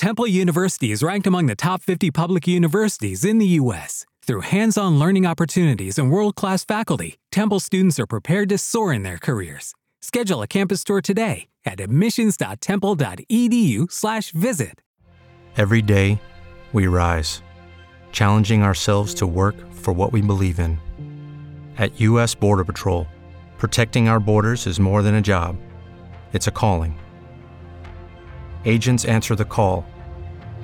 Temple University is ranked among the top 50 public universities in the U.S. Through hands on learning opportunities and world class faculty, Temple students are prepared to soar in their careers. Schedule a campus tour today at admissions.temple.edu/slash visit. Every day, we rise, challenging ourselves to work for what we believe in. At U.S. Border Patrol, protecting our borders is more than a job, it's a calling. Agents answer the call,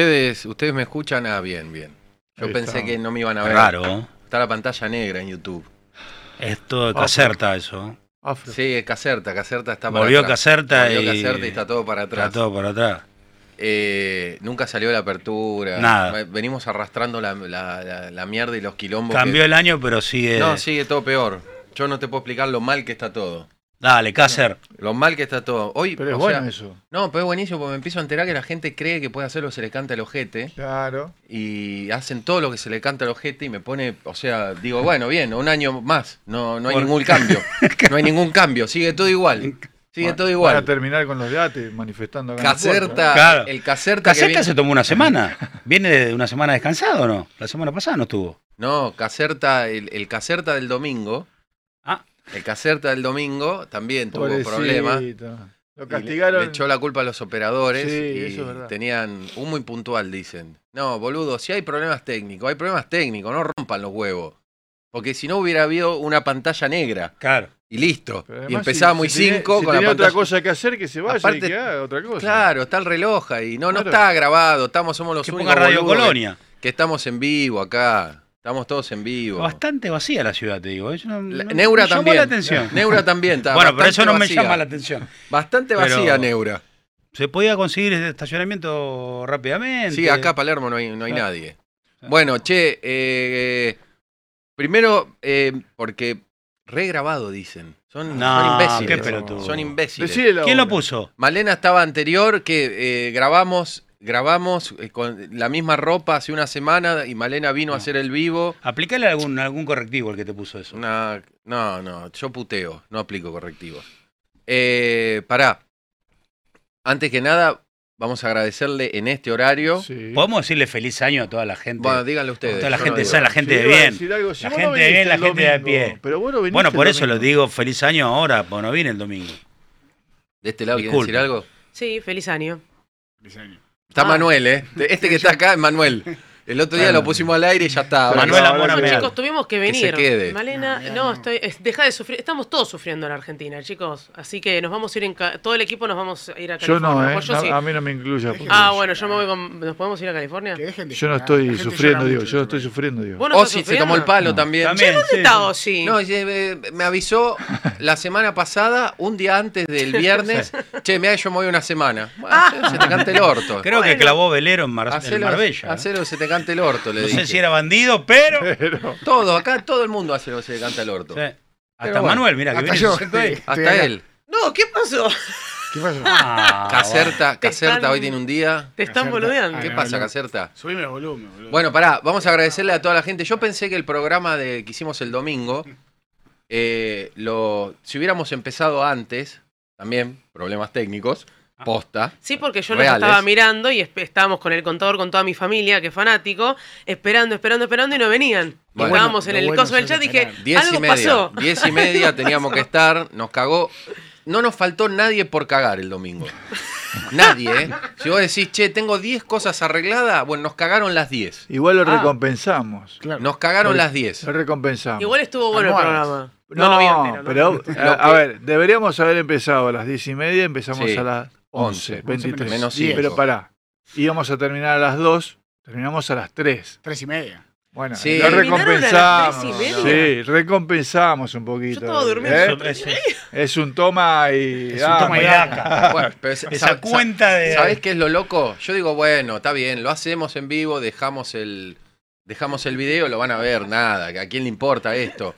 Ustedes, ustedes me escuchan, ah, bien, bien. Yo Ahí pensé está. que no me iban a ver. Raro. Está la pantalla negra en YouTube. Esto de Caserta, eso. Afro. Sí, Caserta, Caserta está para Volvió atrás. Caserta Volvió y- Caserta y está todo para atrás. Está todo por atrás. Eh, nunca salió la apertura. Nada. Venimos arrastrando la, la- la- la mierda y los quilombos. Cambió que- el año, pero sigue. No, sigue todo peor. Yo no te puedo explicar lo mal que está todo. Dale, Cácer. Lo mal que está todo. Hoy, Pero es o bueno sea, eso. No, pero es buenísimo porque me empiezo a enterar que la gente cree que puede hacer lo que se le canta el ojete Claro. y hacen todo lo que se le canta al ojete y me pone, o sea, digo, bueno, bien, un año más, no, no hay Por- ningún cambio, no hay ningún cambio, sigue todo igual, sigue todo igual. terminar con los de ATE manifestando acá Caserta, Claro. el Caserta que Caserta viene- se tomó una semana. ¿Viene de una semana descansado o no? La semana pasada no estuvo. No, Caserta, el, el Caserta del domingo, el Caserta del domingo también tuvo Pobrecito. problemas. Lo le- castigaron. Le, echó la culpa a los operadores Sí, y eso es verdad. tenían un muy puntual, dicen. No, boludo, si hay problemas técnicos, hay problemas técnicos, no rompan los huevos. Porque si no hubiera habido una pantalla negra claro. y listo. Y además, empezábamos si- y si tiene- cinco si con la tenía pantalla. otra cosa que hacer que se vaya Aparte- y que haga otra cosa. Claro, está el reloj ahí. No, no está grabado, estamos, somos los Que únicos ponga Radio que- Colonia. Que, estamos en vivo acá. Estamos todos en vivo. Bastante vacía la ciudad, te digo. No- La- no- Neura me llamó también. la atención. Neura también está. bueno, pero eso no me llama la atención. Bastante Pero- vacía, Neura. ¿Se podía conseguir estacionamiento rápidamente? Sí, acá Palermo no hay, no hay Claro. nadie. Bueno, che, eh, primero, eh, porque regrabado dicen. Son, No, son imbéciles. qué. Son imbéciles. ¿Quién lo puso? Malena estaba anterior que eh, grabamos, grabamos eh, con la misma ropa hace una semana y Malena vino a hacer el vivo. Aplicale algún, algún correctivo el que te puso eso. No, no, yo puteo, no aplico correctivos. Eh, pará. Antes que nada, vamos a agradecerle en este horario. Sí. ¿Podemos decirle feliz año a toda la gente? Bueno, díganlo ustedes. Toda la gente no sana, la gente Sí, de bien. Si La gente de bien, la gente de a pie. Pero vos no viniste Bueno, por eso lo digo feliz año ahora, porque no viene el domingo. ¿De este lado quieren decir algo? Sí, feliz año. Está Ah. Manuel, ¿eh? Este que está acá es Manuel. El otro día lo pusimos al aire y ya está. Ahora Manuel que- Amor ahora que- Ameal. Chicos, tuvimos que Que se venir. quede. Malena, no, estoy, es- deja de sufrir. Estamos todos sufriendo en Argentina, chicos. Así que nos vamos a ir en todo el equipo nos vamos a ir a Yo California. no, ¿eh? Pues yo No, sí. A mí no me incluya. porque Ah, yo- bueno, yo me voy con. ¿Nos podemos ir a California? De Yo no estoy sufriendo, digo. Yo no en estoy sufriendo, digo. ¿Vos no Ozzy se tomó el palo también. También, ¿Dónde sí. está Ozzy? No, eh, me avisó la semana pasada, un día antes del viernes. Che, mira, yo me voy una semana. Bueno, Ah. se te cante el orto. Creo que clavó velero en, Mar- en Hacelo, Marbella. ¿eh? hacelo se te cante el orto, le No dije. sé si era bandido, pero. Pero, Todo, acá todo el mundo hace lo que se le canta el orto. Sí. Hasta bueno, Manuel, mira, que hasta viene yo. Estoy Hasta acá. él. No, ¿qué pasó? ¿Qué pasa? Ah, Caserta, Caserta están- hoy tiene un día. Te están boludeando. ¿Qué Ah, pasa. Caserta? Subime el volumen, boludo. Bueno, pará, vamos a agradecerle a toda la gente. Yo pensé que el programa de, que hicimos el domingo, eh, lo, si hubiéramos empezado antes, también, problemas técnicos, posta. Sí, porque yo los Reales. estaba mirando y estábamos con el contador, con toda mi familia, que es fanático, esperando, esperando, esperando y no venían. Y Bueno. estábamos en el bueno coso del chat y dije, esperar. Diez y media. pasó. Diez y media teníamos que estar, nos cagó. no nos faltó nadie por cagar el domingo. Nadie, ¿eh? Si vos decís, che, tengo 10 cosas arregladas, bueno, nos cagaron las 10. Igual lo Ah. recompensamos. Claro. Nos cagaron las 10. Lo recompensamos. Igual estuvo bueno el programa. no, vi entero, ¿no? pero a, ver, deberíamos haber empezado a las 10 y media, empezamos Sí. a las 11, 11, 23. menos Sí, cinco. pero pará, íbamos a terminar a las 2, terminamos a las 3. Tres y media. Bueno, Sí. lo ¿Terminaron a las recompensamos. tres y media? Sí, recompensamos un poquito. Yo estaba durmiendo. ¿eh? Eso- eso- Es un toma y. Es un ah, toma y mirá. daca. Bueno, pero sa- Esa sa- cuenta de. ¿Sabés qué es lo loco? Yo digo, bueno, está bien, lo hacemos en vivo, dejamos el, dejamos el video, lo van a ver, nada, ¿a quién le importa esto?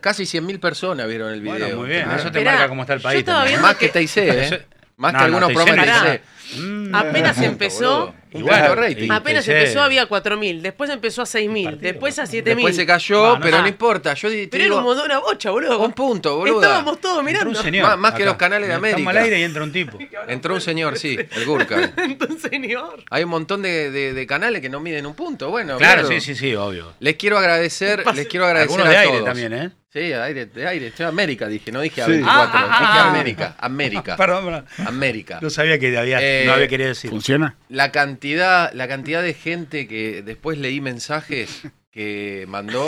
Casi 100.000 personas vieron el video. Bueno, muy bien. Ah. Eso te Esperá, marca cómo está el país. Más que que- TIC, ¿eh? Más No, que no, algunos TIC. Mm, Apenas empezó, boludo. Igual, rating. apenas Sí. empezó había 4.000, después empezó a 6.000, después a 7.000. Después se cayó, No, no pero no importa. Yo te Pero era un digo, montón, una bocha, boludo. un punto, boludo. Estábamos todos mirando. un señor. Más- más que los canales de Estamos América. al aire y entra un tipo. Entró un señor, sí, el Gurka. Entonces, señor. Hay un montón de, de- de canales que no miden un punto. Bueno, Claro, claro. sí, sí, sí, obvio. Les quiero agradecer, les quiero agradecer Algunos de a aire también, ¿eh? Sí, de aire, de aire. Yo América dije, no dije a Sí. 24, Ah, ah, dije ah, ah. América, América, Perdón, perdón. América. No sabía que había, Eh, no había querido decir. ¿Funciona? La cantidad, la cantidad de gente que después leí mensajes que mandó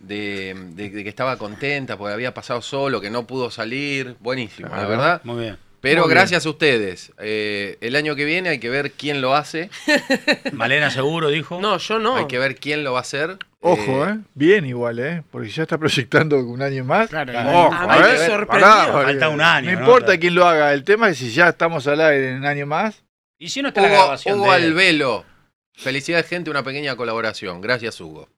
de, de- de que estaba contenta porque había pasado solo, que no pudo salir. Buenísimo, la Claro. verdad. Muy bien. Pero Muy bien. gracias a ustedes. Eh, el año que viene hay que ver quién lo hace. Malena seguro dijo. No, yo no. Hay que ver quién lo va a hacer. Ojo, ¿eh? Bien igual, ¿eh? Porque ya está proyectando un año más. Claro. Ojo, A me ¿eh? Pará, Falta un año, No ¿no? importa quién lo haga, el tema es si ya estamos al aire en un año más. Y si no está la Hugo, grabación Hugo de? Albelo. Felicidades, gente, una pequeña colaboración. Gracias, Hugo.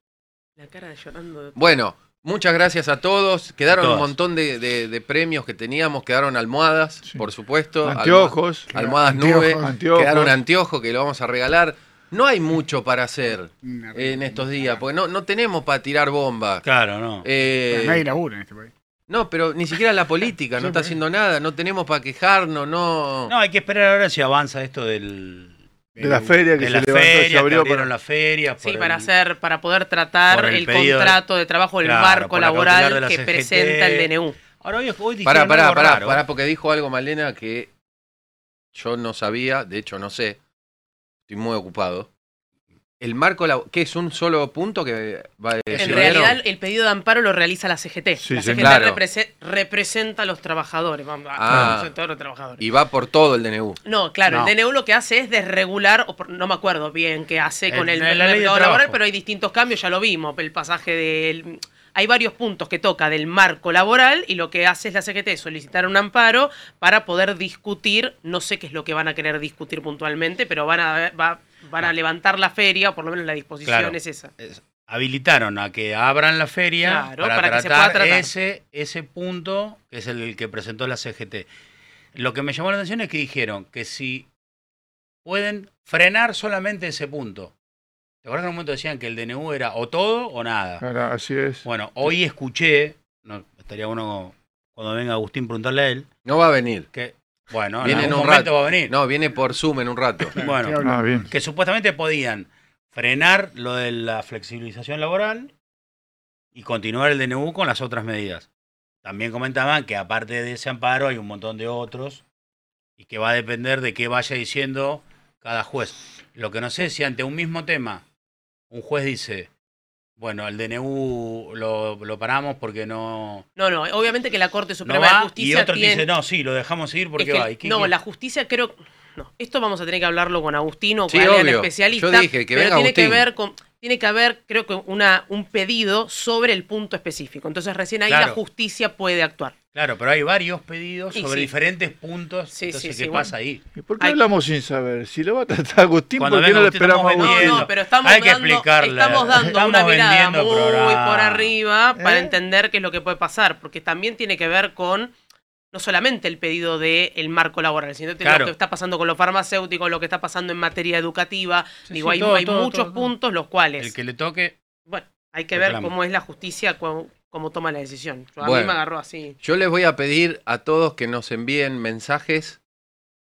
La cara de llorando. de- Bueno, muchas gracias a todos. Quedaron un montón de, de- de premios que teníamos. Quedaron almohadas, Sí. por supuesto. Anteojos. Almoha- almohadas Anteojos. nube. Anteojos. Quedaron anteojos que lo vamos a regalar. No hay mucho para hacer Una- en estos días, porque no, no tenemos para tirar bomba. Claro, no. Eh, Nadie labura en este país. No, pero ni siquiera la política no está haciendo nada. No tenemos para quejarnos, no. No, hay que esperar ahora si avanza esto del, De la feria que de se la levantó, feria, se que abrió abrieron para... la feria. Sí, para el- hacer, para poder tratar el el, pedido de- contrato de trabajo del Claro, marco laboral la que CGT. presenta el DNU. Ahora hoy, hoy Pará, pará, algo pará, raro. pará, porque dijo algo Malena que yo no sabía, de hecho no sé, estoy muy ocupado. El marco, ¿qué es un solo punto que va a En decir realidad, el pedido de amparo lo realiza la CGT. Sí, la sí, CGT claro. represe- representa a los trabajadores. vamos, a- Ah. a los trabajadores. Y va por todo el DNU. No, claro, No. el DNU lo que hace es desregular, o por- no me acuerdo bien qué hace con El- el, mercado laboral, pero hay distintos cambios, ya lo vimos, el pasaje del... Hay varios puntos que toca del marco laboral y lo que hace es la CGT solicitar un amparo para poder discutir, no sé qué es lo que van a querer discutir puntualmente, pero van a, va- van a levantar la feria, o por lo menos la disposición Claro. es esa. Habilitaron a que abran la feria Claro, para, para que se tratar, pueda tratar. Ese, ese punto que es el que presentó la CGT. Lo que me llamó la atención es que dijeron que si pueden frenar solamente ese punto. ¿Te acuerdas que en un momento decían que el DNU era o todo o nada? Claro, así es. Bueno, hoy escuché, no, estaría bueno cuando venga Agustín preguntarle a él, No va a venir. que, bueno, Viene en un momento rato. va a venir. No, viene por Zoom en un rato. Bueno. Ah, bien. que supuestamente podían frenar lo de la flexibilización laboral y continuar el DNU con las otras medidas. También comentaban que aparte de ese amparo hay un montón de otros y que va a depender de qué vaya diciendo cada juez. Lo que no sé es si ante un mismo tema un juez dice, bueno, el DNU lo, lo paramos porque no, No, no, obviamente que la Corte no Suprema de va y Justicia otro tiene... dice, no, sí, lo dejamos seguir porque Es que- va. ¿Y qué- no, qué? la justicia creo. No, esto vamos a tener que hablarlo con Agustín o con Sí, alguien obvio. especialista. Yo dije que pero venga tiene que ver con. Tiene que haber, creo que, una, un pedido sobre el punto específico. Entonces, recién ahí la justicia puede actuar. Claro, pero hay varios pedidos Y sobre sí. diferentes puntos. Sí, entonces, sí, ¿qué sí, pasa bueno. ahí? ¿Y por qué Hay- hablamos sin saber? Si lo va a tratar Agustín, Cuando ¿por qué no le esperamos a No, Agustín? vendiendo. no, pero estamos Hay que dando, explicarle. estamos dando Estamos una mirada muy programa. por arriba para ¿Eh? entender qué es lo que puede pasar, porque también tiene que ver con no solamente el pedido del el marco laboral, sino que Claro. lo que está pasando con los farmacéuticos, lo que está pasando en materia educativa. Sí, Digo, sí, hay, todo, hay todo, muchos todo, puntos los cuales, El que le toque. bueno, hay que ver cómo es la justicia, cómo, cómo toma la decisión. Yo- a Bueno. mí me agarró así. Yo les voy a pedir a todos que nos envíen mensajes.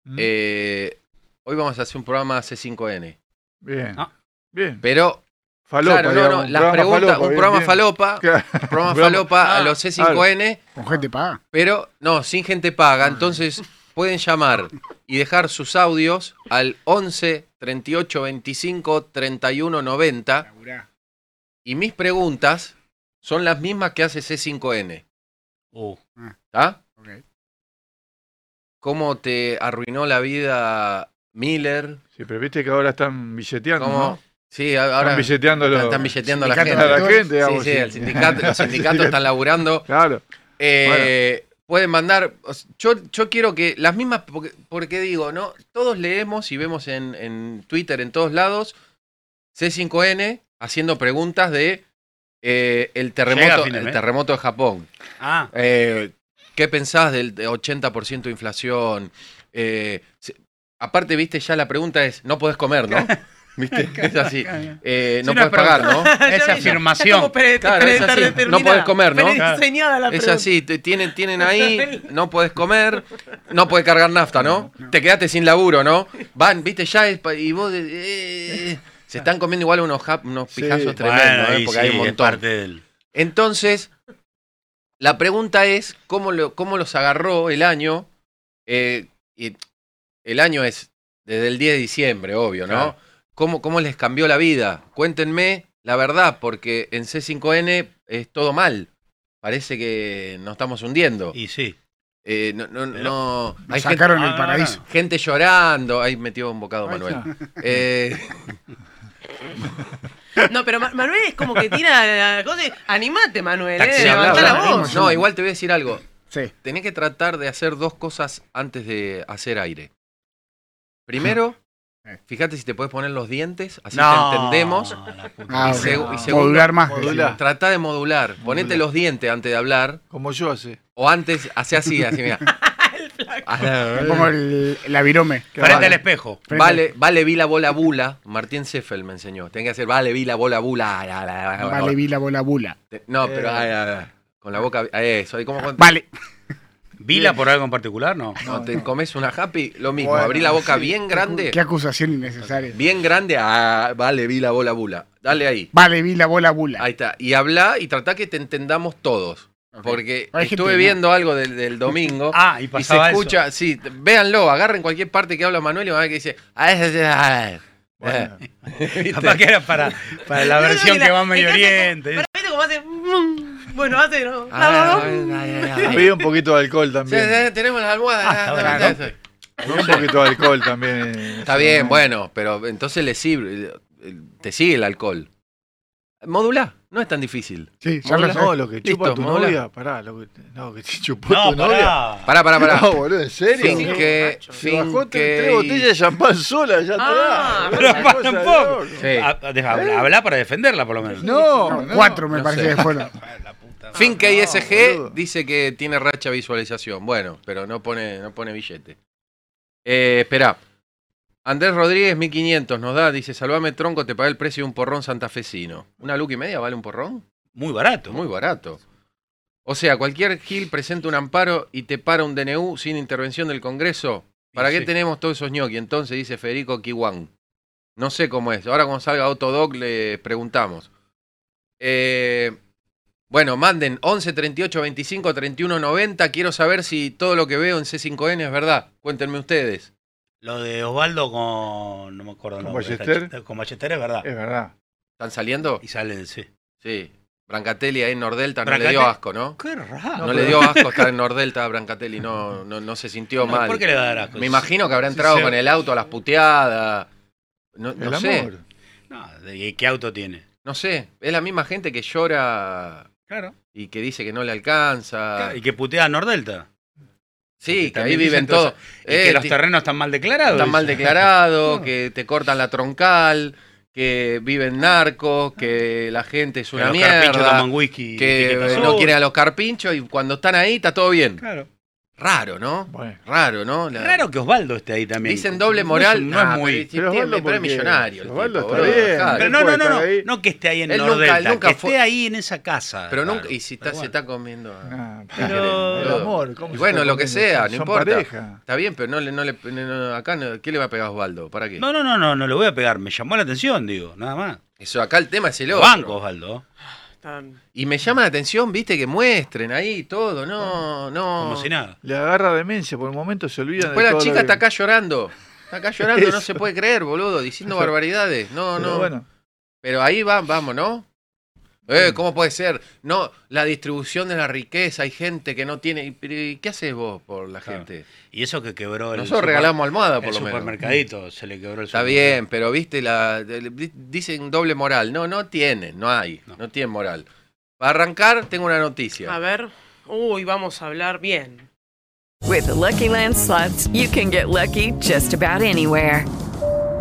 Mm, Eh, hoy vamos a hacer un programa C5N. Bien. Ah. Bien. Pero Falopa, claro, no, digamos, no, las programa preguntas, falopa, un programa bien. falopa, Un programa- falopa a Ah, los C5N, Con gente paga. pero no, sin gente paga. Entonces pueden llamar y dejar sus audios al 11 38 25 31 90 Laburá. y mis preguntas son las mismas que hace C5N. Uh, ¿Está? Ok. ¿Cómo te arruinó la vida Miller? Sí, pero viste que ahora están billeteando, ¿Cómo? ¿no? Sí, ahora Están billeteando los... están billeteando a la gente. a la gente, digamos. Sí, sí, el sindicato, los sindicatos están laburando. Claro. Eh, Pueden mandar. Yo, yo quiero que las mismas. Porque, porque digo, ¿no? Todos leemos y vemos en, en Twitter, en todos lados, C5N haciendo preguntas de eh, el, terremoto, fin el terremoto de Japón. ah, Eh, ¿Qué pensás del de 80% de inflación? Eh, aparte, viste, ya la pregunta es: no podés comer, ¿no? ¿Viste? Es así. Eh, no podés pagar, ¿no? Esa afirmación. Claro, es así. No podés comer, ¿no? La Es así, te tienen, tienen ahí, no podés comer, no podés cargar nafta, ¿no? Te quedaste sin laburo, ¿no? Van, viste, ya es y vos eh, se están comiendo igual unos, unos Sí. pijazos bueno, tremendos, ¿eh? ahí porque sí, hay un montón. parte del... Entonces, la pregunta es, ¿cómo, lo, cómo los agarró el año? Eh, y el año es desde el 10 de diciembre, obvio, ¿no? Claro. ¿Cómo, ¿Cómo les cambió la vida? Cuéntenme la verdad, porque en C5N es todo mal. Parece que nos estamos hundiendo. Y sí. Eh, no, no, Pero- no- Lo hay gente, sacaron Ah, el paraíso. gente llorando. Ahí metió un bocado Manuel. Eh, No, pero Ma- Manuel es como que tira la cosa y, Animate, Manuel, eh, la voz. No, igual te voy a decir algo. Sí. Tenés que tratar de hacer dos cosas antes de hacer aire. Primero. Fíjate si te puedes poner los dientes, así No, te entendemos. Ah, Y, y segundo, Modular más. Modular. Trata de modular. Ponete los dientes antes de hablar. Como yo hace. O antes, hace así, así, mira. Me pongo el, la virome. Frente Vale. al espejo. Frente- Vale, vale, vi la bola bula. Martín Seffel me enseñó. Tenés que hacer, vale, vi la bola bula. La, la, la, la. Vale, vi la bola bula. No, pero ay, ay, ay, con la boca. ay, Eso, y como cuando Vale. ¿Vila por algo en particular? No. no, te comes una happy, lo mismo. Bueno, Abrí la boca sí. bien grande. Qué acusación innecesaria. Bien grande. Ah, vale, vi la bola bula. Dale ahí. Vale, vi la bola bula. Ahí está. Y habla y trata que te entendamos todos. Porque Hay gente estuve no. viendo algo del, del domingo. Ah, y y se pasaba eso. escucha, sí, véanlo, agarren cualquier parte que habla Manuel y van a ver que dice. "Ah, es- es- es- Bueno. Capaz que era para, para la versión que va a Medio Oriente. Pero viste cómo hace. Bueno, hace. No, Ah. Había un poquito de alcohol también. sí, tenemos las almohadas. Ah, está un poquito de alcohol también. en Está bien, bueno, pero entonces le sirve, te sigue el alcohol. Modulá, no es tan difícil. Sí, ya lo Modula. sé. No, lo que chupa Listo, tu modula. novia. Pará, lo que, no, que te chupó No, tu novia. pará. Pará, pará, pará. No, boludo, ¿en serio? Fin que, Se fin bajó tres, que- tres botellas de champán sola, ya Ah, atrás. Pero para cosa un de poco. loco. Sí. Ah, habla, habla para defenderla, por lo menos. No, No, no. cuatro me no parece sé. que fueron. Fin que no, ISG dice que tiene racha visualización. Bueno, pero no pone, no pone billete. Eh, espera. Andrés Rodríguez, 1500 nos da, dice, salvame tronco, te pagué el precio de un porrón santafesino. ¿Una luca y media vale un porrón? Muy barato. Muy barato. O sea, cualquier Gil presenta un amparo y te para un DNU sin intervención del Congreso. ¿Para qué tenemos todos esos ñoqui? Entonces dice Federico Kiwan. No sé cómo es. Ahora cuando salga Autodoc le preguntamos. Eh, bueno, manden 11 38 25 31 90. Quiero saber si todo lo que veo en C5N es verdad. Cuéntenme ustedes. Lo de Osvaldo con. No me acuerdo el ¿Con nombre. Ballester? Con Ballester es verdad. Es verdad. ¿Están saliendo? Y sale sí. Sí. Brancatelli ahí en Nordelta no le dio asco, ¿no? Qué raro. No, le dio asco estar en Nordelta a Brancatelli, no, no, no se sintió No, mal. ¿Por qué le va a dar asco? Me imagino que habrá entrado Sí, con el auto a las puteadas. No, El no sé. No, ¿y qué auto tiene? no sé. Es la misma gente que llora Claro. y que dice que no le alcanza. Y que putea a Nordelta. Sí, que ahí viven todos. Y que los terrenos están mal declarados. están mal declarados, No. que te cortan la troncal, que viven narcos, que la gente es Que una los carpinchos mierda, toman whisky. que eh, no quieren a los carpinchos y cuando están ahí está todo bien. Claro. Raro, ¿no? Bueno. Raro, ¿no? La- Raro que Osvaldo esté ahí también. Dicen doble moral. No es, Ah, muy. pero, Pero tiene- Osvaldo, pero es ¿por qué? millonario. el Osvaldo tipo, está bien. Pero no, no, no, no, no que esté ahí en Él nunca- Nordelta, nunca que fue- esté ahí en esa casa. Pero nunca, y si está, se está comiendo. a- Ah, Pero- el amor, ¿cómo Y bueno, lo que sea, no importa. pareja. Está bien, pero no le, no le, no- acá no- ¿qué le va a pegar a Osvaldo? ¿Para qué? No, no, no, no, no le voy a pegar. Me llamó la atención, digo, nada más. Eso acá el tema es el otro. Banco, Osvaldo. Están- Y me llama la atención, viste, que muestren ahí todo, no, no. Como si nada. Le agarra demencia, por un momento se olvida Después de la chica está acá llorando. Está acá llorando, no se puede creer, boludo, diciendo barbaridades. No, Pero no. bueno, Pero ahí va, vamos, ¿no? Eh, ¿Cómo puede ser? No, la distribución de la riqueza, hay gente que no tiene. ¿Y- pero, ¿y ¿Qué haces vos por la Claro. gente? Y eso que quebró el. Nosotros super- regalamos almohada, por el lo menos. supermercadito, se le quebró el Está bien, pero viste, la, dicen doble moral. No, no tienen, no hay, no, No. tienen moral. Para arrancar, tengo una noticia. A ver. Uy, vamos a hablar bien. With the Lucky Land slots, you can get lucky just about anywhere.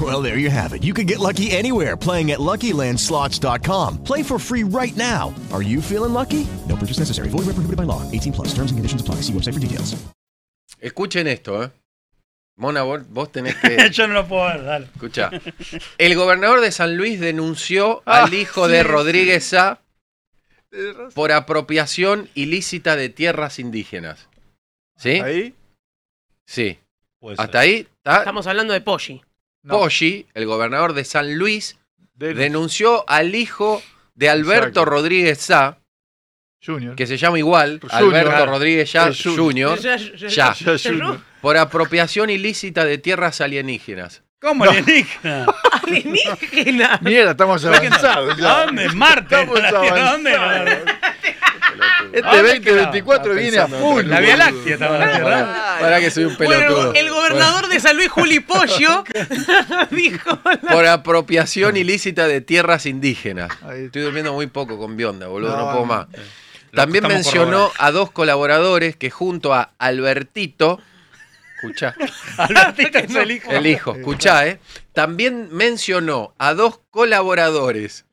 Well, there you have it. You can get lucky anywhere playing at LuckyLandSlots.com. Play for free right now. Are you feeling lucky? No purchase necessary. Void where prohibited by law. 18 plus. Terms and conditions apply. See website for details. Escuchen esto, ¿eh? Mona, vos, vos tenés que. Yo no lo puedo ver, dale. Escucha. El gobernador de San Luis denunció Ah, al hijo sí, de sí. Rodríguez Sá por apropiación ilícita de tierras indígenas. ¿Sí? ahí. Sí. Puede ser. Hasta ahí. Estamos hablando de Poggi. No, Poggi, el gobernador de San Luis, de- denunció al hijo de Alberto Exacto. Rodríguez Sá, Junior. que se llama igual, Junior. Alberto Rodríguez Sá Junior. Jr., Ya, ya- Ya. Ya, Junior. por apropiación ilícita de tierras alienígenas. ¿Cómo alienígena? Alienígena. Mierda, estamos avanzados. ¿A dónde? Marte. ¿A dónde? Este ¿A dónde 2024 quedaba? viene a full. La Vía. Láctea estaba la Tierra. Para que soy un Bueno, pelotudo. el gobernador de San Luis, Juli Pollo, dijo. Por apropiación ilícita de tierras indígenas. Estoy durmiendo muy poco con Bionda, boludo, no, No, puedo más. También mencionó a dos colaboradores que junto a Albertito, escuchá, Albertito es el hijo. el hijo, escuchá, eh, también mencionó a dos colaboradores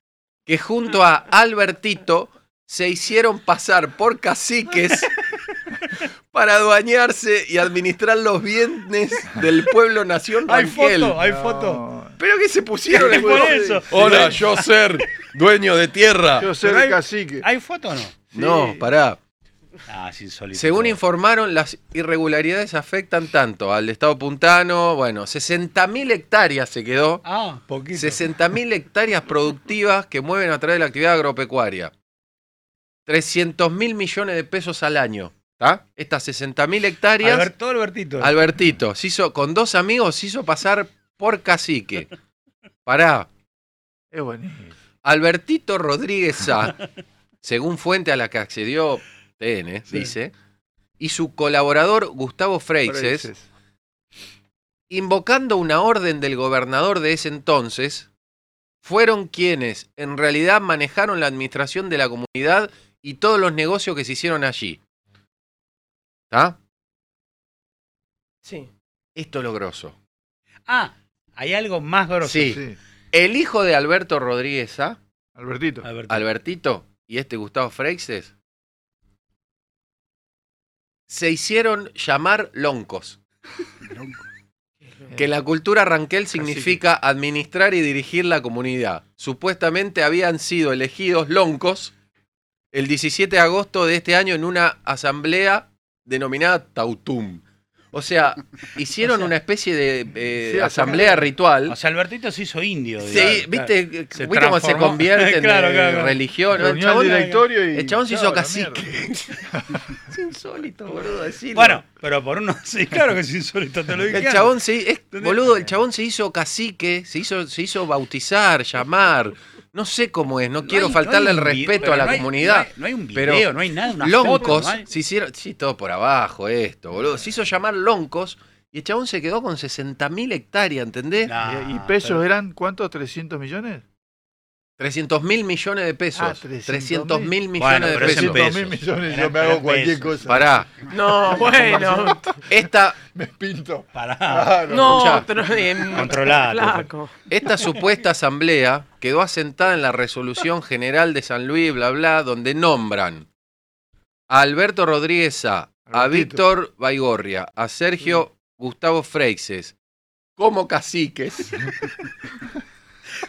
que junto a Albertito se hicieron pasar por caciques para adueñarse y administrar los bienes del pueblo nación Hay Rangel. foto, hay foto. Pero que se pusieron ¿Qué en por eso? Hola, yo ser dueño de tierra. Yo soy Pero hay- el cacique. ¿Hay foto o no? No, pará. Ah, es insólito. Según informaron, las irregularidades afectan tanto al Estado puntano, bueno, 60.000 hectáreas se quedó, Ah, poquito. 60.000 hectáreas productivas que mueven a través de la actividad agropecuaria. 300 mil millones de pesos al año. ¿Está? Estas 60.000 hectáreas, Alberto, Albertito. Albertito, se hizo, con dos amigos se hizo pasar por cacique. Pará, Es buenísimo. Albertito Rodríguez Sá, según fuente a la que accedió TN, dice, y su colaborador Gustavo Freixes, Freixes. invocando una orden del gobernador de ese entonces, fueron quienes en realidad manejaron la administración de la comunidad y todos los negocios que se hicieron allí. ¿Está? Sí. Esto es lo grosso. Ah, hay algo más grosso. Sí. Sí. El hijo de Alberto Rodríguez Sá, Albertito. Alberto. Albertito, y este Gustavo Freixes, se hicieron llamar loncos. Que en la cultura ranquel significa administrar y dirigir la comunidad. Supuestamente habían sido elegidos loncos el 17 de agosto de este año en una asamblea denominada Tautum. O sea, hicieron una especie de eh, Sí, asamblea ritual. O sea, Albertito se hizo indio. Sí, digamos, viste, claro. ¿viste cómo se convierte en Claro, eh, claro, claro. religión? El chabón, directorio y el chabón se hizo cacique. es insólito, boludo, decirlo. Bueno, pero por uno, sí, claro que es insólito, te lo dije. El chabón se, es- boludo, el chabón se hizo cacique, se hizo, se hizo bautizar, llamar. No sé cómo es, no, quiero hay- faltarle no el respeto pero a la no hay- comunidad. no hay- no hay un pero video, no hay nada, una loncos foto, no hay- se hicieron, sí, todo por abajo esto, boludo. Se hizo llamar loncos y el chabón se quedó con 60.000 hectáreas, ¿entendés? ¿Y, y pesos eran cuántos? ¿300 millones? 300 mil millones de pesos. Ah, 300 mil millones Bueno, de pesos. pesos. mil millones, yo me hago cualquier cosa. Pará. No, bueno. Esta. Me pinto. Pará. No, Escuchá. pero. Flaco. Esta supuesta asamblea quedó asentada en la resolución general de San Luis, bla, bla, donde nombran a Alberto Rodríguez a. Víctor Baigorria, a Sergio Gustavo Freixes, como caciques.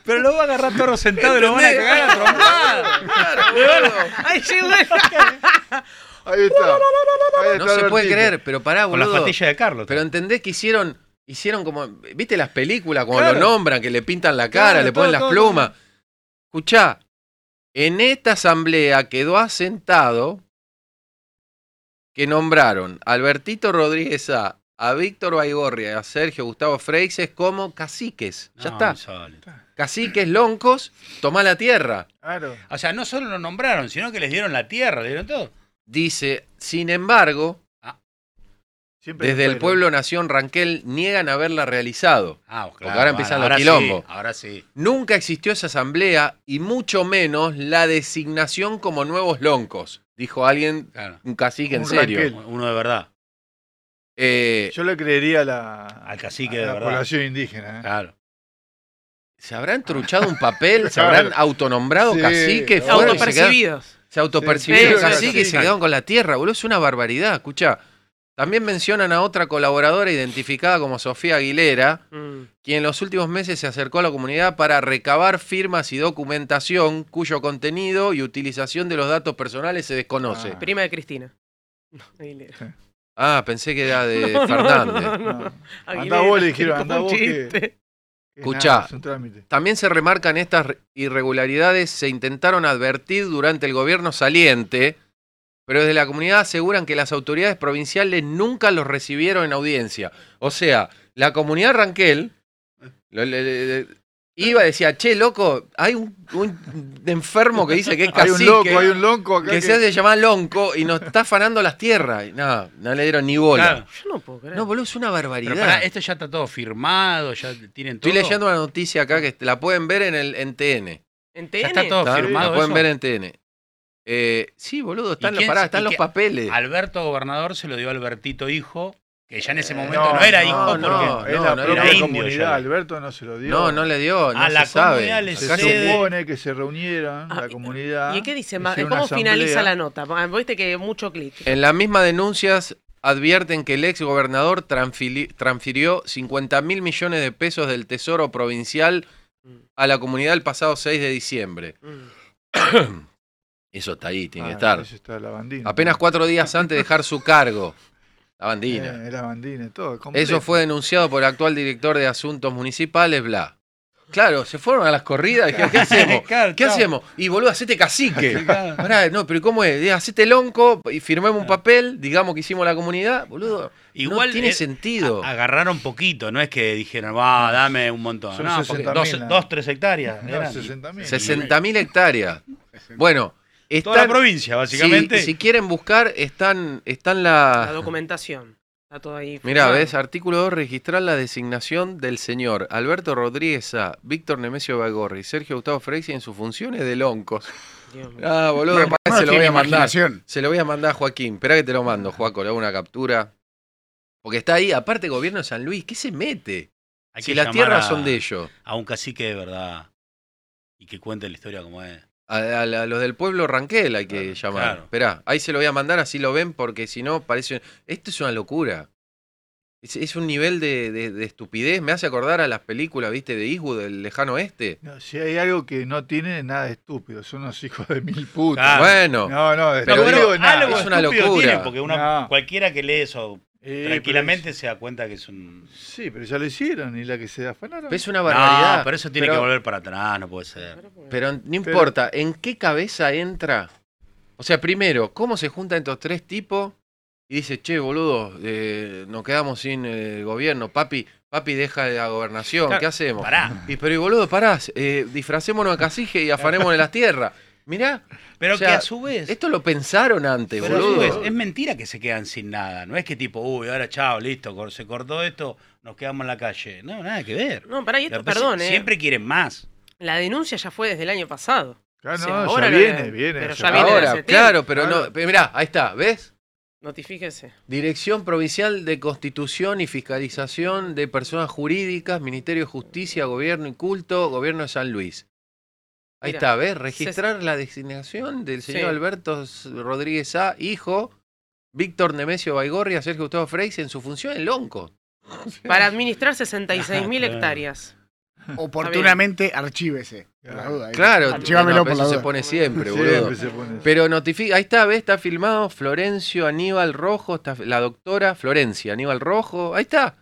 Pero lo va a agarrar toro sentado y lo van a cagar a a- Ay, llegó. Ahí está. Ahí está No se puede creer, pero pará, Con la boludo. patilla de Carlos. Pero entendés que hicieron, hicieron como, ¿viste las películas? Claro. lo nombran, que le pintan la cara, Claro, le ponen todo, las todo, plumas. Escuchá, en esta asamblea quedó asentado que nombraron a Albertito Rodríguez Sá, a Víctor Baigorria y a Sergio Gustavo Freixes como caciques. Ya No, está. Caciques, loncos, tomá la tierra. Claro. O sea, no solo lo nombraron, sino que les dieron la tierra, le dieron todo. Dice, sin embargo, Siempre desde el pueblo Nación Ranquel niegan haberla realizado. Ah, Porque ahora empiezan los ahora quilombos. Sí, ahora sí. Nunca existió esa asamblea y mucho menos la designación como nuevos loncos, dijo alguien, Claro. un cacique en Un serio. Ranquel. Uno de verdad. Eh, Yo le creería a la, Al cacique a de la verdad. población indígena. ¿eh? Claro. ¿Se habrán truchado un papel? ¿Se habrán autonombrado Sí, cacique? claro. fueron y se Autopercibidos. Se autopercibieron Sí, sí, cacique y se quedaron con la tierra, boludo. Es una barbaridad, escucha. También mencionan a otra colaboradora identificada como Sofía Aguilera, Mm. quien en los últimos meses se acercó a la comunidad para recabar firmas y documentación cuyo contenido y utilización de los datos personales se desconoce. Ah. Prima de Cristina. No, Aguilera. Ah, pensé que era de No, Fernández. no, no, no. No. Aguilera, Andá vos, le dijeron, vos que- chiste. que Escuchá. nada, es un trámite. También se remarcan estas re- irregularidades, se intentaron advertir durante el gobierno saliente, pero desde la comunidad aseguran que las autoridades provinciales nunca los recibieron en audiencia. O sea, la comunidad Ranquel iba y decía, che, loco, hay un, un enfermo que dice que es Hay cacique, un loco, hay un lonco acá que, que, se hace llamar lonco y nos está afanando las tierras. Y no, no le dieron ni bola. Claro. Yo no puedo creer. No, boludo, es una barbaridad. Pero pará, esto ya está todo firmado, ya tienen todo. Estoy leyendo una noticia acá que la pueden ver en el en TN. ¿En Ya TN? está todo ¿Está? firmado. La pueden eso. ver en TN. Eh, sí, boludo, están, ¿Y los, pará, están los papeles. Alberto Gobernador se lo dio a Albertito Hijo, que ya en ese momento no, no, era hijo no, porque no, es no, la propia era indio comunidad. ya. Alberto no se lo dio. No, no le dio, no A se la sabe. comunidad le Se supone que se reunieron Ah, la comunidad. ¿Y qué dice más? ¿Cómo finaliza la nota? Viste que mucho clic. En las mismas denuncias advierten que el ex gobernador transfirió 50 mil millones de pesos del Tesoro Provincial a la comunidad el pasado 6 de diciembre. Mm. Eso está ahí, tiene que Ah, estar. está. Apenas cuatro días antes de dejar su cargo. La bandina. Eh, la bandina, todo. completo. Eso fue denunciado por el actual director de Asuntos Municipales, bla. Claro, se fueron a las corridas. Dijeron, ¿qué hacemos? ¿Qué hacemos? Y boludo, hacete cacique. Pará, no, pero ¿cómo es? Eh, Hacete lonco y firmemos un papel, digamos que hicimos la comunidad, boludo. Igual no tiene eh, sentido. agarraron poquito, no es que dijeron, va, dame un montón. Son No, porque 60.000 dos, tres hectáreas. No, eran. 60.000. 60.000 hectáreas. Bueno, Toda la están, provincia, básicamente. si, si quieren buscar, están, están La la... documentación. Está todo ahí. Mirá, ves, artículo 2, registrar la designación del señor Alberto Rodríguez Sá, Víctor Nemesio Bagorri, Sergio Gustavo Freixi en sus funciones de loncos. Ah, boludo, no se lo voy a mandar. Se lo voy a mandar a Joaquín. Espera que te lo mando, Joaco, le hago una captura. Porque está ahí, aparte gobierno de San Luis, ¿qué se mete? Hay si que las tierras a- son de ellos. A un cacique de verdad. Y que cuente la historia como es. A, a la- a los del pueblo Ranquel hay que llamar. claro. Esperá, ahí se lo voy a mandar, así lo ven, porque si no, parece. Esto es una locura. Es, es un nivel de, de- de estupidez. Me hace acordar a las películas, viste, de Eastwood, del lejano oeste. No, si hay algo que no tiene nada de estúpido, son unos hijos de mil putas. Claro. Bueno, No, no, de Pero estúpido digo, nada. algo es una locura. tiene, porque una, No. cualquiera que lee eso Eh, Tranquilamente se da cuenta que es un. Sí, pero ya lo hicieron y la que se afanaron. Es una barbaridad. No, pero eso tiene Pero- que volver para atrás, no puede ser. Pero no importa, ¿en qué cabeza entra? O sea, primero, ¿cómo se juntan estos tres tipos? Y dice, che, boludo, eh, nos quedamos sin eh, gobierno, papi, papi deja de la gobernación, Claro, ¿qué hacemos? pará. Y pero, y boludo, pará, eh, disfracémonos de cacije y afanémonos en las tierras. Mirá. Pero o sea, que a su vez. Esto lo pensaron antes, Pero a su boludo. vez, es mentira que se quedan sin nada. No es que tipo, uy, ahora chao, listo, se cortó esto, nos quedamos en la calle. No, nada que ver. No, pará, y esto, perdón, eh. Siempre quieren más. La denuncia ya fue desde el año pasado. Claro, O sea, no, ya ahora lo- viene, viene, Pero ya ya viene Ahora, claro, pero no. pero mirá, ahí está, ¿ves? Notifíquese. Dirección Provincial de Constitución y Fiscalización de Personas Jurídicas, Ministerio de Justicia, Gobierno y Culto, Gobierno de San Luis. Ahí Mira, está, ¿ves? Registrar la designación del señor Sí. Alberto Rodríguez A, hijo, Víctor Nemesio Baigorria, Sergio Gustavo Freix, en su función en Lonco. Para administrar 66.000 Claro. hectáreas. Oportunamente archívese. la duda. Claro, Archívamelo no, por pero la eso se duda. pone siempre, Siempre boludo. se pone- Pero notifica, ahí está, ¿ves? Está filmado Florencio Aníbal Rojo, está la doctora Florencia Aníbal Rojo, ahí está.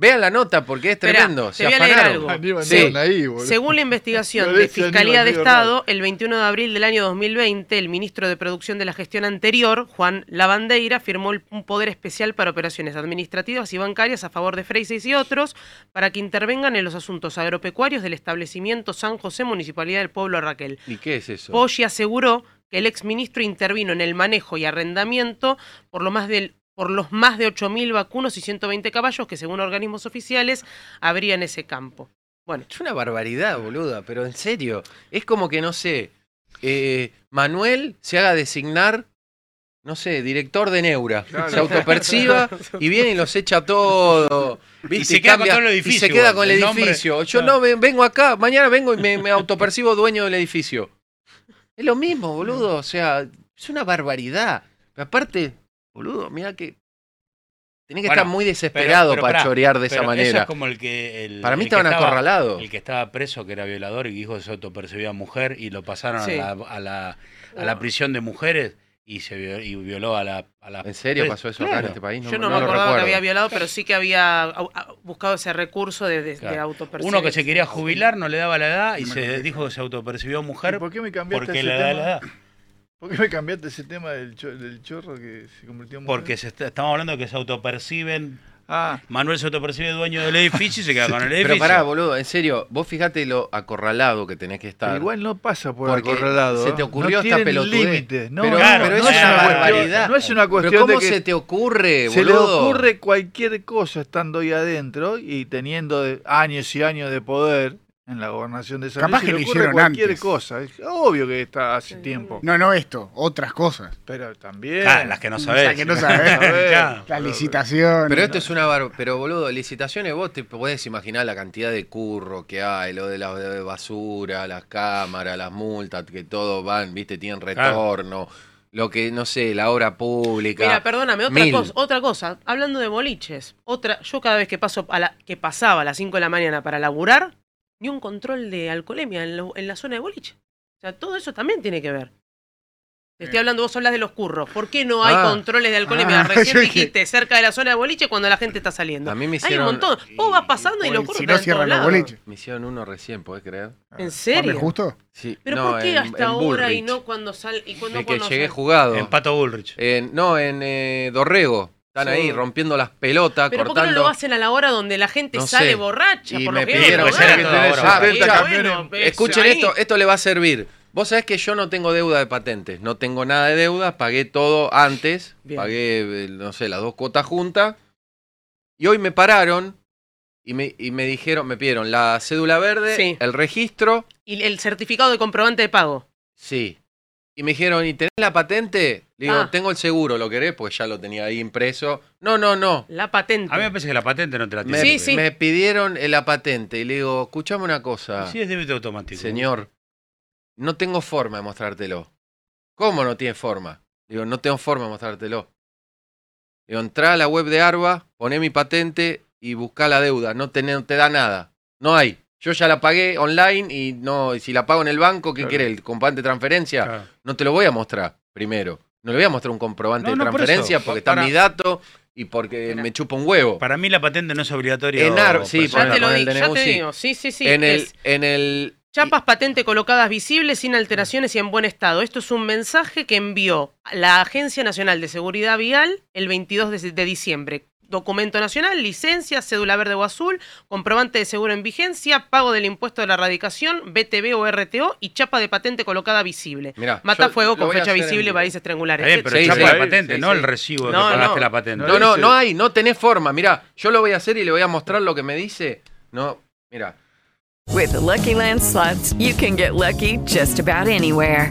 Vean la nota porque es Esperá, tremendo. te se voy a leer afanaron. algo. Aníbal Sí. Neon ahí, boludo. Según la investigación de Fiscalía de Aníbal, Estado, el 21 de abril del año 2020, el ministro de Producción de la gestión anterior, Juan Lavandeira, firmó el- un poder especial para operaciones administrativas y bancarias a favor de Freises y otros para que intervengan en los asuntos agropecuarios del establecimiento San José, Municipalidad del Pueblo Raquel. ¿Y qué es eso? Poggi aseguró que el exministro intervino en el manejo y arrendamiento por lo más del por los más de 8.000 vacunos y 120 caballos que según organismos oficiales habría en ese campo. Bueno, Es una barbaridad, boluda, pero en serio. Es como que, no sé, eh, Manuel se haga designar, no sé, director de Neura. Claro. Se autoperciba y viene y los echa todo. ¿viste? Y se queda con todo el Y edificio se queda con el, el nombre. edificio. Yo Claro. no ven- vengo acá, mañana vengo y me, me autopercibo dueño del edificio. Es lo mismo, boludo. O sea, es una barbaridad. Aparte, boludo, mira que. Tenés que Bueno, estar muy desesperado pero para pará, chorear de esa pero Eso manera. es como el que. el- Para mí el estaban estaba- acorralados. El que estaba preso, que era violador y que dijo que se autopercibía mujer y lo pasaron Sí. a, la, a, la, a la prisión de mujeres y se viol- y violó a la. A la ¿En serio pasó eso acá en este país? yo no, me acordaba que había violado, pero sí que había buscado ese recurso de, de, autopercibir. Uno que se quería jubilar no le daba la edad y se dijo que se autopercibió ¿Y mujer ¿Por qué me cambiaste porque ese le da la tema? edad. ¿Por qué me cambiaste ese tema del, cho- del chorro que se convirtió en mujer? Porque se está- estamos hablando de que se autoperciben. Ah, Manuel se autopercibe dueño del edificio y se queda con el Pero edificio. pará, boludo, en serio, vos fijate lo acorralado que tenés que estar. pero igual no pasa por Porque acorralado. se te ¿eh? ocurrió no esta pelotudez. No, pero, no, claro, pero no es es una barbaridad. no es una Pero cuestión ¿cómo de que se te ocurre, se le boludo? ocurre cualquier cosa estando ahí adentro y teniendo años y años de poder en la gobernación de San Capaz Luis, que le ocurre hicieron cualquier antes. cosa. Es obvio que está hace tiempo. No, no esto, otras cosas. Pero también. Claro, las que no sabés. Las que no sabés. Claro. La licitación. Pero esto es una bar... Pero boludo, licitaciones vos te podés imaginar la cantidad de curro que hay, lo de la de basura, las cámaras, las multas, que todo van, viste, tienen retorno. Lo que, no sé, la obra pública. Mira, perdóname, otra cosa, otra cosa, hablando de boliches, otra, yo cada vez que paso a la, que pasaba a las 5 de la mañana para laburar, ni un control de alcoholemia en, lo- en la zona de boliche. O sea, todo eso también tiene que ver. Te estoy hablando, vos hablas de los curros. ¿Por qué no hay Ah. controles de alcoholemia? Ah, Recién dijiste cerca de la zona de boliche cuando la gente está saliendo. A mí me Hay hicieron, un montón. Vos vas pasando y los el- curros si no cierran los boliches. me hicieron uno recién, ¿podés creer? ¿En ¿Juan serio? justo? Sí. Pero no, ¿por qué en- hasta en ahora y no cuando sal y cuando De que cuando llegué sal- jugado. En Pato Bullrich. En- no, en eh, Dorrego. Están Sí. ahí rompiendo las pelotas, Pero ¿por qué no cortando. lo hacen a la hora donde la gente No sale sé. borracha? Y por me pidieron- veo, era ¿no? toda hora. 70 ya, camiones. bueno, ves, Escuchen ahí- esto, esto le va a servir. Vos sabés que yo no tengo deuda de patentes, no tengo nada de deuda, pagué todo antes, Bien. pagué, eh, no sé, las dos cuotas juntas, y hoy me pararon y me, y me dijeron, me pidieron la cédula verde, Sí. el registro, Y el certificado de comprobante de pago. sí. Y me dijeron, ¿y tenés la patente? Le digo, Ah. tengo el seguro, ¿lo querés? Porque ya lo tenía ahí impreso. No, no, no. La patente. A mí me parece que la patente no te la Me, tiene. Sí, sí. me pidieron eh, la patente y le digo, escuchame una cosa. Sí, es débito automático. Señor, no tengo forma de mostrártelo. ¿Cómo no tiene forma? Digo, no tengo forma de mostrártelo. Digo, entrá a la web de Arba, poné mi patente y buscá la deuda. No te, no te da nada. No hay. Yo ya la pagué online y no, y si la pago en el banco, ¿qué Claro. quiere? ¿El comprobante de transferencia? Claro. No te lo voy a mostrar primero. No le voy a mostrar un comprobante No, de no, transferencia porque está mi dato y porque me chupa un huevo. Para mí la patente no es obligatoria. En ar- sí, Ya te lo con di- el ya te sí. digo, sí, sí, sí. en el, en el chapas patente colocadas visibles, sin alteraciones y en buen estado. Esto es un mensaje que envió la Agencia Nacional de Seguridad Vial el 22 de, de diciembre. Documento nacional, licencia, cédula verde o azul, comprobante de seguro en vigencia, pago del impuesto de la erradicación, BTV o RTO y chapa de patente colocada visible. Mirá, Mata yo fuego lo con fecha visible, países triangulares. Eh, pero Sí, chapa sí. de patente, Sí, no sí. el recibo de No, que pagaste no. la patente. No, no, no hay, no tenés forma. Mirá, yo lo voy a hacer y le voy a mostrar lo que me dice. No, mira. With the Lucky Land slots, you can get lucky just about anywhere.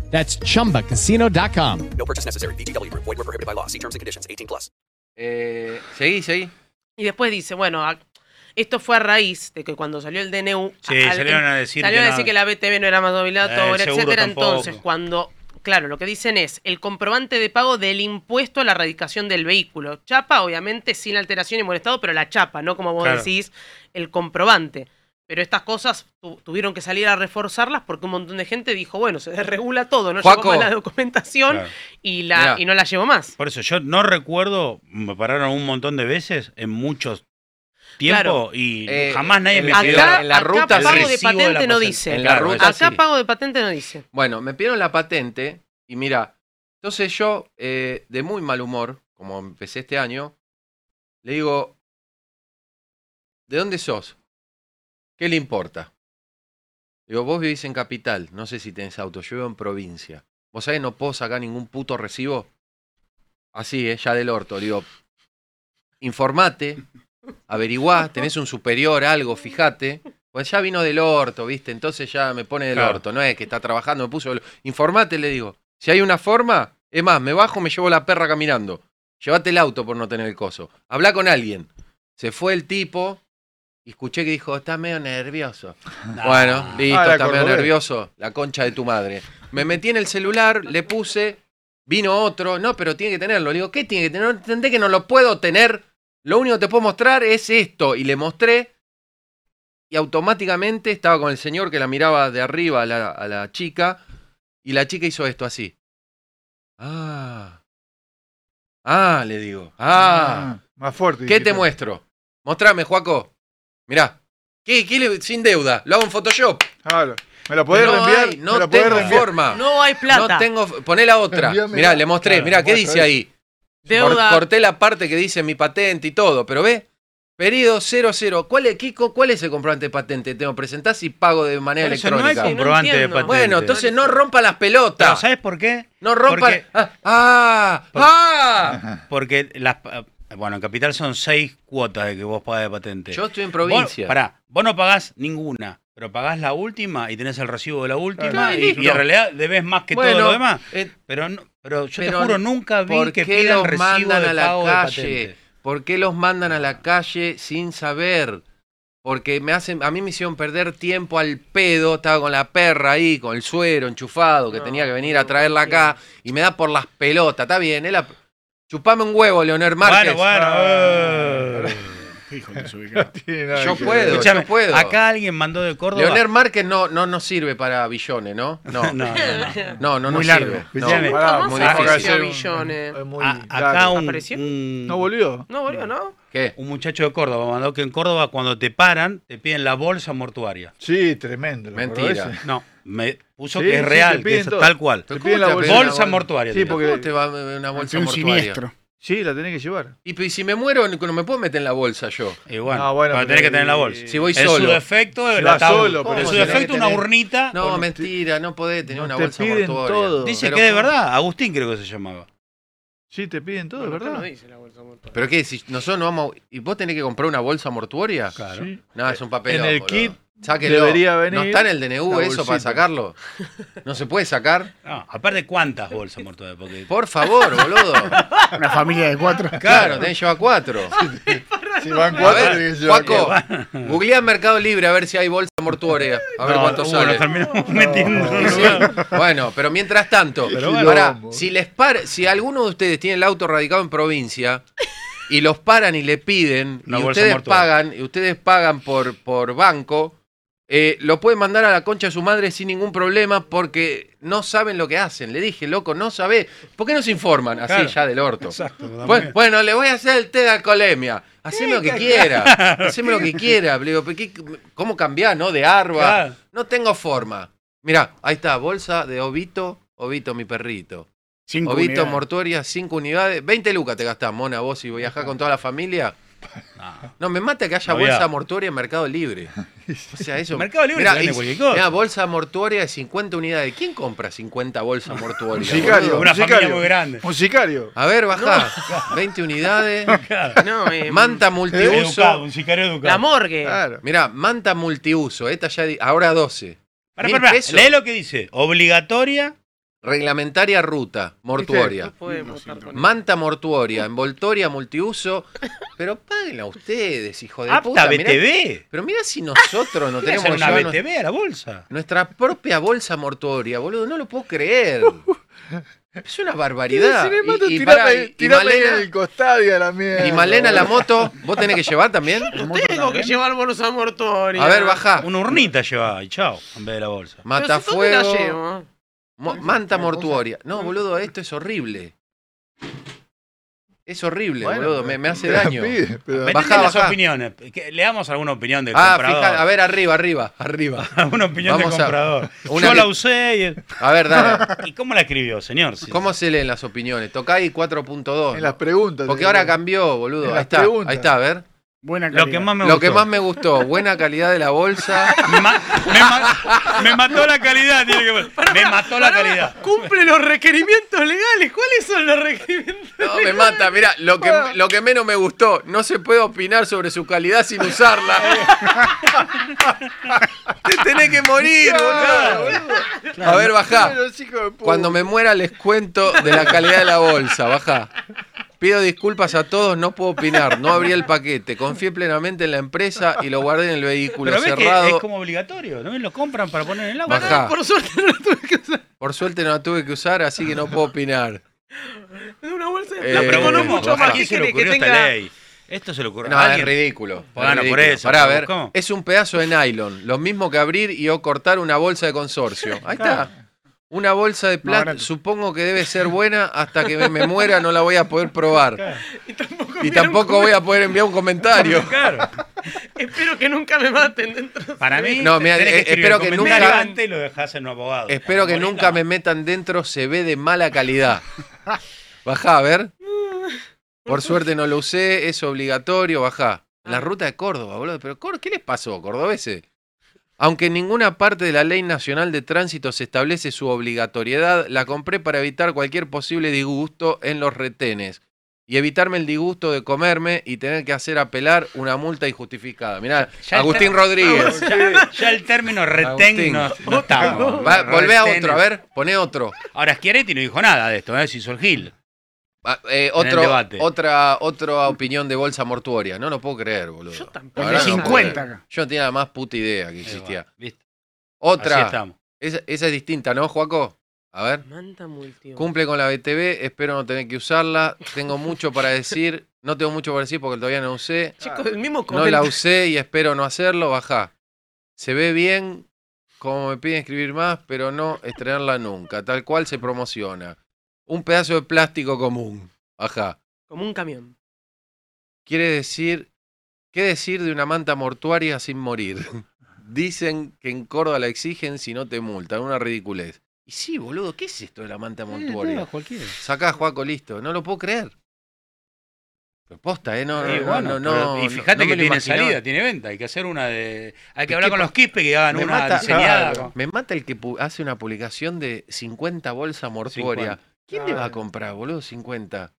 That's chumbacasino.com. No purchase necessary. VGW Group. Void were prohibited by law. See terms and conditions. 18 plus. Eh, seguí, seguí. Y después dice, bueno, a- esto fue a raíz de que cuando salió el DNU... Sí, salieron a decir salieron que a no- decir que la BTV no era más Eh, obligatoria, el seguro etcétera. tampoco. Entonces, cuando... Claro, lo que dicen es el comprobante de pago del impuesto a la erradicación del vehículo. Chapa, obviamente, sin alteración y buen estado, pero la chapa, no como vos Claro. decís, el comprobante. Pero estas cosas tu- tuvieron que salir a reforzarlas porque un montón de gente dijo, bueno, se desregula todo, no Juaco. llevo más la documentación Claro. y, la, Mirá. y no la llevo más. Por eso yo no recuerdo, me pararon un montón de veces en muchos tiempos Claro. y Eh, jamás nadie en me pidió en la el ruta Acá pago de patente no dice. En la ruta Acá sí. pago de patente no dice. Bueno, me pidieron la patente y mira, entonces yo, eh, de muy mal humor, como empecé este año, le digo, ¿de dónde sos? ¿Qué le importa? Digo, vos vivís en capital, no sé si tenés auto, yo vivo en provincia. ¿Vos sabés no puedo sacar ningún puto recibo? Así, ¿eh? ya del orto. Digo, informate, averiguá, tenés un superior, algo, fíjate. Pues ya vino del orto, ¿viste? Entonces ya me pone del Claro. orto. No es que está trabajando, me puso. del- Informate, le digo. Si hay una forma, es más, me bajo, me llevo la perra caminando. Llévate el auto por no tener el coso. Habla con alguien. Se fue el tipo y escuché que dijo, está medio nervioso. Bueno, listo, Ah, la está medio nervioso. La concha de tu madre. Me metí en el celular, le puse, vino otro. No, pero tiene que tenerlo. Le digo, ¿qué tiene que tener? No entendés que no lo puedo tener. Lo único que te puedo mostrar es esto. Y le mostré. Y automáticamente estaba con el señor que la miraba de arriba a la, a la chica. Y la chica hizo esto así. Ah. Ah, le digo. Ah. Más fuerte. ¿Qué te muestro? Mostrame, Juaco. Mirá. ¿Qué, qué le- sin deuda. Lo hago en Photoshop. Claro. ¿Me lo podés no reenviar? hay, ¿Me no lo podés tengo reenviar? forma. No hay plata. No tengo. Poné la otra. Mirá, le mostré. Claro, Mirá, ¿qué dice ahí? Deuda. Cor- corté la parte que dice mi patente y todo, pero ve. Periodo 00. ¿Cuál es, Kiko, ¿Cuál es el comprobante de patente? Tengo presentás y pago de manera eso no hay electrónica. comprobante de patente. bueno, entonces no rompa las Pero pelotas. ¿Sabes por qué? No rompa. Porque- Ah, ah, ah. Porque las, bueno, en Capital son seis cuotas de que vos pagás de patente. Yo estoy en Vos, provincia. pará, vos no pagás ninguna, pero pagás la última y tenés el recibo de la última Claro, y, en realidad debes más que Bueno, todo lo demás. eh, Pero, no- pero yo pero te juro, nunca vi ¿Por que qué pidan los recibo mandan de a la pago de calle? patente. ¿Por qué los mandan a la calle sin saber? Porque me hacen, a mí me hicieron perder tiempo al pedo, estaba con la perra ahí, con el suero enchufado, que No, tenía que venir a traerla acá, y me da por las pelotas, está bien, es la- chupame un huevo, Leonel Márquez. Bueno, bueno. Ah. eh. Hijo de su. Tiene Yo que puedo. Escuchame, yo puedo. acá alguien mandó de Córdoba. Leonel Márquez no, no nos sirve para billones, ¿no? No, No, no, no. no, no Muy nos largo. sirve. No, Escuchame, Pará, ¿Cómo muy se difícil. Billones? acá un, ¿No volvió? No, boludo, ¿no? ¿Qué? un muchacho de Córdoba mandó que en Córdoba cuando te paran te piden la bolsa mortuaria. Sí, tremendo. ¿lo Mentira. No, me puso Sí, que es sí, real, que es todo. tal cual. Te piden la ¿Cómo te va a pedir Bolsa mortuaria. Sí, porque- ¿Cómo te va una bolsa un mortuaria? siniestro. Sí, la tenés que llevar. Y, si me muero, no me puedo meter en la bolsa yo. Y bueno, No, bueno, pero tenés que tener la bolsa. Si voy en solo. su defecto, ataúd. solo, pero en su defecto, una tener- urnita. No, mentira, no podés tener No una te bolsa piden mortuoria. todo. Dice Pero que de verdad. Agustín creo que se llamaba. Sí, te piden todo, Bueno, ¿verdad? no dice la bolsa mortuoria. ¿Pero qué? Si nosotros no vamos. a- ¿Y vos tenés que comprar una bolsa mortuoria? Claro. Sí. No, es un papel. En el kit Sáquelo. debería venir ¿No está en el DNU eso para sacarlo? ¿No se puede sacar? No, aparte, ¿cuántas bolsas mortuorias? Porque Por favor, boludo. Una familia de cuatro. Claro, tenés que llevar cuatro. Si van A cuatro, ver, Juaco, cuatro. googlea en Mercado Libre a ver si hay bolsa mortuoria. A ver No, cuánto uh, sale. nos terminamos metiendo. Sí, Bueno, pero mientras tanto, Pero bueno. si les par- si alguno de ustedes tiene el auto radicado en provincia y los paran y le piden Una y ustedes mortuoria. pagan y ustedes pagan por por banco, eh, lo pueden mandar a la concha de su madre sin ningún problema porque no saben lo que hacen. Le dije, loco, no sabe. ¿Por qué no se informan? Así Claro. ya del orto. Exacto. Bueno, bueno, le voy a hacer el té de alcoholemia. Haceme lo que quiera. Haceme lo que quiera. Le digo, ¿pero qué- ¿Cómo cambiar, no? De arba. Claro. No tengo forma. Mirá, ahí está, bolsa de Ovito, Ovito, mi perrito. Cinco Ovito unidades. Mortuoria, 5 unidades. 20 lucas te gastás, mona, vos si viajás con toda la familia. No. No, me mata que haya No, bolsa mortuoria en Mercado Libre. O sea, eso. Mercado Libre Mirá, vende y- cualquier cosa. mirá, bolsa mortuoria de 50 unidades. ¿Quién compra 50 bolsas mortuorias? Un sicario. boludo? Una un familia sicario. muy grande. Un sicario. A ver, bajá. 20 unidades. Claro. No, eh, Manta Educado, multiuso. un sicario educado. la morgue. Claro. Mirá, manta multiuso. Esta ya. Ahora 12. Pará, Mil pará, pará. pesos. Lee lo que dice. Obligatoria. Reglamentaria ruta mortuoria. No podemos estar con Manta mortuoria, envoltoria multiuso. Pero páguenla ustedes, hijo de Apta puta. mirá- BTV. pero mira si nosotros no tenemos que una llevar BTV a la bolsa. nuestra propia bolsa mortuoria, boludo. No lo puedo creer. Es una barbaridad. Si me mato, Y, y tirame, pará, y- y Malena, en el costado y a la mierda. y Malena la moto, ¿vos tenés que llevar también? Tengo que llevar bolsa mortuoria. A ver, bajá. Una urnita llevaba y chao, en vez de la bolsa. Pero si, ¿dónde la Matafuego. Mo- Manta mortuoria. No, boludo, esto es horrible. Es horrible, Bueno, boludo. Me, me hace daño. pide, pero- Metete Bajá, las bajá. opiniones. Que- Leamos alguna opinión del Ah, comprador. fija, a ver, arriba, arriba, arriba. Alguna opinión Vamos del a- comprador. una Yo la usé y... A ver, dale. ¿Y cómo la escribió, señor? ¿Cómo se leen las opiniones? Tocai 4.2. En las preguntas. Porque ahora cambió, boludo. En Ahí está, preguntas. ahí está, a ver. Buena Lo que más me Lo gustó. que más me gustó, buena calidad de la bolsa. Me, ma- me ma- me mató la calidad. tiene que ver. me mató la calidad. Cumple los requerimientos legales. ¿Cuáles son los requerimientos? No, me mata. Mira, lo que, lo que menos me gustó, no se puede opinar sobre su calidad sin usarla. Te tenés que morir, boludo. A ver, bajá. Cuando me muera les cuento de la calidad de la bolsa, baja. Pido disculpas a todos, no puedo opinar, no abrí el paquete, confié plenamente en la empresa y lo guardé en el vehículo Pero ves que cerrado. es como obligatorio, ¿no? Lo compran para poner en el. Bajá. Por suerte no la tuve que usar. Por suerte no la tuve que usar, así que no puedo opinar. Es una bolsa de Eh, No, no ¿cómo, mucho ¿a más. quién ¿Qué se le querés que esta tenga? ley? Esto se le ocurrió No, a es alguien. ridículo. es Bueno, por ridículo. eso. Pará, a pero ver, ¿cómo? es un pedazo de nylon, lo mismo que abrir y o cortar una bolsa de consorcio. Ahí está. Una bolsa de plata, supongo que debe ser buena hasta que me, me muera, no la voy a poder probar. Y tampoco, Y voy a poder enviar un comentario. Claro. Espero que nunca me maten dentro. Para mí, No, mira, tenés eh, espero que nunca- y lo dejás en un abogado. Espero que Bonita. nunca me metan dentro, se ve de mala calidad. Bajá, a ver. Por suerte no lo usé, es obligatorio, bajá. La ruta de Córdoba, boludo. Pero ¿qué les pasó, cordobeses? Aunque en ninguna parte de la Ley Nacional de Tránsito se establece su obligatoriedad, la compré para evitar cualquier posible disgusto en los retenes y evitarme el disgusto de comerme y tener que hacer apelar una multa injustificada. Mirá, Ya Agustín Rodríguez. Ya, ya el término retén no, no estamos. Va, volvé a otro, a ver, poné otro. Ahora, Schiaretti no dijo nada de esto, ¿eh? El Gil. Ah, eh, otro, otra, otra opinión de bolsa mortuoria. No lo puedo creer, boludo. Yo tampoco. No lo 50 puedo creer. acá. Yo no tenía la más puta idea que existía. bueno, ¿viste? Así Otra. estamos. Esa, esa es distinta, ¿no, Juaco? A ver. Manta. Cumple con la BTV, espero no tener que usarla. Tengo mucho para decir. No tengo mucho para decir porque todavía no usé. Chicos, el mismo No la usé y espero no hacerlo. Baja. Se ve bien, como me piden escribir más, pero no estrenarla nunca. Tal cual se promociona. Un pedazo de plástico común. Baja. Como un camión. Quiere decir, ¿qué decir de una manta mortuaria sin morir? Dicen que en Córdoba la exigen si no te multan, una ridiculez. Y sí, boludo, ¿qué es esto de la manta mortuoria? cualquiera. Sacá, Juaco, listo. No lo puedo creer. Posta, ¿eh? No, Sí, no, bueno, no, pero- no, y fíjate que tiene salida, tiene venta. Hay que hacer una de. Hay que ¿Qué hablar con los Quispe que hagan me una mata, diseñada. claro, me mata el que hace una publicación de 50 bolsas mortuorias. 50. ¿Quién le va a comprar, boludo, 50?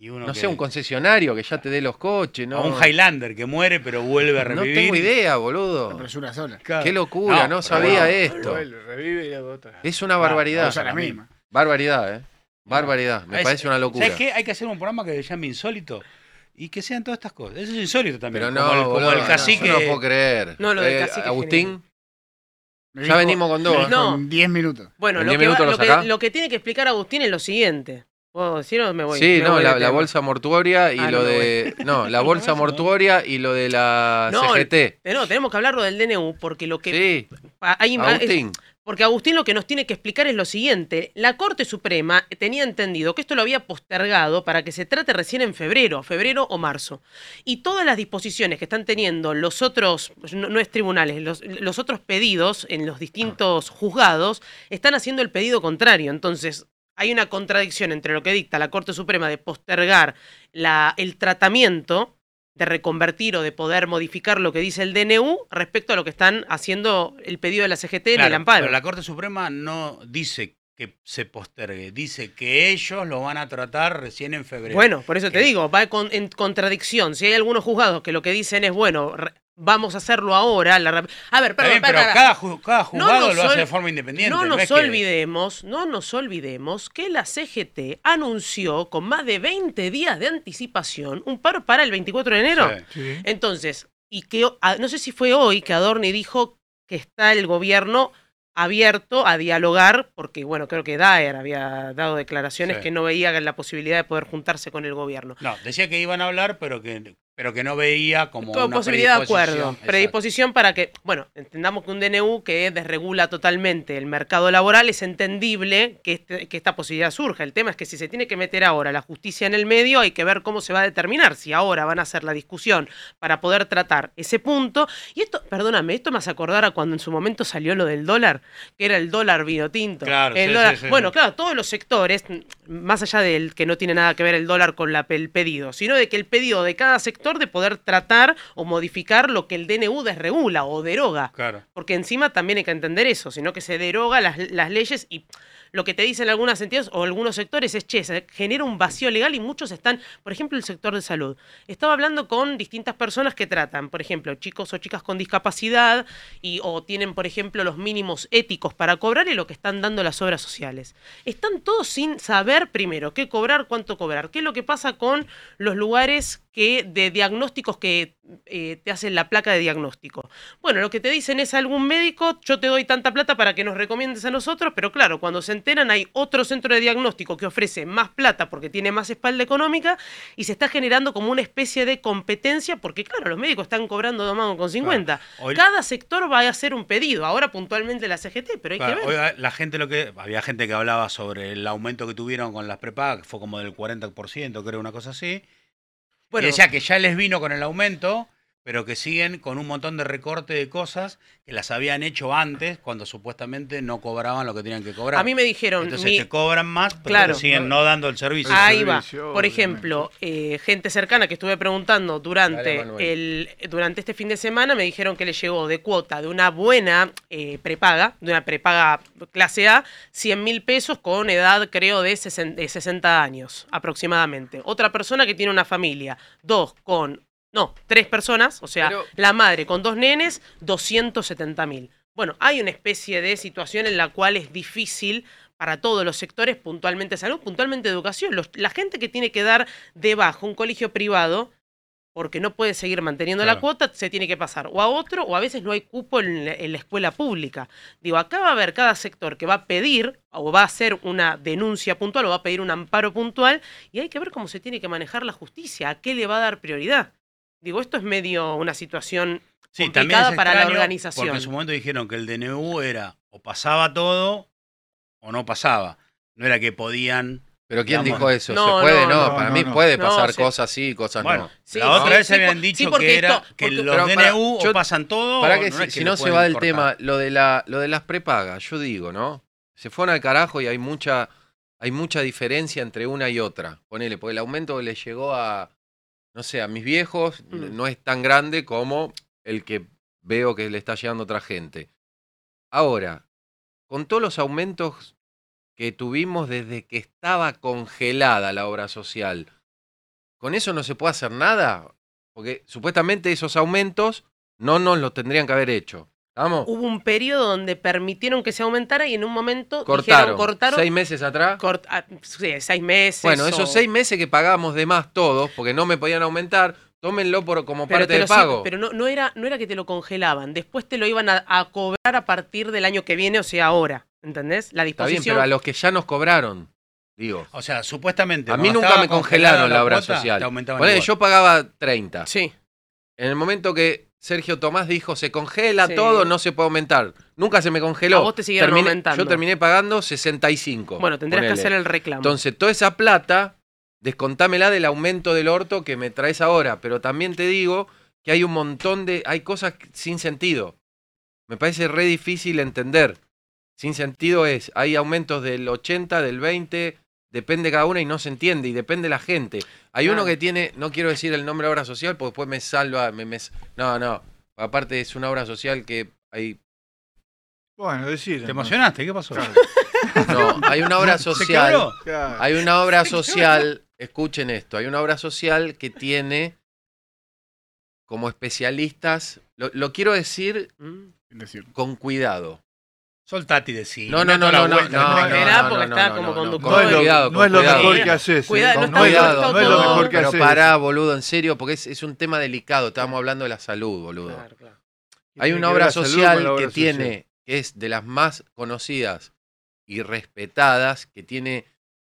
Y uno No que- sé, un concesionario que ya te dé los coches, ¿no? A un Highlander que muere pero vuelve a No revivir. tengo idea, boludo. Pero es una sola. Qué locura, no, sabía bueno, esto. Vuelve, revive y otra. Es una Ah, barbaridad. usa la misma. Barbaridad, ¿eh? Barbaridad. Me Es- parece una locura. ¿Sabes qué? Hay que hacer un programa que se llame Insólito y que sean todas estas cosas. Eso es insólito también. Pero no, como el, como boludo, el no, cacique. no puedo creer. No, lo del Eh, cacique es Agustín, ya dijo- venimos con dos. No. En 10 minutos. Bueno, ¿En lo 10 que, va- minutos lo lo, que, sacás? lo que tiene que explicar Agustín es lo siguiente. ¿Puedo decir o me voy? Sí, Me no, voy la, bolsa mortuoria y Ah, lo no de. No, la bolsa mortuoria y lo de la No, CGT. No, tenemos que hablarlo del DNU porque lo que Sí, hay- es- Agustín. Porque Agustín lo que nos tiene que explicar es lo siguiente. La Corte Suprema tenía entendido que esto lo había postergado para que se trate recién en febrero, febrero o marzo. Y todas las disposiciones que están teniendo los otros, no, no es tribunales, los, otros pedidos en los distintos juzgados están haciendo el pedido contrario. Entonces, hay una contradicción entre lo que dicta la Corte Suprema de postergar el tratamiento de reconvertir o de poder modificar lo que dice el DNU respecto a lo que están haciendo el pedido de la CGT en Claro, el amparo. Pero la Corte Suprema no dice que se postergue, dice que ellos lo van a tratar recién en febrero. Bueno, por eso te Que- digo, va con- en contradicción. Si hay algunos juzgados que lo que dicen es, bueno, re- vamos a hacerlo ahora. la a ver, perdón, bien, pero cada, ju- cada No juzgado nos lo hace de forma independiente. No nos que- olvidemos, no nos olvidemos que la CGT anunció con más de 20 días de anticipación un paro para el 24 de enero. Sí. Entonces, y que no sé si fue hoy que Adorni dijo que está el gobierno abierto a dialogar, porque bueno, creo que Daer había dado declaraciones Sí. que no veía la posibilidad de poder juntarse con el gobierno. No, decía que iban a hablar, pero que, pero que no veía como una posibilidad de acuerdo. predisposición. Exacto. Predisposición para que, bueno, entendamos que un DNU que desregula totalmente el mercado laboral es entendible que, este- que esta posibilidad surja. El tema es que si se tiene que meter ahora la justicia en el medio, hay que ver cómo se va a determinar. Si ahora van a hacer la discusión para poder tratar ese punto. Y esto, perdóname, esto me hace acordar a cuando en su momento salió lo del dólar, que era el dólar vino tinto. Claro, El sí, dólar- sí, sí, bueno, claro, todos los sectores, más allá del que no tiene nada que ver el dólar con la, el pedido, sino de que el pedido de cada sector de poder tratar o modificar lo que el DNU desregula o deroga. Claro. Porque encima también hay que entender eso, sino que se deroga las, las leyes y lo que te dicen algunas entidades o algunos sectores es, che, se genera un vacío legal y muchos están, por ejemplo, el sector de salud. Estaba hablando con distintas personas que tratan, por ejemplo, chicos o chicas con discapacidad y, o tienen, por ejemplo, los mínimos éticos para cobrar y lo que están dando las obras sociales. Están todos sin saber primero qué cobrar, cuánto cobrar. ¿Qué es lo que pasa con los lugares que de diagnósticos que eh, te hacen la placa de diagnóstico? Bueno, lo que te dicen es algún médico, yo te doy tanta plata para que nos recomiendes a nosotros, pero claro, cuando se enteran hay otro centro de diagnóstico que ofrece más plata porque tiene más espalda económica y se está generando como una especie de competencia porque claro, los médicos están cobrando domago con 50. Hoy- Cada sector va a hacer un pedido, ahora puntualmente la CGT, pero hay Claro, que ver. hoy la gente lo que había gente que hablaba sobre el aumento que tuvieron con las prepagas, que fue como del 40%, creo una cosa así. Bueno. y decía que ya les vino con el aumento, pero que siguen con un montón de recorte de cosas que las habían hecho antes cuando supuestamente no cobraban lo que tenían que cobrar. A mí me dijeron, Entonces mi- te cobran más, pero Claro. te siguen no dando el servicio. Ahí va. servicio, Por ejemplo, eh, gente cercana que estuve preguntando durante, el, durante este fin de semana me dijeron que le llegó de cuota de una buena eh, prepaga, de una prepaga clase A, 100 mil pesos con edad creo de 60, de 60 años aproximadamente. Otra persona que tiene una familia, dos con... No, tres personas, o sea, Pero- la madre con dos nenes, 270 mil. Bueno, hay una especie de situación en la cual es difícil para todos los sectores, puntualmente salud, puntualmente educación. Los- la gente que tiene que dar debajo un colegio privado, porque no puede seguir manteniendo la cuota, se tiene que pasar o a otro, o a veces no hay cupo en la, en la escuela pública. Digo, acá va a haber cada sector que va a pedir o va a hacer una denuncia puntual o va a pedir un amparo puntual y hay que ver cómo se tiene que manejar la justicia, a qué le va a dar prioridad. Digo, esto es medio una situación Sí, complicada para la organización. Porque en su momento dijeron que el DNU era o pasaba todo o no pasaba. No era que podían. Pero ¿quién digamos, dijo eso? No, ¿Se puede? no, No, no, para no, mí no. puede pasar se- cosas sí, cosas Bueno, no. Sí, la sí, otra vez sí, habían dicho que era esto- que los para- DNU yo- o pasan todo. Para o que no si, es si que no se va del cortar. tema, lo de la, lo de las prepagas, yo digo, ¿no? Se fueron al carajo y hay mucha, hay mucha diferencia entre una y otra. Ponele, porque el aumento le llegó a, no sé, a mis viejos Mm. no es tan grande como el que veo que le está llegando otra gente. Ahora, con todos los aumentos que tuvimos desde que estaba congelada la obra social, ¿con eso no se puede hacer nada? Porque supuestamente esos aumentos no nos los tendrían que haber hecho. Hubo un periodo donde permitieron que se aumentara y en un momento Cortaron. dijeron, cortaron. Seis meses atrás. cort- ah, sí, seis meses. Bueno, o- esos seis meses que pagábamos de más todos, porque no me podían aumentar, tómenlo por, como Pero, parte te de lo pago. pero no, no, era, no era que te lo congelaban, después te lo iban a, a cobrar a partir del año que viene, o sea, ahora. ¿Entendés? La Está bien, disposición. pero a los que ya nos cobraron, digo. O sea, supuestamente. A mí nunca me congelaron congelada la obra cuota, social. te aumentaban Ponele, igual. yo pagaba 30. Sí. En el momento que Sergio Tomás dijo se congela Sí. todo, no se puede aumentar. Nunca se me congeló. A vos te siguieron Terminé- aumentando. Yo terminé pagando 65. Bueno, tendrías que hacer el reclamo. Entonces, toda esa plata, descontámela del aumento del orto que me traes ahora. Pero también te digo que hay un montón de. Hay cosas sin sentido. Me parece re difícil entender. Sin sentido es, hay aumentos del 80, del 20, depende cada una y no se entiende, y depende la gente. Hay uno que tiene, no quiero decir el nombre de obra social, porque después me salva, me, me- no, no. Aparte es una obra social que hay, Bueno, decir. ¿Te emocionaste? ¿Qué pasó? no, hay una obra ¿Se social. Hay una obra social, escuchen esto, hay una obra social que tiene como especialistas, lo, lo quiero decir Mm. con cuidado. Soltate y decí. No, no, no, no, no, no, no, porque no, está no, como no, no, conductor. con No es lo, cuidado, no es lo mejor que haces. ¿eh? Cuidado, no es lo, cuidado. no es lo mejor que Pero haces. pará, boludo, en serio, porque es, es un tema delicado, estábamos hablando de la salud, boludo. Claro, claro. Hay una obra social que social. tiene, que es de las más conocidas y respetadas, que tiene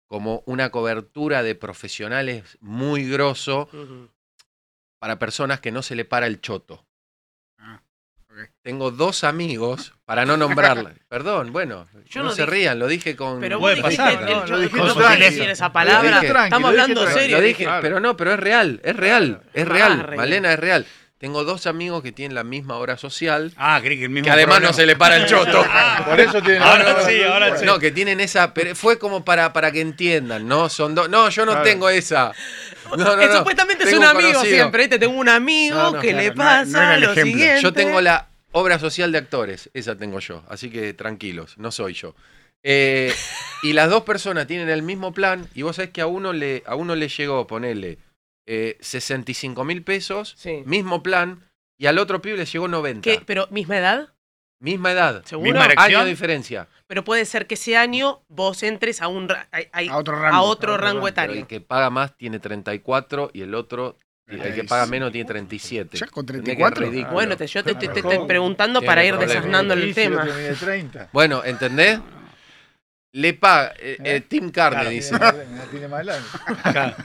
como una cobertura de profesionales muy grosso para personas que no se le para el choto. Ah. Tengo dos amigos, para no nombrarla. Perdón, bueno, Yo no, no se dije- rían, lo dije con. Pero Puede vos dijiste pasar, el- ¿no? el- Lo dije no podés tranqui. decir esa Lo palabra. dije Estamos lo dije hablando tranqui. serio. Lo dije, Claro. pero no, pero es real, es real, es Ah, real. real. Malena es real. Tengo dos amigos que tienen la misma obra social, Ah, creí que el mismo. que además no se le para el choto. Por eso tiene. Ahora sí, ahora sí. No, que tienen esa, pero fue como para, para que entiendan, ¿no? Son dos. No, yo no Claro. tengo esa. No, no, no. supuestamente es Tengo un amigo conocido. siempre. ¿viste? Tengo un amigo No, no, que le claro, no- no pasa era el lo ejemplo. siguiente. Yo tengo la obra social de actores, esa tengo yo, así que tranquilos, no soy yo. Eh, y las dos personas tienen el mismo plan y vos sabés que a uno le, a uno le llegó, ponele, eh, 65 mil pesos, Sí. mismo plan, y al otro pibe le llegó 90. ¿Qué? ¿Pero misma edad? Misma edad, ¿Seguro? Misma año de diferencia. Pero puede ser que ese año vos entres a un a, a- A otro a rango. otro a otro rango rango, Pero etario. el que paga más tiene 34 y el otro, el que paga menos tiene 37. Ya con ¿Entendés que es 34? ridículo? Bueno, te- yo te, te- te Claro. estoy preguntando para ir desasnando el tema. otro mide 30. Bueno, ¿entendés? Le paga, eh, eh, Tim Carne Claro. dice. Tiene- Tiene más largo. Claro.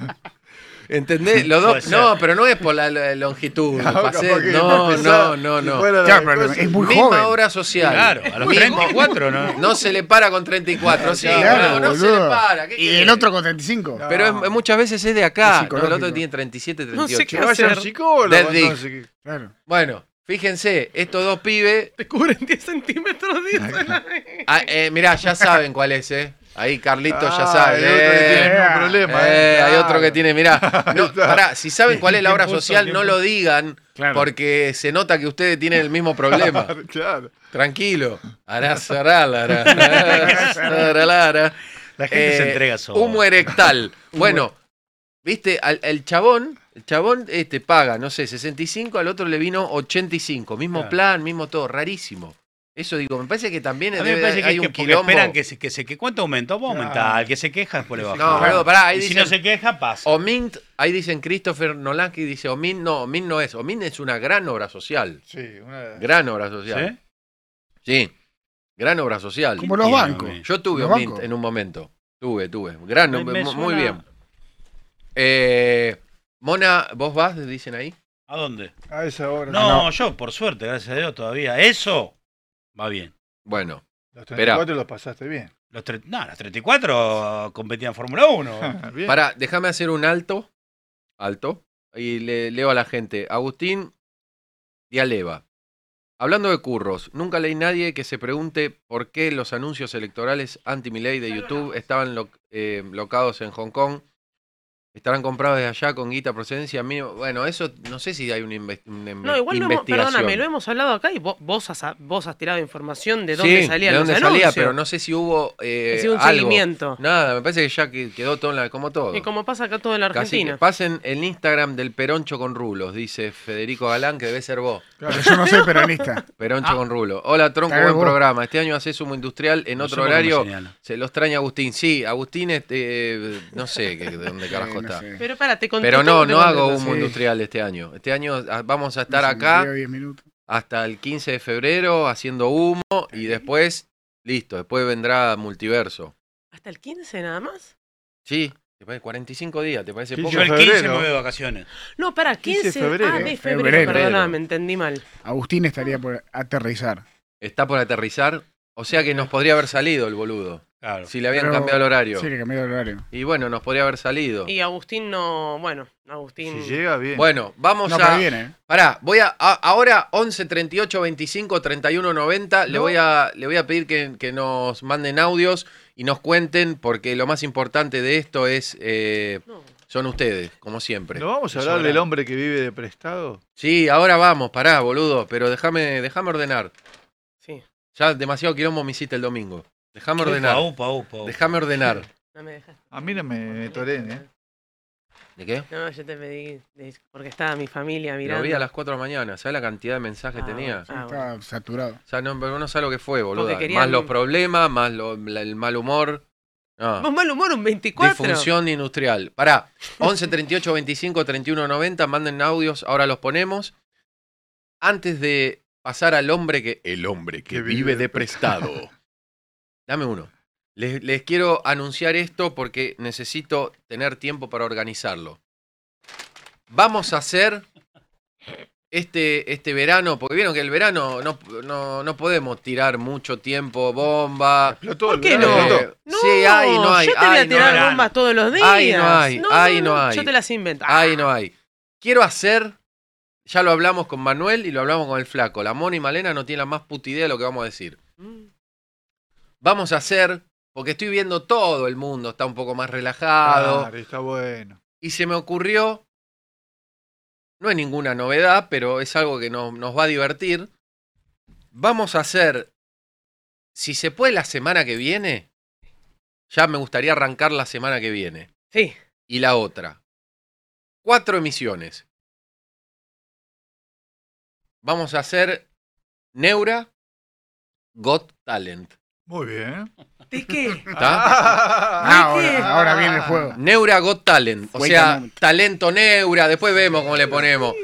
¿Entendés? Los dos, no, pero no es por la, la longitud. No, pasé- no, no, no, no. Claro, de es muy Misma joven. obra social. Claro, a los Mismo- 34, ¿no? No se le para con 34. Sí, Claro, no, no se le para. ¿qué Y querés? el otro con 35. No. Pero es- muchas veces es de acá. Es ¿no? El otro tiene 37, No sé 38. qué al hacer. psicólogo. Dick. qué. Claro. Bueno, fíjense, estos dos pibes. Te cubren 10 centímetros, dice. Ah, eh, mirá, ya saben cuál es, ¿eh? Ahí Carlitos ya Ah, sabe. hay otro que eh. tiene el mismo problema. Eh, eh. Hay otro que tiene, mirá. No, pará, si saben cuál es la obra social, ¿Quién no lo digan, Claro. porque se nota que ustedes tienen el mismo problema. Claro. Tranquilo. La gente se Eh, entrega sola. Humo erectal. Bueno, viste, al, el chabón, el chabón este, paga, no sé, 65, al otro le vino 85. Mismo Claro. plan, mismo todo, rarísimo. Eso digo, me parece que también A mí me debe- parece que hay es que un quilombo. esperan que se, que se que cuánto aumentó, vamos a aumentar. El que se queja después le baja. No, boludo, pará, ahí y si dicen- no se queja, pasa. Omint, ahí dicen Christopher Nolanki, dice Omint, no, Omint no es. Omint es una gran obra social. Sí, una. Gran obra social. ¿Sí? Sí, gran obra social. Como los bancos. Yo tuve Omint bancos. en un momento. Tuve, tuve. Gran, Me- me mu- muy bien. Eh, Mona, ¿vos vas? Dicen ahí. ¿A dónde? A esa hora. No, yo, por suerte, gracias a Dios, todavía. Eso va bien. Bueno, Los Esperá. 34 los pasaste bien. Los tre- no, las 34 competían en Fórmula 1. bien. para, déjame hacer un alto. Alto. Y le leo a la gente. Agustín Dialeva. Hablando de curros, nunca leí nadie que se pregunte por qué los anuncios electorales anti-Milei de YouTube estaban lo- eh, locados en Hong Kong Estarán comprados de allá con guita procedencia mínimo. Bueno, eso no sé si hay una, inve- una No, igual no hemos, investigación. perdóname, lo hemos hablado acá y vos, vos, has, vos has tirado información de dónde sí, salían de los dónde salía, anuncios. pero no sé si hubo eh, Ha sido un algo. seguimiento. Nada, me parece que ya que- quedó todo en la- como todo. Y como pasa acá todo en la Casi Argentina. que pasen el Instagram del Peroncho con rulos, dice Federico Galán, que debe ser vos. Claro, yo no soy peronista. Peroncho Ah. con rulo. Hola, Tronco, buen vos. programa. Este año haces humo industrial en No otro horario. Se los extraña Agustín. Sí, Agustín, este, no sé de dónde carajo no está. sé. Pero para, te Pero no, no hago humo Sí. industrial este año. Este año ah, vamos a estar No acá me quedo 10 minutos. hasta el 15 de febrero haciendo humo y después, listo, después vendrá multiverso. ¿Hasta el 15 nada más? Sí, te parece 45 días, ¿te parece 15 poco? Yo el 15 febrero. me voy de vacaciones. No, para, 15 15, de febrero. Ah, de febrero, Febrero. perdona, me entendí mal. Agustín estaría por aterrizar. Está por aterrizar. O sea que nos podría haber salido el boludo. Claro. Si le habían Pero- cambiado el horario. Sí, le cambió el horario. Y bueno, nos podría haber salido. Y Agustín no, bueno, Agustín... Si llega bien. Bueno, vamos No, a. viene. ¿eh? Pará, voy a, a- ahora 11 38 25 31 90. Le, voy a, le voy a pedir que, que nos manden audios y nos cuenten, porque lo más importante de esto es. eh, No. son ustedes, como siempre. ¿No vamos a hablar del hombre que vive de prestado? Sí, ahora vamos, pará, boludo, pero déjame, déjame ordenar. Ya demasiado quilombo me hiciste el domingo. Déjame ordenar. upa, upa, upa. Déjame ordenar. no me dejas. A mí no me, me toren, ¿eh? ¿De qué? No, yo te pedí, de- porque estaba mi familia Lo mirando. vi a las 4 de la mañana. ¿Sabes la cantidad de mensajes Ah, que tenía? bueno. Ah, Está saturado. O sea, no, pero no sé lo que fue, boludo. Querían- Más los problemas, más lo- la- el mal humor. No. Vos mal humor un 24. Disfunción industrial. Pará, 11 38 25 31 90, manden audios, ahora los ponemos. Antes de pasar al hombre que. El hombre que, Que vive, vive de prestado. Dame uno. Les, les quiero anunciar esto porque necesito tener tiempo para organizarlo. Vamos a hacer este, este verano, porque vieron que el verano no, no, no podemos tirar mucho tiempo bomba. Explotó ¿Por el qué no? explotó. No, Sí, hay, no hay. Yo te voy hay, a no tirar hay. bombas todos los días. Ahí no hay, ahí no hay. Yo te las invento. Ahí no hay. Quiero hacer, ya lo hablamos con Manuel y lo hablamos con el flaco. La Mona y Malena no tienen la más puta idea de lo que vamos a decir. Vamos a hacer, porque estoy viendo todo el mundo, está un poco más relajado. Claro, está bueno. Y se me ocurrió, no es ninguna novedad, pero es algo que nos, nos va a divertir. Vamos a hacer, si se puede la semana que viene, ya me gustaría arrancar la semana que viene. Sí. Y la otra. Cuatro emisiones. Vamos a hacer Neura Got Talent. Muy bien. ¿De qué? ¿Está? Ah, ahora, ahora viene el juego. Neura Got Talent. O Wait sea, talento Neura. Después vemos cómo le ponemos.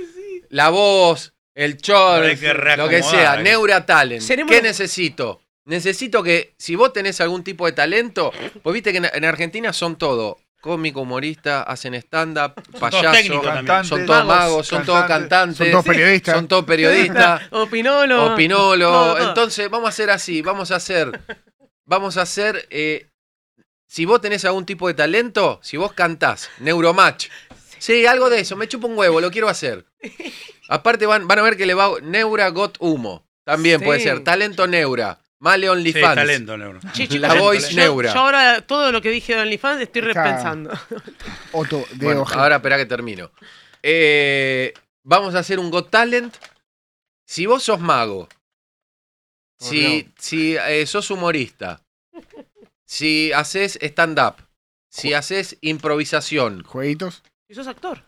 La voz, el chor, Hay que lo que sea. eh. Neura Talent. Seremos- ¿Qué necesito? Necesito que, si vos tenés algún tipo de talento, pues viste que en, en Argentina son todo. Cómico, humorista, hacen stand-up, payaso, son todos magos, son todos cantantes. Son todos periodistas. son todos periodistas. Entonces, vamos a hacer así, vamos a hacer, vamos a hacer, eh, si vos tenés algún tipo de talento, si vos cantás, Neuromatch, sí, algo de eso, me chupa un huevo, lo quiero hacer. Aparte van, van a ver que le va Neura Got Humo, también Sí. puede ser, talento Neura, Male Sí, OnlyFans, talento, Neuro. Sí, chicos, La yo- voice yo- Neura. Yo ahora todo lo que dije de OnlyFans estoy Está- repensando. Otto de Bueno, Ojeda. ahora espera que termino. Eh, vamos a hacer un Got Talent. Si vos sos mago, si, si eh, sos humorista, si haces stand-up, si haces improvisación, Jueguitos. ¿Y sos actor?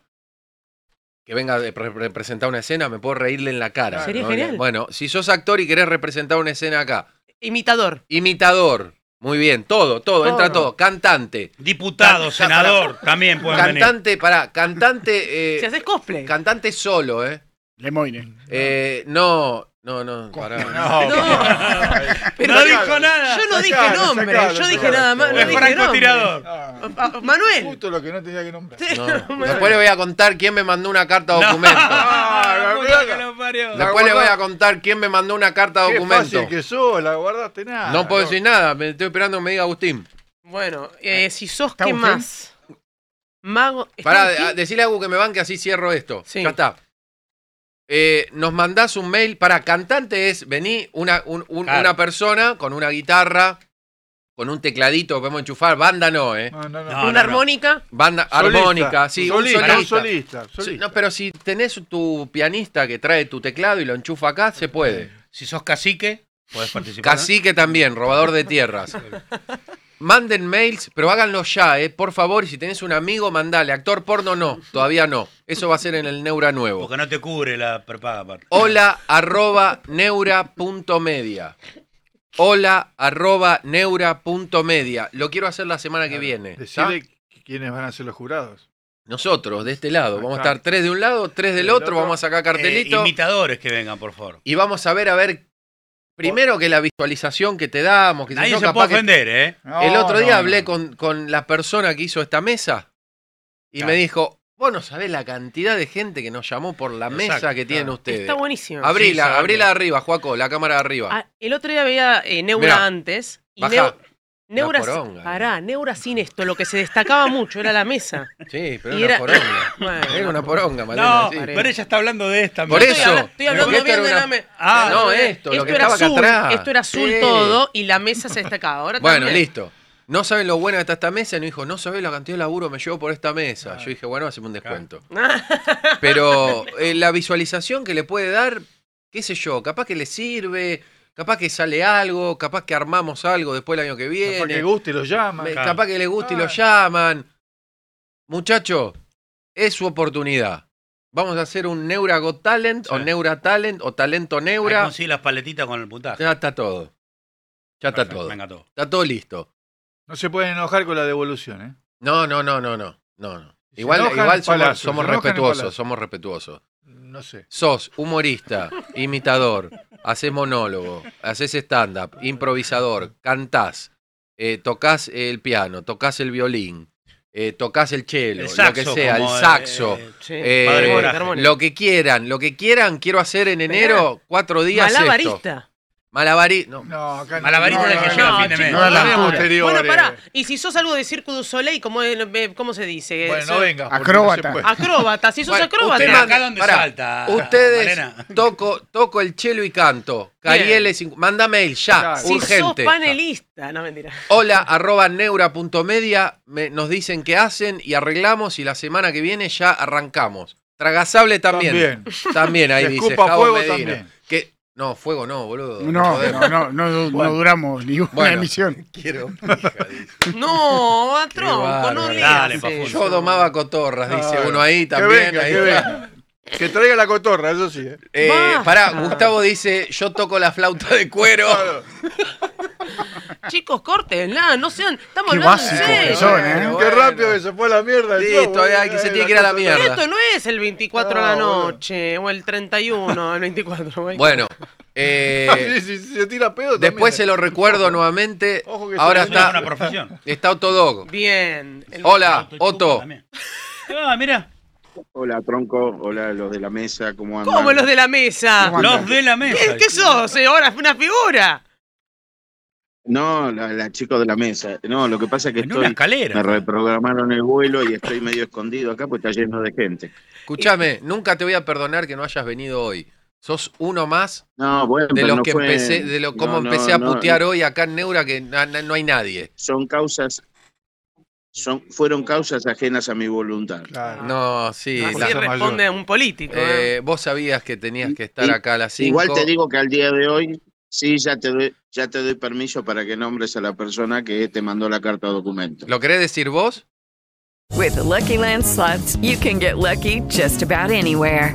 que venga a repre- representar una escena, me puedo reírle en la cara. Sería ¿no? genial. Bueno, si sos actor y querés representar una escena acá, Imitador. imitador, muy bien, todo, todo, entra Todo. Cantante, Diputado, Can- senador, también pueden venir. cantante, pará, cantante, eh, Si haces cosplay. cantante solo, ¿eh? Lemoine. Eh, no, no, no, pará. No, Pero No yo- dijo nada. Yo no dije nombre, sacalo, yo dije sacalo. nada más. No dije nombre. Ah, ah, Manuel. Justo lo que no tenía que nombrar. No. Después le voy a contar quién me mandó una carta No. documento. Ah. Después le voy a contar quién me mandó una carta Qué documento. fácil que sos, la guardaste nada. No puedo decir nada, me estoy esperando que me diga Agustín. Bueno, eh, si sos, ¿Está ¿qué más? Mago. ¿está Pará, Agustín? a- decile a Agu que me banque así cierro esto. Sí. Ya está. Eh, nos mandás un mail. Para cantante es, vení una, un- un- Claro. una persona con una guitarra con un tecladito que podemos enchufar. Banda no, ¿eh? No, no, no. No, Una armónica. Banda Solista. armónica, sí, un Solista, un solista. no, pero si tenés tu pianista que trae tu teclado y lo enchufa acá, se puede. Si sos cacique, podés participar. Cacique también, robador de tierras. Manden mails, pero háganlo ya, eh, por favor. Y si tenés un amigo, mandale. Actor porno no, todavía no. Eso va a ser en el Neura nuevo. Porque no te cubre la prepaga aparte. Hola arroba neura punto media. Hola arroba neura punto media. Lo quiero hacer la semana que viene. Decirle quiénes van a ser los jurados. Nosotros, de este lado. Vamos a estar tres de un lado, tres del Del otro. otro. Vamos a sacar cartelito. Eh, imitadores que vengan, por favor. y vamos a ver, a ver. Primero que la visualización que te damos. Que Nadie yo, se puede que- ofender, ¿eh? El otro día no, hablé no. Con, con la persona que hizo esta mesa y Claro. me dijo, vos no sabés la cantidad de gente que nos llamó por la Exacto, mesa que tienen ustedes. Está buenísimo. Abrila, Sí, abrila arriba, Juaco, la cámara de arriba. Ah, el otro día veía eh, Neura Mirá, antes. Y Neura, Poronga. pará, Neura sin esto, lo que se destacaba mucho era la mesa. Sí, pero Y era una poronga. Bueno. Era una poronga, Malena. No, sí. pero ella está hablando de esta. Por eso. Estoy, habla- estoy hablando esto bien de una- la mesa. Ah, no, esto, lo que era estaba acá azul, atrás. Esto era azul Sí. todo y la mesa se destacaba. Ahora Bueno, también. listo. No saben lo buena que está esta mesa. Y nos dijo, no sabés la cantidad de laburo me llevo por esta mesa. Yo dije, bueno, hacemos un descuento. Pero eh, la visualización que le puede dar, qué sé yo, capaz que le sirve, capaz que sale algo, capaz que armamos algo después el año que viene. Para que guste y lo llaman. Me- Claro. Capaz que le guste y lo Ah. llaman. Muchacho, es su oportunidad. Vamos a hacer un Neura Got Talent o. Neura Talent o Talento Ahí Neura. conseguí las paletitas con el puntaje. Ya está todo. Ya está Perfecto, todo. Venga todo. Está todo listo. No se pueden enojar con la devolución, ¿eh? No, no, no, no, no. no, Igual, igual somos, palazo, somos respetuosos, somos respetuosos. No sé. Sos humorista, imitador, haces monólogo, haces stand-up, improvisador, cantás, eh, tocas el piano, tocas el violín, eh, tocas el cello, El lo que sea, el saxo. eh, Sí. eh, lo que quieran, lo que quieran, quiero hacer en enero cuatro días esto. Malabarista. No. No, acá no. Es el que no, llega no, a fin de mes. No. Bueno, pará. Y si sos algo de Circo du Soleil, ¿cómo, es- cómo se dice? Bueno, no venga. Acróbata. Acróbata, si sos Bueno, acróbata. usted Pero manda- acá donde pará, salta. Ustedes Malena. toco, toco el chelo y canto. Cariel, cincu- manda mail ya, Claro. si sos urgente. panelista. No, mentira. Hola arroba neura.media, me- nos dicen qué hacen y arreglamos y la semana que viene ya arrancamos. Tragasable también. También. También ahí Se dice fuego también. No, fuego no, boludo. No, no, no, no, no duramos ni una Bueno. emisión. Quiero pija, dice. No, a tronco, no le. Yo domaba cotorras, dice uno ahí que también. venga, ahí que traiga la cotorra, eso sí. ¿eh? Eh, pará, Gustavo dice, yo toco la flauta de cuero. Claro. Chicos, córtenla, no sean. Estamos Qué hablando en básicos serio. que son, ¿eh? Qué bueno. rápido que se fue a la mierda. el Sí, show, hay eh, que- se tiene que ir a la cosa- mierda. Esto no es el 24 de la No, boludo. noche o el 31, el 24. güey. Bueno, eh, Sí, sí, sí, se tira pedo. después se también. lo recuerdo nuevamente. Ojo que Ahora se Es una está, profesión. está Otodog. Bien. El- Hola, Otto. también. Ah, mira. Hola, Tronco. Hola, los de la mesa. ¿Cómo andan? ¿Cómo los de la mesa? ¿Cómo Los de la mesa. ¿Qué, qué sos? Eh, Ahora es una figura. No, la, la chico de la mesa. No, lo que pasa es que En una escalera. Me reprogramaron el vuelo y estoy medio escondido acá porque está lleno de gente. Escúchame, nunca te voy a perdonar que no hayas venido hoy. Sos uno más No, bueno, de los no que fue- empecé, de lo cómo no, no, empecé a no, putear hoy acá en Neura que na- na- no hay nadie. Son causas... Son, fueron causas ajenas a mi voluntad. Claro. No, sí. Así la- responde un político. ¿eh? eh, vos sabías que tenías que estar Y- acá a las 5. Igual te digo que al día de hoy, sí, ya te doy, ya te doy permiso para que nombres a la persona que te mandó la carta documento. ¿Lo querés decir vos? With the Lucky Land slots, you can get lucky just about anywhere.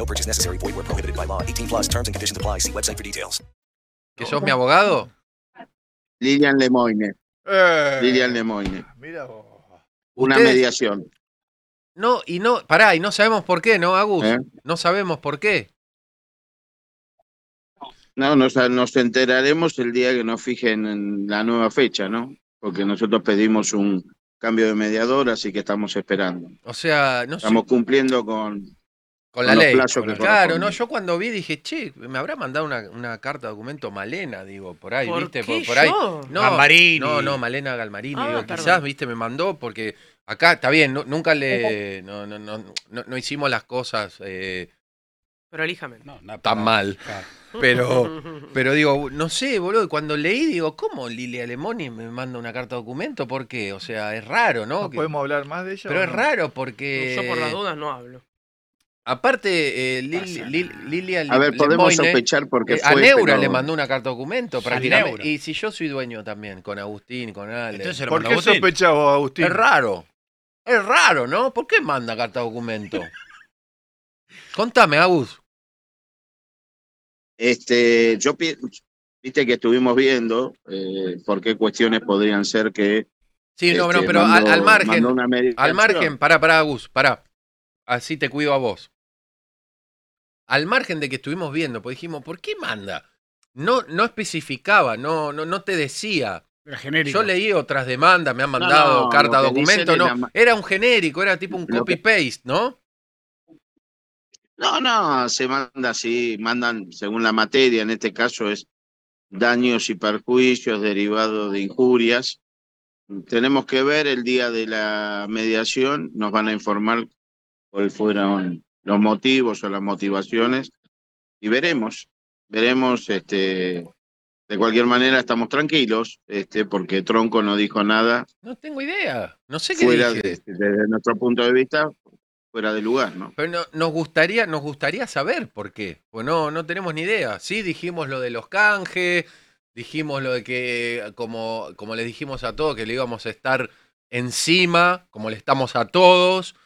No purchase necessary. Void where prohibited by law. 18 plus terms and conditions apply. See website for details. ¿Que sos mi abogado? Lilian Lemoyne. Eh, Lilian Lemoyne. Mira vos. Una Ustedes- mediación. No, y no, pará, y no sabemos por qué, ¿no, Agus? ¿Eh? No sabemos por qué. No, nos, nos enteraremos el día que nos fijen en la nueva fecha, ¿no? Porque nosotros pedimos un cambio de mediador, así que estamos esperando. O sea, no sé. Estamos cumpliendo con, Con la ley. claro, no, yo cuando vi dije, che, me habrá mandado una, una carta de documento Malena, digo, por ahí, ¿Por ¿viste? qué por, por ahí. yo? No, Galmarini. No, no, Malena Galmarini, Ah, digo, perdón. quizás, ¿viste? Me mandó porque acá está bien, no- nunca le no, no, no, no, no hicimos las cosas eh, Pero elíjame. No, no, tan mal. claro. Pero, pero digo, no sé, boludo, y cuando leí, digo, ¿cómo Lilia Lemoni me manda una carta de documento? ¿Por qué? O sea, es raro, ¿no? ¿No Que- podemos hablar más de ella? pero es no? raro porque... Yo por las dudas no hablo. Aparte, eh, Lil- Pasa Lil- Lilia A ver, podemos Lemoine, sospechar porque eh, a Neura pero- le mandó una carta documento prácticamente. Neura. Y si yo soy dueño también, con Agustín, con Ale. Entonces ¿Por qué sospechás vos, Agustín? es raro. Es raro, ¿no? ¿Por qué manda carta documento? Contame, Agus. Este, yo viste que estuvimos viendo eh, por qué cuestiones podrían ser que Sí, no, no, este, pero al- al, margen. Al margen, pará, pará, Agus, pará. Así te cuido a vos. Al margen de que estuvimos viendo, pues dijimos, ¿por qué manda? No, no especificaba, no, no, no te decía. Era genérico. Yo leí otras demandas, me han mandado no, carta documento, no. la Era un genérico, era tipo un copy-paste, ¿no? No, no, se manda así, mandan según la materia, en este caso es daños y perjuicios derivados de injurias. Tenemos que ver el día de la mediación, nos van a informar cuáles fueron los motivos o las motivaciones y veremos, veremos, este, de cualquier manera estamos tranquilos, este, porque Tronco no dijo nada No tengo idea. No sé qué fuera dije. de- desde nuestro punto de vista, fuera de lugar, ¿no? Pero no- nos gustaría, nos gustaría saber por qué. Pues no, no tenemos ni idea. Sí, dijimos lo de los canjes, dijimos lo de que, como, como les dijimos a todos, que le íbamos a estar encima, como le estamos a todos,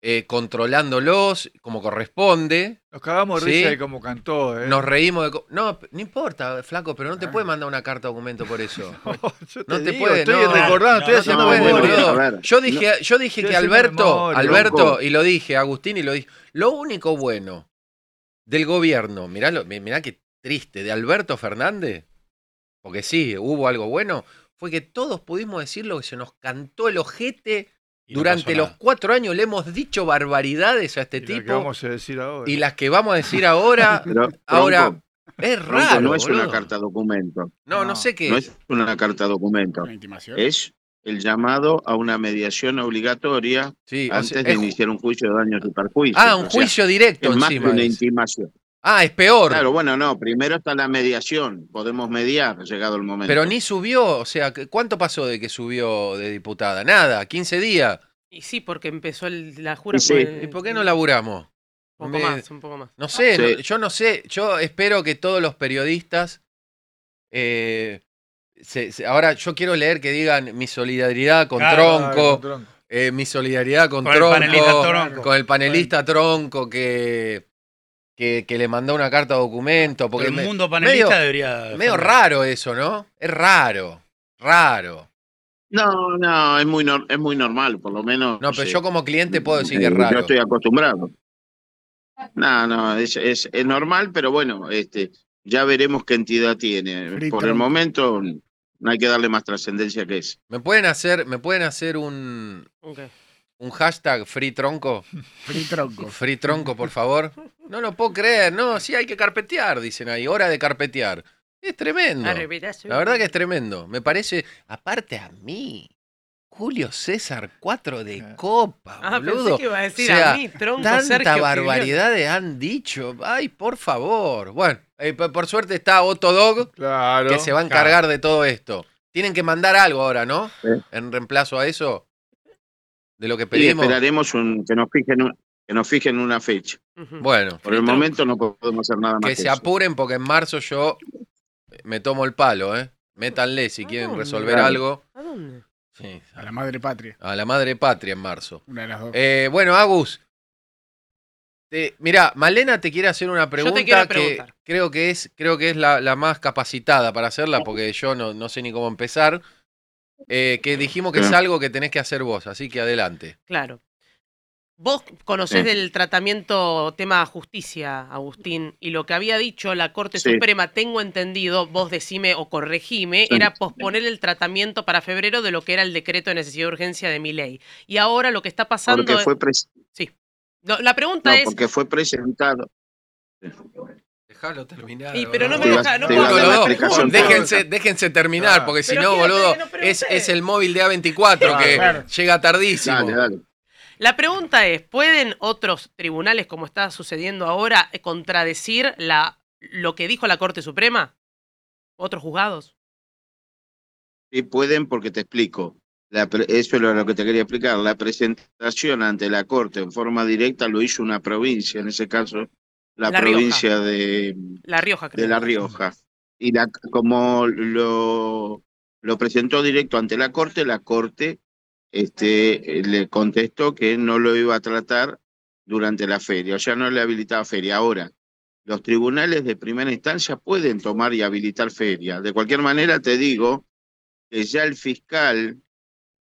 eh, controlándolos como corresponde. Nos cagamos de Sí. risa de cómo cantó, ¿eh? Nos reímos de... No, no importa, flaco, pero no te Ah. puede mandar una carta documento por eso. Yo No te digo, puede, estoy no, recordando, no, estoy no haciendo No memoria. Yo dije, yo dije que Alberto, memoria, Alberto, loco. y lo dije, Agustín, y lo dije, lo único bueno del gobierno, mirá, lo, mirá qué triste, de Alberto Fernández, porque sí, hubo algo bueno, fue que todos pudimos decir lo que se nos cantó el ojete Y no durante pasó los nada. cuatro años, le hemos dicho barbaridades a este Y lo que tipo, vamos a decir ahora. y las que vamos a decir ahora, Pero, ahora, Tronco, es raro. no es una boludo. carta documento. No, no No, sé qué No es. una carta documento. Una. Es el llamado a una mediación obligatoria Sí, o antes sea, de iniciar un juicio de daños y perjuicios. Ah, un O sea, juicio directo es más que encima. una es. intimación. Ah, es peor. Claro, bueno, no, primero está la mediación. Podemos mediar, llegado el momento. Pero ni subió, o sea, ¿cuánto pasó de que subió de diputada? Nada, 15 días. Y sí, porque empezó el- la jura. Sí. ¿Y por qué no laburamos? Un Me- poco más, un poco más. No sé, Sí. no- yo no sé, yo espero que todos los periodistas... eh, se- se- ahora yo quiero leer que digan mi solidaridad con Claro, Tronco, con Tronco. eh, mi solidaridad con, Con el Tronco, panelista Tronco. con el panelista Tronco que, que, que le mandó una carta documento. Porque el me- mundo panelista medio- debería. medio raro eso, ¿no? Es raro, raro. No, no, es muy, nor- es muy normal, por lo menos. No, pero sí. yo como cliente puedo decir Eh, que es raro. Yo estoy acostumbrado. No, no, es, es, es normal, pero bueno, este, ya veremos qué entidad tiene. Por el momento no hay que darle más trascendencia que eso. ¿Me pueden hacer, me pueden hacer un, Ok. Un hashtag free tronco? Free tronco. Free tronco, por favor. No lo puedo creer, no, sí hay que carpetear, dicen ahí, hora de carpetear. Es tremendo. La verdad que es tremendo. Me parece, aparte a mí, Julio César 4 de copa, Ah, boludo. pensé que iba a decir O sea, a mí, tronco, Tanta Sergio barbaridades han dicho. Ay, por favor. Bueno, eh, por suerte está Otto Dog, Claro. que se va a encargar de todo esto. Tienen que mandar algo ahora, ¿no? Sí. En reemplazo a eso. De lo que Y pedimos. esperaremos un, que nos fijen un- que nos fijen una fecha. Bueno, Por el momento no podemos hacer nada más. que que se eso. apuren porque en marzo yo me tomo el palo, ¿eh? Métanle si quieren dónde? resolver Claro. algo. ¿A dónde? Sí, A la madre patria. a la madre patria en marzo. Una de las dos. Eh, bueno, Agus. te- mirá, Malena te quiere hacer una pregunta quiero que preguntar. creo que es, creo que es la, la más capacitada para hacerla, porque yo no, no sé ni cómo empezar. Eh, que dijimos que es algo que tenés que hacer vos, así que adelante. Claro. Vos conocés Sí. del tratamiento tema justicia, Agustín, y lo que había dicho la Corte Sí. Suprema, tengo entendido, vos decime o corregime, Sí. era posponer el tratamiento para febrero de lo que era el decreto de necesidad de urgencia de mi ley. Y ahora lo que está pasando Porque es- fue, pres- Sí. No, la pregunta no, es... porque fue presentado. Déjalo terminar. Y, pero no me deja, no puedo déjense, déjense terminar, Ah. porque si no, boludo, no es, es el móvil de A24 que Claro. llega tardísimo. Dale, dale. La pregunta es, ¿pueden otros tribunales, como está sucediendo ahora, contradecir la, lo que dijo la Corte Suprema? ¿Otros juzgados? Sí pueden porque te explico. La pre- eso es lo, lo que te quería explicar. La presentación ante la Corte en forma directa lo hizo una provincia, en ese caso la, La Rioja. provincia de, La Rioja, creo. de La Rioja. Y la, como lo, lo presentó directo ante la Corte, la Corte este, le contestó que no lo iba a tratar durante la feria, o sea, no le habilitaba feria. Ahora, los tribunales de primera instancia pueden tomar y habilitar feria. De cualquier manera, te digo que ya el fiscal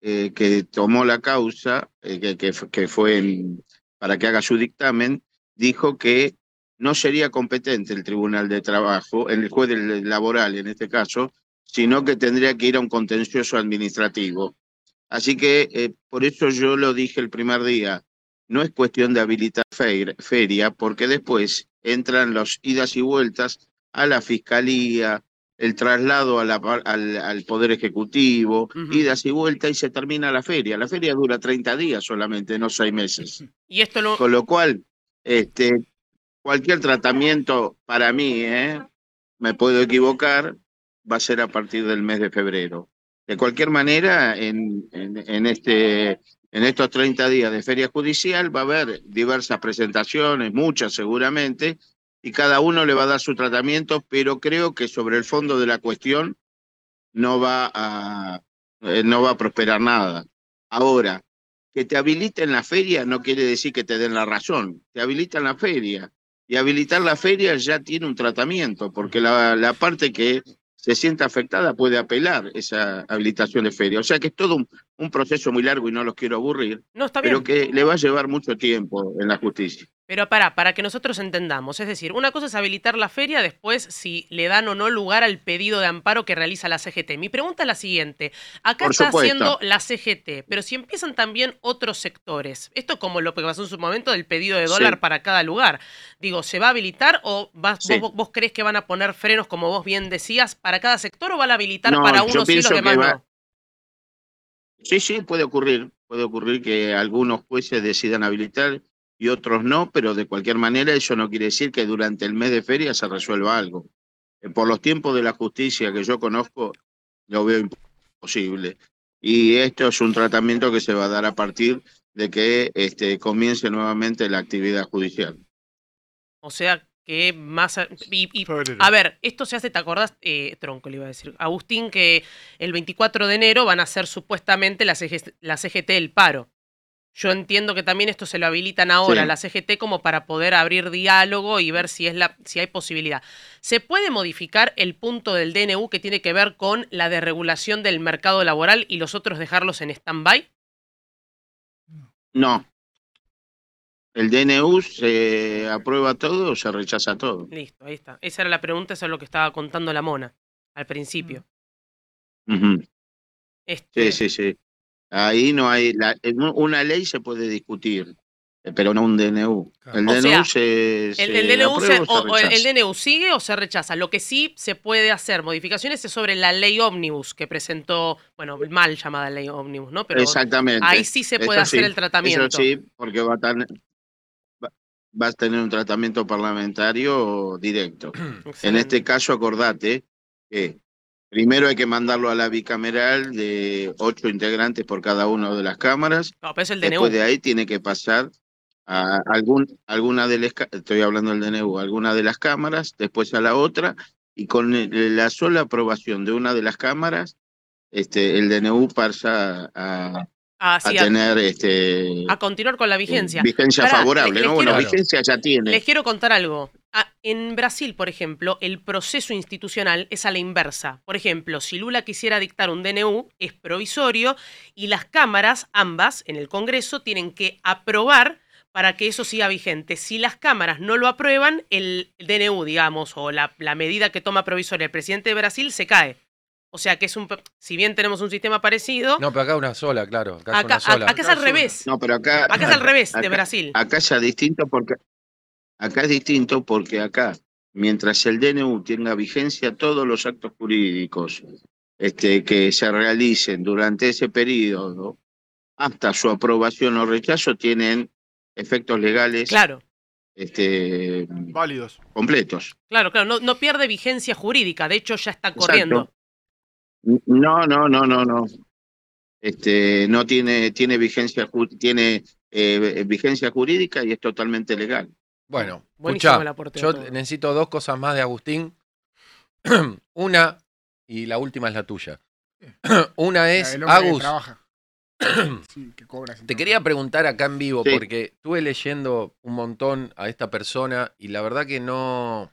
eh, que tomó la causa, eh, que, que fue en- para que haga su dictamen, dijo que no sería competente el Tribunal de Trabajo, el juez laboral en este caso, sino que tendría que ir a un contencioso administrativo. Así que eh, por eso yo lo dije el primer día, no es cuestión de habilitar feir- feria, porque después entran los idas y vueltas a la fiscalía, el traslado a la al, al Poder Ejecutivo, idas y vueltas y se termina la feria. La feria dura 30 días solamente, no seis meses. Y esto lo... Con lo cual, este, cualquier tratamiento para mí, ¿eh? me puedo equivocar, va a ser a partir del mes de febrero. De cualquier manera, en, este, en estos 30 días de feria judicial va a haber diversas presentaciones, muchas seguramente, y cada uno le va a dar su tratamiento, pero creo que sobre el fondo de la cuestión no va a, eh, no va a prosperar nada. Ahora, que te habiliten la feria no quiere decir que te den la razón, te habilitan la feria. Y habilitar la feria ya tiene un tratamiento, porque la, la parte que se sienta afectada puede apelar esa habilitación de feria. O sea que es todo un, un proceso muy largo y no los quiero aburrir, No, está pero que le va a llevar mucho tiempo en la justicia. Pero para, para que nosotros entendamos, es decir, una cosa es habilitar la feria, después si le dan o no lugar al pedido de amparo que realiza la CGT. Mi pregunta es la siguiente, acá Por está supuesto. haciendo la CGT, pero si empiezan también otros sectores, esto como lo que pasó en su momento del pedido de Sí. dólar para cada lugar, digo, ¿se va a habilitar o vas- Sí. vos, vos crees que van a poner frenos, como vos bien decías, para cada sector o van a habilitar No, para unos y los demás va- no? Sí, sí, puede ocurrir. Puede ocurrir que algunos jueces decidan habilitar y otros no, pero de cualquier manera eso no quiere decir que durante el mes de feria se resuelva algo. Eh, Por los tiempos de la justicia que yo conozco, lo veo imposible. Y esto es un tratamiento que se va a dar a partir de que este, comience nuevamente la actividad judicial. O sea que más... a- y- y Febrero. A ver, esto se hace, ¿te acordás? Eh, tronco le iba a decir. Agustín, que el 24 de enero van a hacer supuestamente la, CG la CGT el paro. Yo entiendo que también esto se lo habilitan ahora Sí. la CGT como para poder abrir diálogo y ver si, es la, si hay posibilidad. ¿Se puede modificar el punto del DNU que tiene que ver con la desregulación del mercado laboral y los otros dejarlos en stand-by? No. ¿El DNU se aprueba todo o se rechaza todo? Listo, ahí está. Esa era la pregunta, eso es lo que estaba contando la mona al principio. Ujú. Este, Sí, sí, sí. Ahí no hay. La, una ley se puede discutir, eh, pero no un DNU. El O DNU sea, se, El, se el DNU se- aprueba o- o o se el, el rechaza. DNU sigue o se rechaza. Lo que sí se puede hacer modificaciones es sobre la ley ómnibus que presentó, bueno, mal llamada ley ómnibus, ¿no? Pero Exactamente. ahí sí se puede Eso hacer sí, el tratamiento. Eso sí, porque va a, va- va a tener un tratamiento parlamentario directo. En este caso, acordate que primero hay que mandarlo a la bicameral de ocho integrantes por cada una de las cámaras. No, pero es el DNU. Después de ahí tiene que pasar a algún, alguna de las, estoy hablando del DNU, alguna de las cámaras, después a la otra, y con la sola aprobación de una de las cámaras, este, el DNU pasa a, Ah, a tener este, a continuar con la vigencia. vigencia Pará, favorable, les- ¿no? les Bueno, quiero- vigencia ya tiene. Les quiero contar algo. Ah, en Brasil, por ejemplo, el proceso institucional es a la inversa. Por ejemplo, si Lula quisiera dictar un DNU, es provisorio y las cámaras, ambas, en el Congreso, tienen que aprobar para que eso siga vigente. Si las cámaras no lo aprueban, el DNU, digamos, o la, la medida que toma provisoria el presidente de Brasil se cae. O sea que es un. Si bien tenemos un sistema parecido, No, pero acá una sola, claro. Acá, acá, es una sola. acá es al revés. No, pero acá. Acá es al revés de Brasil. Acá ya es distinto porque. Acá es distinto porque acá, mientras el DNU tenga vigencia, todos los actos jurídicos este, que se realicen durante ese periodo, hasta su aprobación o rechazo, tienen efectos legales Claro, este, Válidos. completos. claro, claro. No, no pierde vigencia jurídica. De hecho, ya está corriendo. No, no, no, no, no. Este, no tiene, tiene vigencia, tiene eh, vigencia jurídica y es totalmente legal. Bueno, de yo necesito dos cosas más de Agustín. Una, y la última es la tuya. Una es, Agus, trabaja. Sí, que cobra te quería preguntar acá en vivo, Sí. porque estuve leyendo un montón a esta persona y la verdad que no,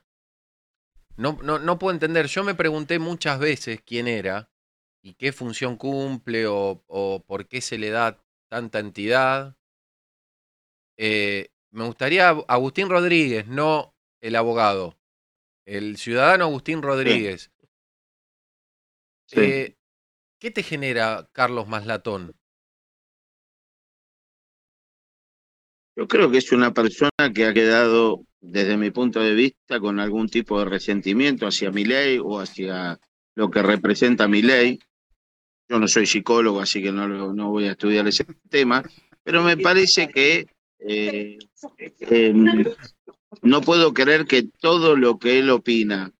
no, no, no puedo entender. Yo me pregunté muchas veces quién era y qué función cumple o, o por qué se le da tanta entidad. Eh, me gustaría Agustín Rodríguez, no el abogado. El ciudadano Agustín Rodríguez. Sí. Eh, ¿Qué te genera Carlos Maslatón? Yo creo que es una persona que ha quedado, desde mi punto de vista, con algún tipo de resentimiento hacia mi ley o hacia lo que representa mi ley. Yo no soy psicólogo, así que no, no voy a estudiar ese tema, pero me parece que eh, em, no puedo creer que todo lo que él opina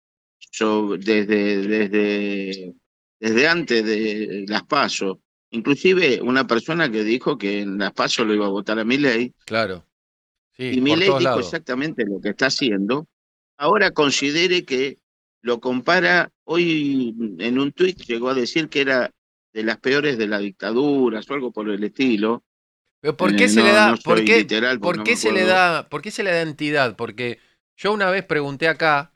desde, desde, desde antes de las pasos, inclusive una persona que dijo que en las pasos lo iba a votar a mi ley, Claro. Sí, y mi por ley todos dijo lados. exactamente lo que está haciendo, ahora considere que lo compara, hoy en un tuit llegó a decir que era de las peores de la dictadura o algo por el estilo. Pero ¿por Eh, qué se le da, por qué, se le da, por qué se le da entidad? Porque yo una vez pregunté acá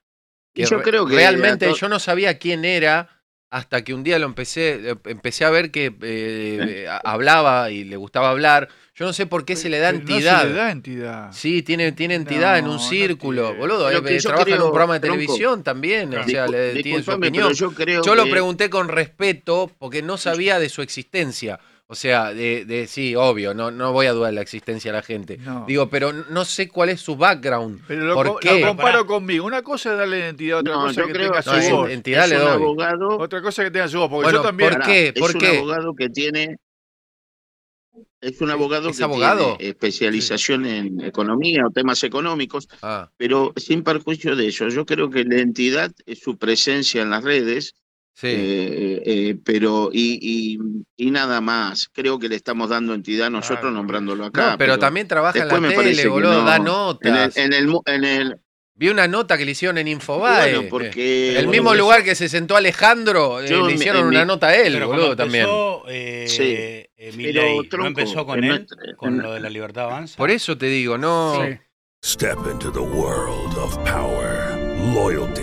que yo re- creo que realmente yo no sabía quién era hasta que un día lo empecé, empecé a ver que eh, eh, hablaba y le gustaba hablar. Yo no sé por qué se le da Pero entidad. No se le da entidad. Sí, tiene, tiene entidad en No, un no círculo, tiene. boludo. Pero eh, eh, trabaja en un programa de Tronco, televisión también, o sea, le tiene su opinión. yo creo Yo lo que- pregunté con respeto porque no sabía de su existencia. O sea, de, de sí, obvio, no, no voy a dudar de la existencia de la gente. No. Digo, pero no sé cuál es su background. Pero lo, ¿Por co- qué? lo comparo conmigo. Una cosa es darle identidad, otra No, cosa yo que creo tenga que su No, voz. entidad es le un doy. abogado, Otra cosa que tenga su voz, porque Bueno, yo también. ¿por qué? Es ¿Por un qué? abogado que tiene. Es un abogado ¿Es que abogado? tiene especialización en economía o temas económicos, Ah, pero sin perjuicio de eso, yo creo que la entidad es su presencia en las redes, sí. eh, eh, pero y, y, y nada más. Creo que le estamos dando entidad nosotros Claro. nombrándolo acá. no, pero, también trabaja en después la me parece tele, que boludo, no. da En el, notas. en el, en el- Vi una nota que le hicieron en Infobae. bueno, porque el mismo lugar que se sentó Alejandro, eh, Yo le hicieron en una mi- nota a él, Pero boludo, cuando también. empezó, eh, Sí. eh, Pero, Milei, ¿no tronco, empezó con él? ¿Con lo de la libertad avanza? Por eso te digo, no. Sí. Step into the world of power, loyalty,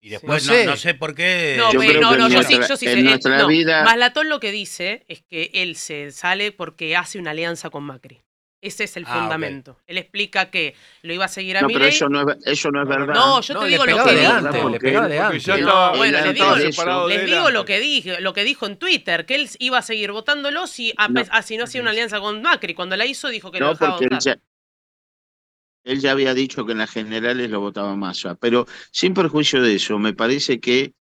Y después No no, sé. no sé por qué. No, Yo pero- creo no, yo sí, yo sí en sé. eh, nuestra no, vida- Maslatón lo que dice es que él se sale porque hace una alianza con Macri. Ese es el Ah, fundamento. Él explica que lo iba a seguir a No, pero eso no es, eso no es verdad. No, yo No, te le digo lo que dijo. les digo- lo que dijo, lo que dijo en Twitter, que él iba a seguir votándolo si, a ah, si no hacía una alianza con Macri. Cuando la hizo dijo que lo No, dejaba porque él votar. Él ya había dicho que en las generales lo votaba Massa, pero sin perjuicio de eso, me parece que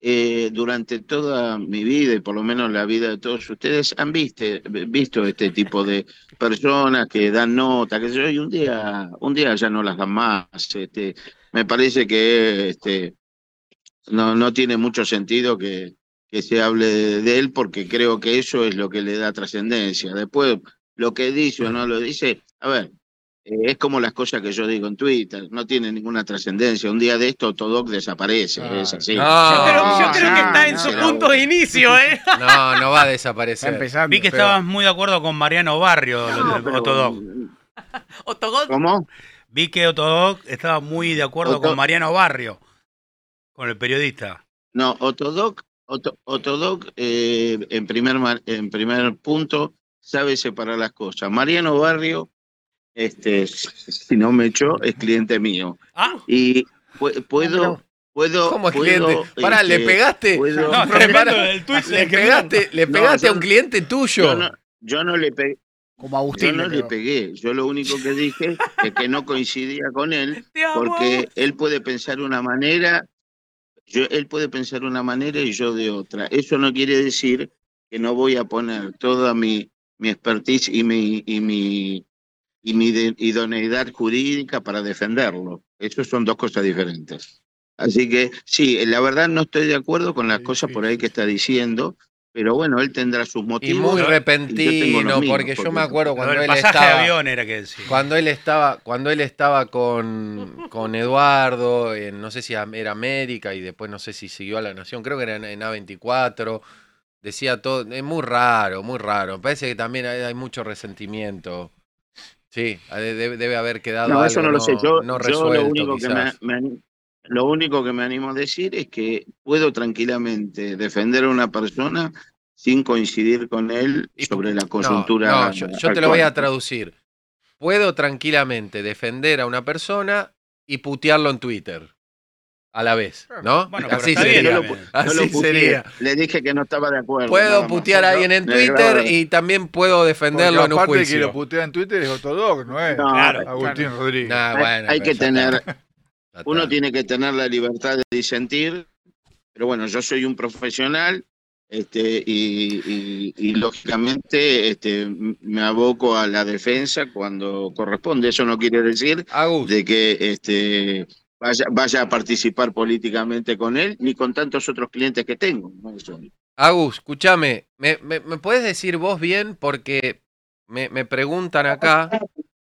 eh, durante toda mi vida y por lo menos la vida de todos ustedes han visto este tipo de personas que dan nota, que yo y un día, un día ya no las dan más. Este, me parece que este, no, no tiene mucho sentido que, se hable de, él porque creo que eso es lo que le da trascendencia. Después, lo que dice o no lo dice, a ver, es como las cosas que yo digo en Twitter, no tiene ninguna trascendencia. Un día de esto Todoc desaparece, es así. No, Yo creo, yo no, creo que está en su no. punto de inicio, ¿eh? No, no va a desaparecer. Vi que Pero- estabas muy de acuerdo con Mariano Barrio, Otodog. Otogod, ¿Cómo? Vi que Otodog estaba muy de acuerdo Oto- con Mariano Barrio, con el periodista. No, Otodoc, Oto- Otodoc eh, en, primer, en primer punto sabe separar las cosas. Mariano Barrio, este, si no me echó, es cliente mío. Ah, Y pu- puedo, puedo, ¿Cómo es puedo, cliente? Pará, ¿le este, pegaste? puedo- no, el tuit Le pegaste, le No, pegaste yo a un cliente tuyo. yo no, yo no le pegué. Como Yo Agustín. no le pegué, yo lo único que dije es que no coincidía con él porque él puede pensar una manera, yo, él puede pensar una manera y yo de otra. Eso no quiere decir que no voy a poner toda mi, mi expertise y mi, y mi, y mi de- idoneidad jurídica para defenderlo. Eso son dos cosas diferentes. Así que sí, la verdad no estoy de acuerdo con las cosas por ahí que está diciendo, pero bueno, él tendrá sus Y motivos. muy y yo tengo repentino, los míos, porque yo me acuerdo cuando del él pasaje estaba. de avión era que decía. Cuando él estaba, cuando él estaba con, con Eduardo, en, no sé si era América y después no sé si siguió a la Nación, creo que era en, en A24, decía todo, es muy raro, muy raro. Me parece que también hay, hay mucho resentimiento. Sí, de- debe, debe haber quedado No, algo eso no lo sé. Yo, no yo lo, único que me, lo único que me animo a decir es que puedo tranquilamente defender a una persona sin coincidir con él sobre la coyuntura. no, yo, yo te lo voy a traducir. Puedo tranquilamente defender a una persona y putearlo en Twitter. A la vez, ¿no? Bueno, Así bien sería. Lo, lo. Le dije que no estaba de acuerdo. Puedo putear a alguien en Twitter y también puedo defenderlo en un aparte que lo juicio. putea en Twitter es Otodoc, ¿no es? No, Claro. Agustín Rodríguez. Nah, Hay- bueno, hay que tener, uno tiene que tener la libertad de disentir, pero bueno, yo soy un profesional este, y, y- y, lógicamente este, me aboco a la defensa cuando corresponde. Eso no quiere decir Agus, de que este, vaya, vaya a participar políticamente con él ni con tantos otros clientes que tengo. Agus, escúchame, ¿me, me, me puedes decir vos bien? Porque me, me preguntan acá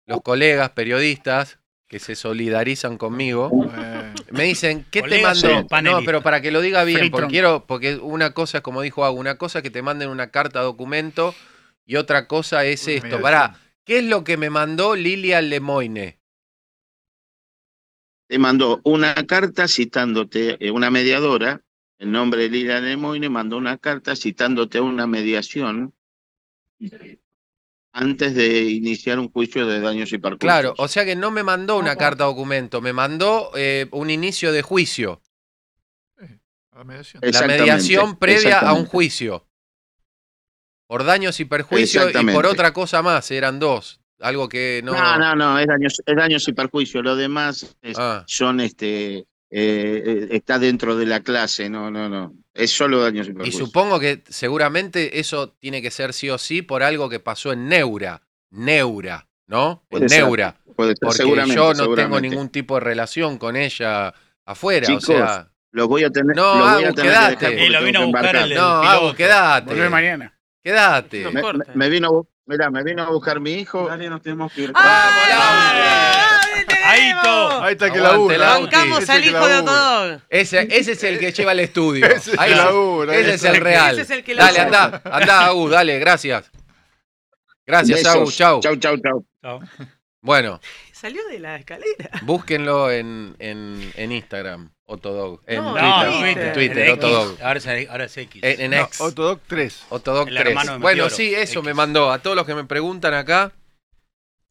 los colegas periodistas que se solidarizan conmigo. Eh, Me dicen, ¿qué te mandó? No, pero para que lo diga bien, Free porque Trump. quiero, porque una cosa es como dijo Agus, una cosa es que te manden una carta documento y otra cosa es esto. Pará, ¿qué es lo que me mandó Lilia Lemoine? Te mandó una carta citándote, eh, una mediadora, el nombre de Lila Lemoyne, mandó una carta citándote a una mediación antes de iniciar un juicio de daños y perjuicios. Claro, o sea que no me mandó una carta documento, me mandó eh, un inicio de juicio. la mediación. La mediación previa a un juicio. Por daños y perjuicios y por otra cosa más, eran dos. Algo que no. No, no, no, es daños, es daños y perjuicios. Lo demás es- Ah. son este eh, eh, está dentro de la clase, no, no, no. Es solo daños y Y perjuicios. supongo que seguramente eso tiene que ser sí o sí por algo que pasó en Neura. Neura, ¿no? Puede en ser, Neura. puede ser, Porque seguramente, yo no tengo ningún tipo de relación con ella afuera. Chicos, o sea. Los voy a tener, No, los voy a Agus, tener que quedate. dejar porque Eh, lo vino que a buscar el- No. Agus, quédate. Volvé mañana. Quédate. Me- me vino, a bu- mirá, me vino a buscar mi hijo. Dale, nos tenemos que ir. ¡Ah! Ahí to. Ahí está que labura. la Bancamos al que hijo de. Otodog. Ese, ese es el que lleva el estudio. Ese es el Ahí labura, Ese ese es el real. Ese es el que dale, anda, anda, Agus, dale, gracias. Gracias. Agus, chau. Chau, chau, chau. Chao. Bueno, Salió de la escalera. búsquenlo en, en, en Instagram, Otodog. En No, Twitter, No, Twitter. Twitter. en Twitter, En X. Otodog. Ahora es, ahora es X. En, en No, X. Otodoc 3. Otodog El 3. hermano de Bueno, sí, eso X. me mandó. A todos los que me preguntan acá,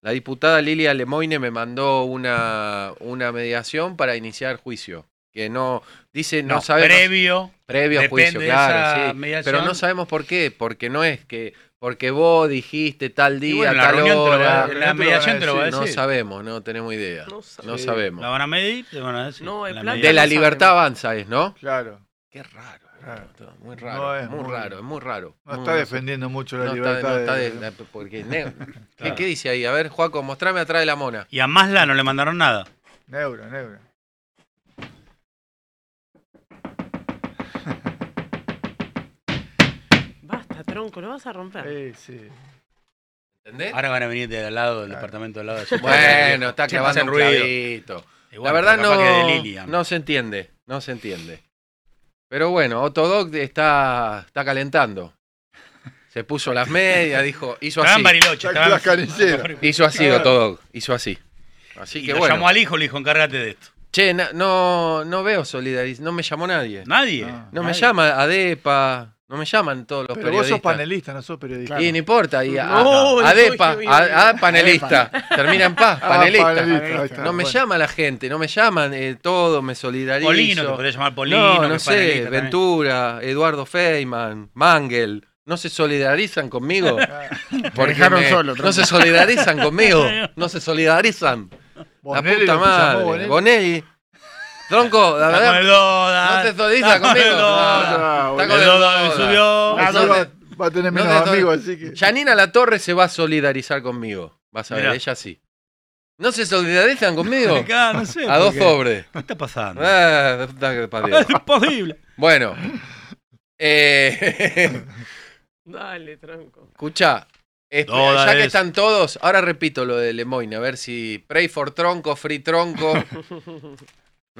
la diputada Lilia Lemoine me mandó una, una mediación para iniciar juicio. Que no, dice, no, no, sabemos. previo. Previo a juicio, claro, sí. mediación. Pero no sabemos por qué, porque no es que porque vos dijiste tal día, bueno, la tal reunión te lo va- hora. la mediación te lo va a No decir. sabemos, no tenemos idea. No, sabemos. sabemos. La van a medir, te van a decir. No, el La plan. De la no libertad sabemos. avanza es, ¿no? Claro. Qué raro. Claro. Muy No raro, es muy, muy- raro, es muy raro. No Muy- está defendiendo mucho la No está- libertad no está de- de- porque ¿Qué, qué dice ahí? A ver, Juaco, mostrame atrás de la mona. Y a Masla no le mandaron nada. Neuro, neuro. Tronco, lo vas a romper. Sí, sí. ¿Entendés? Ahora van a venir de al lado del departamento de al lado. de Bueno, está clavando hacen un ruido. clavito. Y La verdad no, Lilian. no se entiende, no se entiende. Pero bueno, Otodog está, está calentando. Se puso las medias, dijo, hizo Estaban así. Hizo así Otodog, hizo así. Así Y que lo bueno. llamó al hijo, le dijo, encárgate de esto. Che, no, no veo solidarización, no me llamó nadie. Nadie. No me Nadie. llama Adepa, no me llaman todos los Pero vos periodistas. sos panelista, no sos periodista. Y no importa, y a, No, Adepa, a- a panelista, termina en paz, Ah, panelista. panelista, ahí está, no me bueno. llama la gente, no me llaman eh, todo, me solidarizo. Polino, te podría llamar Polino, No, no panelista sé, también. Ventura, Eduardo Feynman, Mangel. ¿No se solidarizan conmigo? Porque dejaron me- solo, no se solidarizan conmigo. No se solidarizan. La Bonelli puta que llamó madre. Bonelli. Bonelli. Tronco, la Está con el verdad. Doda. No te solidariza está con el conmigo. Doda. No, está con el Doda Doda. subió. No va, a tener no menos amigos, así que. Janina La Torre se va a solidarizar conmigo. Vas a ver, ella sí. ¿No se solidarizan conmigo? Acá, no sé. A dos por qué. pobres. ¿Qué está pasando? Ah, es imposible. Bueno. Eh, Dale, tronco. escucha. es- Toda ya que es- están todos, ahora repito lo de Lemoyne, a ver si Pray for Tronco, Free Tronco.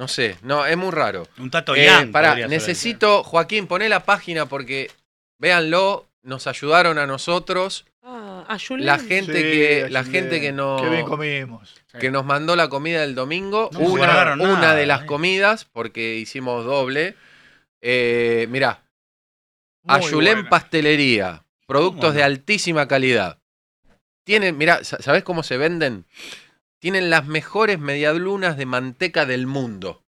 No sé, no, es muy raro. Un tato Eh, pará, ser necesito, Joaquín, poné la página porque véanlo, nos ayudaron a nosotros. Ah. La gente Sí, que, la gente que no, Qué bien comimos. que nos mandó la comida del domingo, No se una, guardaron una nada, de las eh. comidas, porque hicimos doble. Eh, mirá, Muy Ayulén buena. Pastelería, productos ¿Cómo de altísima calidad. Tienen, mirá, sa- ¿sabés cómo se venden? Tienen las mejores medialunas de manteca del mundo.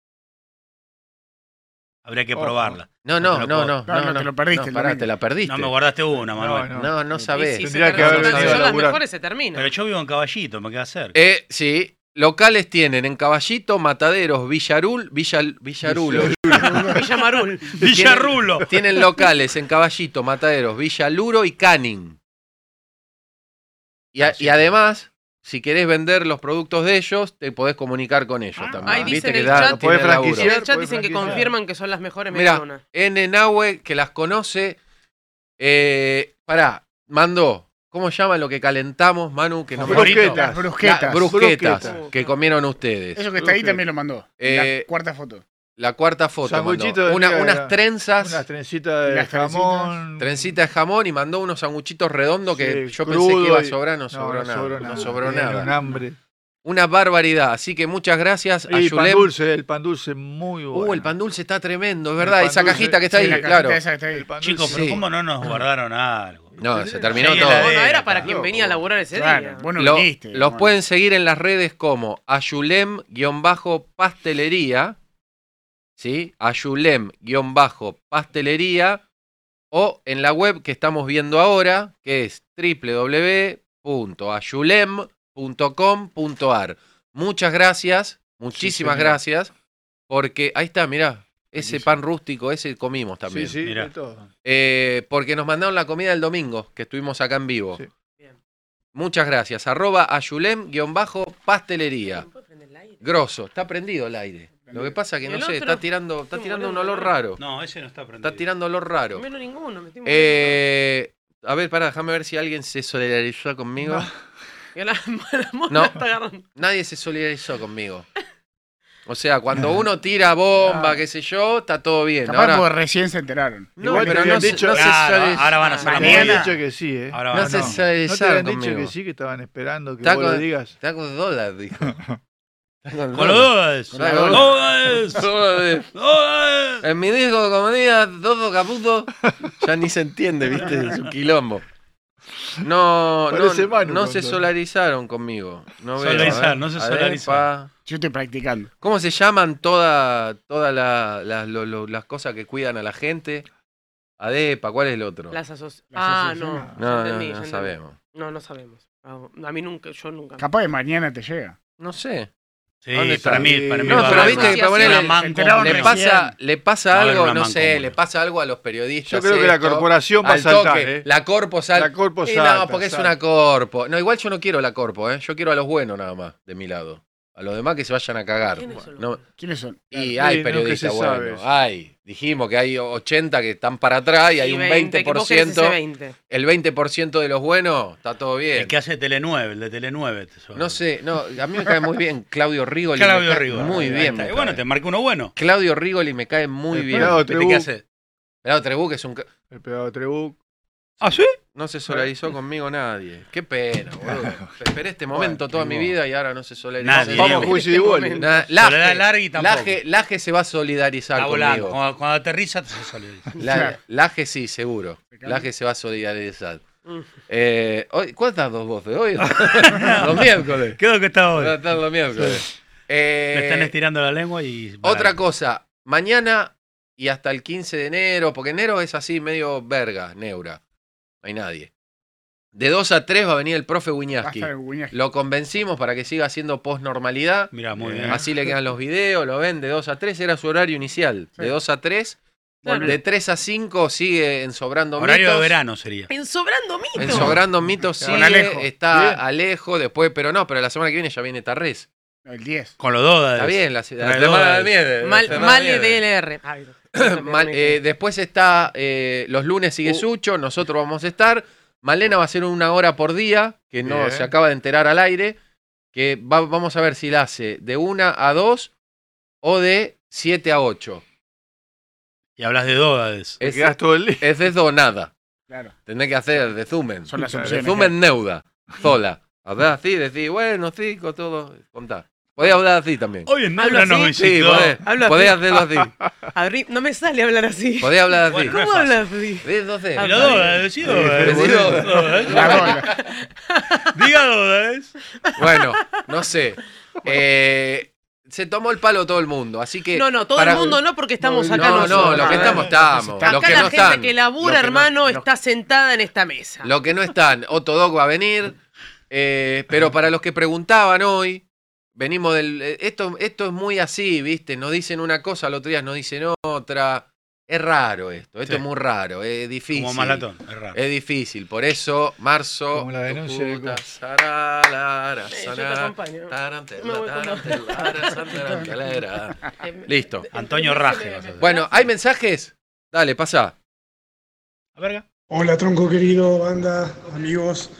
Habría que Ojo. probarla. No, No no, no, no, No, no, no, te lo perdiste no, pará, te la perdiste. No me guardaste una, Manuel. no. No, no sabés. si se Tendría que termina, haber si venido a son las mejores, se termina. Pero yo vivo en Caballito, me queda cerca. Eh, sí, locales tienen en Caballito, Mataderos, Villarul, Villal- Villarulo. Villa Marul. Villarrulo. Tienen, tienen locales en Caballito, Mataderos, Villaluro y Canning. Y, a- y además, si querés vender los productos de ellos, te podés comunicar con ellos también. Ahí dice Viste en que el da- chat- podés laburo. En el chat Puede dicen que confirman que son las mejores Mira, medialunas. N. Nahue, que las conoce, eh, pará, mandó, ¿cómo llama lo que calentamos, Manu? Que nos Brusquetas. Brusquetas. La- brusquetas, Brusquetas. que comieron ustedes. Eso que está ahí también lo mandó. Eh, la cuarta foto. La cuarta foto. Mandó. de Una- unas trenzas, Unas trencitas de Unas jamón. trencita de jamón y mandó unos sanguchitos redondos que Sí, yo pensé que iba a y- sobrar, no sobró nada. No sobró nada. Un hambre. Una barbaridad. Así que muchas gracias a Y pan dulce, el pan dulce muy bueno. Uh, el pan dulce está tremendo, es El verdad. Esa dulce, cajita que está Sí, ahí, claro. esa que está ahí. El pan Chicos, dulce. pero Sí. ¿cómo no nos guardaron algo? No, se terminó Sí, todo. No, no, de- era para quien venía a laburar ese Claro, día. vos no Lo- viniste. los bueno. pueden seguir en las redes como ayulem-pastelería, ¿sí? Ayulem-pastelería o en la web que estamos viendo ahora, que es www.ayulem.com.ar. Muchas gracias, muchísimas gracias, porque ahí está, mirá, ese pan rústico, ese comimos también. Sí, sí, Mirá. de todo. Eh, porque nos mandaron la comida el domingo, que estuvimos acá en vivo. Sí. Bien. Muchas gracias. Arroba ayulem-pastelería. Grosso, está prendido el aire. Lo que pasa que ¿Y no el sé, está tirando, está tirando un olor raro. No, ese no está prendido. Está tirando olor raro. Menos ninguno, me. Eh, a ver, pará, déjame ver si alguien se solidarizó conmigo. Y la, la No. está agarrando. Nadie se solidarizó conmigo. O sea, cuando uno tira bomba, Ah. qué sé yo, está todo bien. Capaz Ahora, porque recién se enteraron. no, Igual pero habían no, se- dicho- no se Claro, solidariz- ahora van a dicho que sí, ¿eh? Ahora No van a- se ¿No te habían dicho que sí, que estaban esperando que Está vos lo digas? Está con dólares, dijo. Con dólares. Con. Dólares. En mi disco de comedia, todo caputo, ya ni se entiende, ¿viste? Es un quilombo. No, Parece no, Manu no con se solarizaron conmigo. No veo, Solarizar, no se solarizaron. Yo estoy practicando. ¿Cómo se llaman todas toda la- la- las cosas que cuidan a la gente? ADEPA, ¿cuál es el otro? Las Las Ah, no. asociaciones. No, no, sabemos. No, no sabemos. A mí nunca, yo nunca. Capaz de mañana te llega. No sé. Sí, para mí, para mí No, pero viste que para ponerle- una manco- enteraron le recién. pasa, le pasa algo, no sé, le pasa algo a los periodistas. Yo creo que la esto, corporación va a al saltar, toque. ¿eh? La corpo salta. La corpo salta, No, porque es salta. una corpo. No, igual yo no quiero la corpo, ¿eh? Yo quiero a los buenos nada más, de mi lado. A los demás que se vayan a cagar. ¿Quiénes son No, ¿Quiénes son? y Sí, hay periodistas buenos. Hay. Dijimos que hay 80 que están para atrás y hay un 20, que vos querés ese 20%. 20. El 20% de los buenos, está todo bien. El que hace Tele9, el de Tele9. te suena. No sé, no, a mí me cae muy bien Claudio Rigoli. Claudio Rigoli. Muy Ahí bien. me bueno, te marca uno bueno. Claudio Rigoli me cae muy El bien. pelado ¿Viste Trebuch. qué hace? Pelado Trebuch es un. El pegado Trebuch. ¿Ah, sí? No se solidarizó conmigo nadie. Qué pena, boludo. Esperé este momento toda mi vida y ahora no se solidarizó. Nadie, Vamos, juicio y Este. Na- Soledad Laje, Largui tampoco. Laje, Laje se va a solidarizar conmigo. Cuando, cuando aterriza, se solidariza. La- Laje sí, seguro. Laje se va a solidarizar. Eh, hoy, ¿Cuántas dos voces? Hoy los miércoles. Quedó que está hoy. Están los miércoles. Eh, Me están estirando la lengua y. Otra cosa, mañana y hasta el 15 de enero, porque enero es así medio verga, neura. No hay nadie. De 2 a 3 va a venir el profe Wiñaski. Lo convencimos para que siga haciendo post-normalidad. Mira, muy bien. Así le quedan los videos, lo ven de 2 a 3, era su horario inicial. De 2 a 3. Claro. De 3 a 5 sigue en Sobrando Horario Mitos. de verano sería. En Sobrando Mito. En Sobrando Mitos Con sigue, Alejo. está Bien. Alejo, después, pero no, pero la semana que viene ya viene Tarrés. El 10. Con los dos. Está bien, la, la Trae semana de miel. Mal, la mal. DLR. Mal- eh, después está eh, los lunes sigue Uh. Sucho, nosotros vamos a estar. Malena va a hacer una hora por día, que no Bien. se acaba de enterar al aire. Que va- vamos a ver si la hace de 1 a 2 o de 7 a 8. Y hablas de dólares. Es, quedás todo el día. es de do nada. Claro. Tendré que hacer de Zumen. Son las de opciones, Zumen Neuda. Sola. Hablar así, decir, bueno, sí, con todo. Contá. Podés hablar así también. Hoy en Hablo nos así. Sí, podés, Hablo podés así. hacerlo así. Abrí- no me sale hablar así. Podés hablar así. Bueno, no es ¿Cómo fácil. hablas así? ¿Ves? No sé. Y los sí. Sí, dólares. Dólares. La bola. Diga dólares. Bueno, no sé. Eh, se tomó el palo todo el mundo, así que. No, no, todo para- el mundo no, porque estamos No, acá No, nosotros. no, los que estamos, estamos. Acá Los que la no gente están. que labura, los que no- hermano, los- está sentada en esta mesa. Los que no están, Otto Dog va a venir. eh, pero para los que preguntaban hoy, venimos del. eh, Esto, esto es muy así, ¿viste? Nos dicen una cosa, al otro día nos dicen otra. Es raro esto, esto Sí. es muy raro, es difícil. Como malatón, es raro. Es difícil, por eso, marzo. Como la denuncia de Listo. Antonio Raje. vas a hacer. Bueno, ¿hay mensajes? Dale, pasa. A verga. Hola tronco querido, banda, amigos.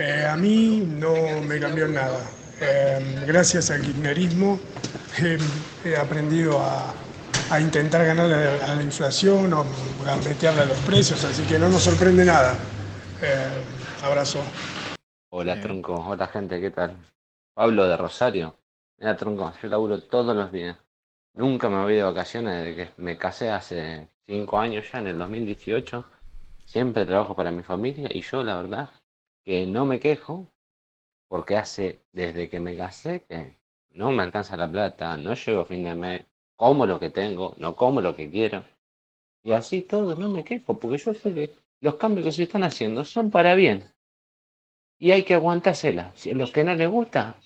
Eh, a mí no me cambió nada. Eh, gracias al kirchnerismo eh, he aprendido a, a intentar ganar a, a la inflación o a meterle a los precios, así que no nos sorprende nada. Eh, abrazo. Hola tronco, hola gente, ¿qué tal? Pablo de Rosario. Mira tronco, yo laburo todos los días. Nunca me voy de vacaciones desde que me casé hace 5 años ya, en el 2018. Siempre trabajo para mi familia y yo la verdad que no me quejo porque hace desde que me casé que no me alcanza la plata, no llego a fin de mes, como lo que tengo, no como lo que quiero. Y así todo, no me quejo porque yo sé que los cambios que se están haciendo son para bien y hay que aguantársela. Si a los que no les gusta,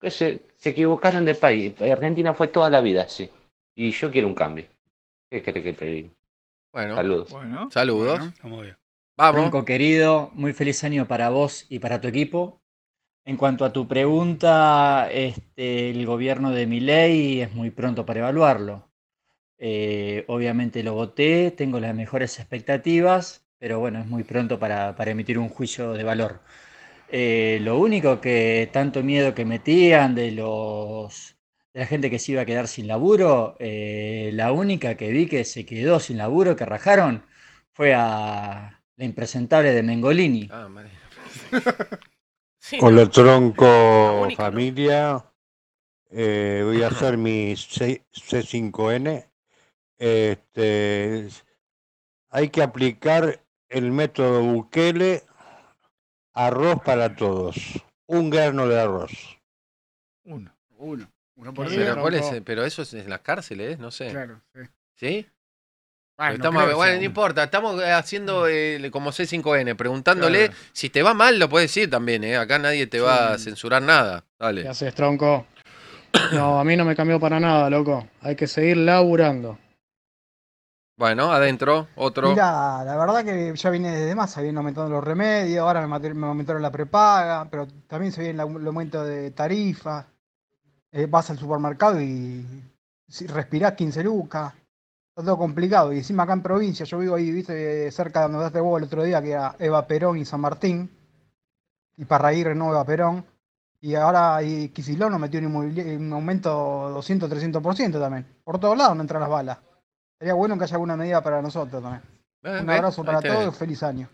que se, se equivocaron de país. Argentina fue toda la vida así. Y yo quiero un cambio. ¿Qué crees que te diga? Bueno, Saludos. Bueno. saludos. Bueno. Vamos. Querido, muy feliz año para vos y para tu equipo. En cuanto a tu pregunta, este, el gobierno de Milei es muy pronto para evaluarlo. Eh, obviamente lo voté, tengo las mejores expectativas, pero bueno, es muy pronto para, para emitir un juicio de valor. Eh, lo único que tanto miedo que metían de los de la gente que se iba a quedar sin laburo, eh, la única que vi que se quedó sin laburo, que rajaron, fue a la impresentable de Mengolini. Ah, madre. sí, Hola no. tronco única, ¿no? familia, Eh, voy a hacer mi C- C5N. Este, hay que aplicar el método Bukele, arroz para todos, un grano de arroz. Uno. Uno. Uno por Pero, día. ¿cuál es? tronco. pero eso es en las cárceles, no sé. Claro, sí. ¿Sí? Bueno, Estamos- bueno, no importa, estamos eh, haciendo eh, como C5N, preguntándole Claro. si te va mal, lo puedes decir también, ¿eh? Acá nadie te va a censurar nada. Dale. ¿Qué haces, tronco? No, a mí no me cambió para nada, loco. Hay que seguir laburando. Bueno, adentro, otro. Mira, la verdad que ya viene desde más, se vienen aumentando los remedios, ahora me, aumentaron la prepaga, pero también se viene el au- el aumento de tarifa. Eh, vas al supermercado y si respirás 15 lucas. Todo complicado. Y encima acá en provincia, yo vivo ahí, viste, cerca de donde daste huevo el otro día, que era Eva Perón y San Martín. Y Parraguirre no Eva Perón. Y ahora ahí Quisilón nos metió un, un aumento 200, 300% también. Por todos lados no entran las balas. Sería bueno que haya alguna medida para nosotros también. Eh, Un ¿ves? abrazo para todos y feliz año.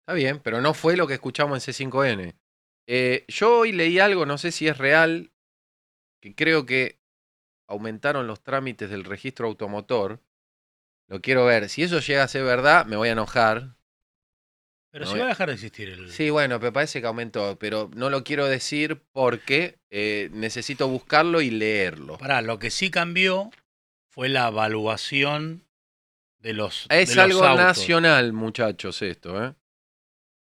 Está bien, pero no fue lo que escuchamos en C5N. Eh, yo hoy leí algo, no sé si es real, que creo que aumentaron los trámites del registro automotor. Lo quiero ver. Si eso llega a ser verdad, me voy a enojar. Pero No voy- va a dejar de existir el. Sí, bueno, me parece que aumentó, pero no lo quiero decir porque eh, necesito buscarlo y leerlo. Pará, lo que sí cambió fue la evaluación de los. de Es los algo autos. nacional, muchachos, esto, ¿eh?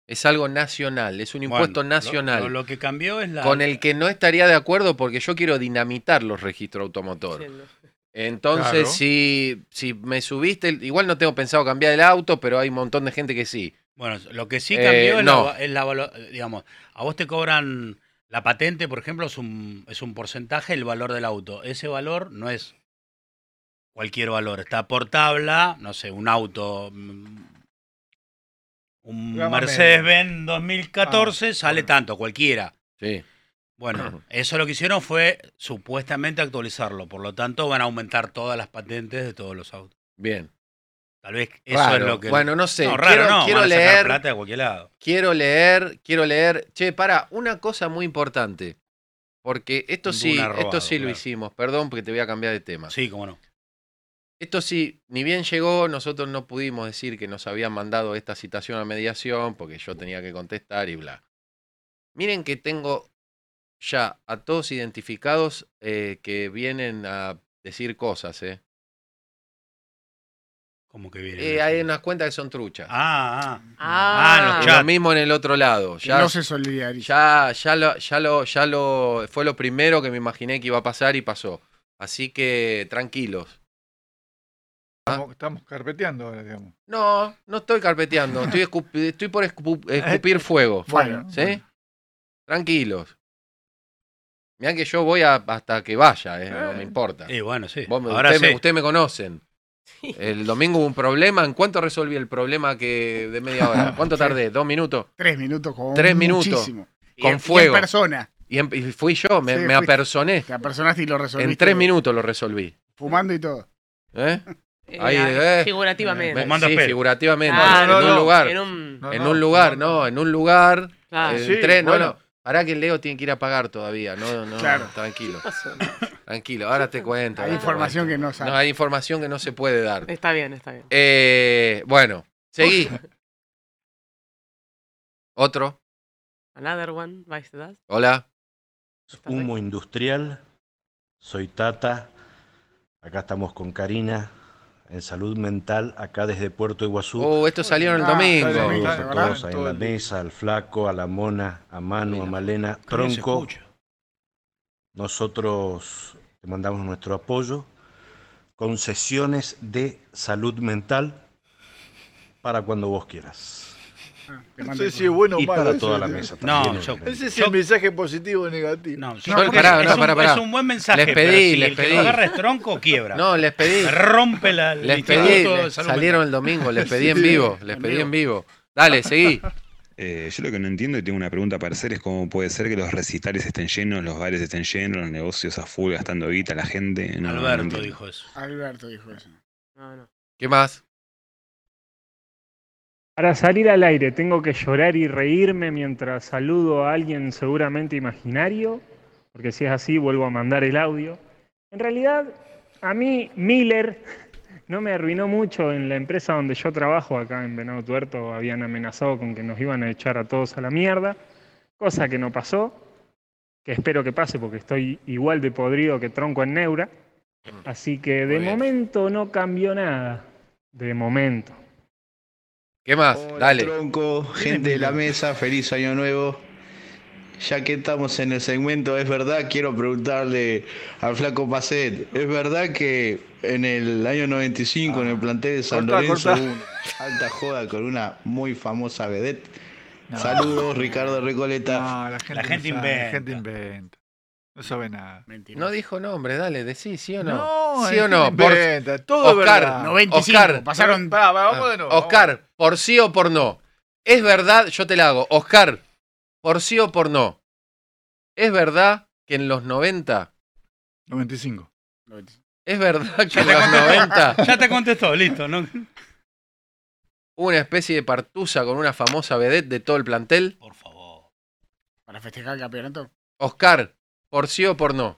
Es algo nacional, es un impuesto nacional. Lo, lo que cambió es la. con el que no estaría de acuerdo porque yo quiero dinamitar los registros automotor. Entonces, Claro. si, si me subiste, igual no tengo pensado cambiar el auto, pero hay un montón de gente que sí. Bueno, lo que sí Eh, cambió es, no. la, es la digamos, a vos te cobran la patente, por ejemplo, es un, es un porcentaje del valor del auto. Ese valor no es cualquier valor, está por tabla, no sé, un auto, mm, un Mercedes-Benz 2014 sale tanto, cualquiera. Sí. Bueno, eso lo que hicieron fue supuestamente actualizarlo, por lo tanto van a aumentar todas las patentes de todos los autos. Bien. Tal vez eso Raro. es lo que... Bueno, no sé, raro quiero- no, quiero van a sacar leer- plata de cualquier lado. Quiero leer, quiero leer. Che, para, una cosa muy importante. Porque esto sí, esto sí lo hicimos. Perdón, porque te voy a cambiar de tema. Sí, cómo no. Esto sí, ni bien llegó, nosotros no pudimos decir que nos habían mandado esta citación a mediación, porque yo tenía que contestar y bla. Miren que tengo ya a todos identificados eh, que vienen a decir cosas, ¿eh? Como que viene. Eh, hay unas cuentas que son truchas. Ah, ah. Ah, lo mismo en el otro lado. Ya, no se solidariza. ya, ya lo, ya lo, ya lo, fue lo primero que me imaginé que iba a pasar y pasó. Así que tranquilos. Estamos, estamos carpeteando ahora, digamos. No, no estoy carpeteando, estoy, estoy por escu- escupir fuego. Bueno, ¿Sí? Tranquilos. Mirá que yo voy a- hasta que vaya, eh, no me importa. Eh, bueno, sí. Vos me- Ahora usted, me, sí. usted me conocen. El domingo hubo un problema. ¿En cuánto resolví el problema que de media hora? ¿Cuánto tardé? ¿Dos minutos? Tres minutos como Tres minutos. muchísimo. Y Con en- y en fuego. persona. Y, en- y fui yo, me, Sí, me apersoné. Te apersonaste y lo resolviste. En tres minutos lo resolví. Fumando y todo. ¿Eh? Eh, Ahí, ah, eh. figurativamente. Sí, figurativamente. Ah, en no, un no, lugar. en un- No, en no, un lugar, no, no, en un lugar. Claro. eh, Sí, entré- no, bueno. no. Pará que Leo tiene que ir a pagar todavía. No, no, Claro. tranquilo. Tranquilo, ahora te cuento. Hay ahora te información cuento. que no sabe. No, hay información que no se puede dar. Está bien, está bien. Eh, bueno, seguí. Otro. Another one, vice that. Hola. Humo Industrial, soy Tata, acá estamos con Karina, en Salud Mental, acá desde Puerto Iguazú. Oh, esto salió en el domingo. en la mesa, al Flaco, a la Mona, a Manu, a Malena, Tronco. Nosotros te mandamos nuestro apoyo con sesiones de salud mental para cuando vos quieras. No sé si es bueno o malo. toda la mesa No, yo- obviamente. Ese es Yo- el mensaje positivo o negativo. No, No, yo creo que pará, es, no, un, pará, pará. es un buen mensaje. Les pero pedí, si les el que pedí. lo agarra es tronco, quiebra. No, les pedí. Rompe la, Les pedí. Les- salieron Mental. el domingo. Les pedí en vivo. Les pedí en vivo. Dale, seguí. Eh, yo lo que no entiendo y tengo una pregunta para hacer es cómo puede ser que los recitales estén llenos, los bares estén llenos, los negocios a full gastando guita, la gente. No, no Alberto dijo eso. Alberto dijo eso. No, no. ¿Qué más? Para salir al aire tengo que llorar y reírme mientras saludo a alguien seguramente imaginario, porque si es así vuelvo a mandar el audio. En realidad, a mí Miller no me arruinó mucho en la empresa donde yo trabajo, acá en Venado Tuerto, habían amenazado con que nos iban a echar a todos a la mierda, cosa que no pasó, que espero que pase porque estoy igual de podrido que tronco en Neura. Así que de momento no cambió nada. de momento. ¿Qué más? Hola, Dale. Tronco, gente de la mesa, feliz año nuevo. Ya que estamos en el segmento, es verdad, quiero preguntarle al flaco Pacet, ¿es verdad que en el año 95 en el plantel de San Lorenzo hubo una alta joda con una muy famosa vedette? Saludos, Ricardo Recoleta. No, la gente, La inventa. La gente inventa. No sabe nada. No dijo nombre, dale, decí sí o no. No, ¿Sí o no? Por- todo Oscar, verdad. 95, Oscar, pasaron. Pará, pará, vamos de nuevo. Oscar, por sí o por no. Es verdad, yo te la hago. Oscar, por sí o por no. ¿Es verdad que en los 90? 95. ¿Es verdad que Ya en te los contestó. 90 Ya te contestó, listo. ¿no? hubo una especie de partusa con una famosa vedette de todo el plantel? Por favor. Para festejar el campeonato. Oscar, por sí o por no.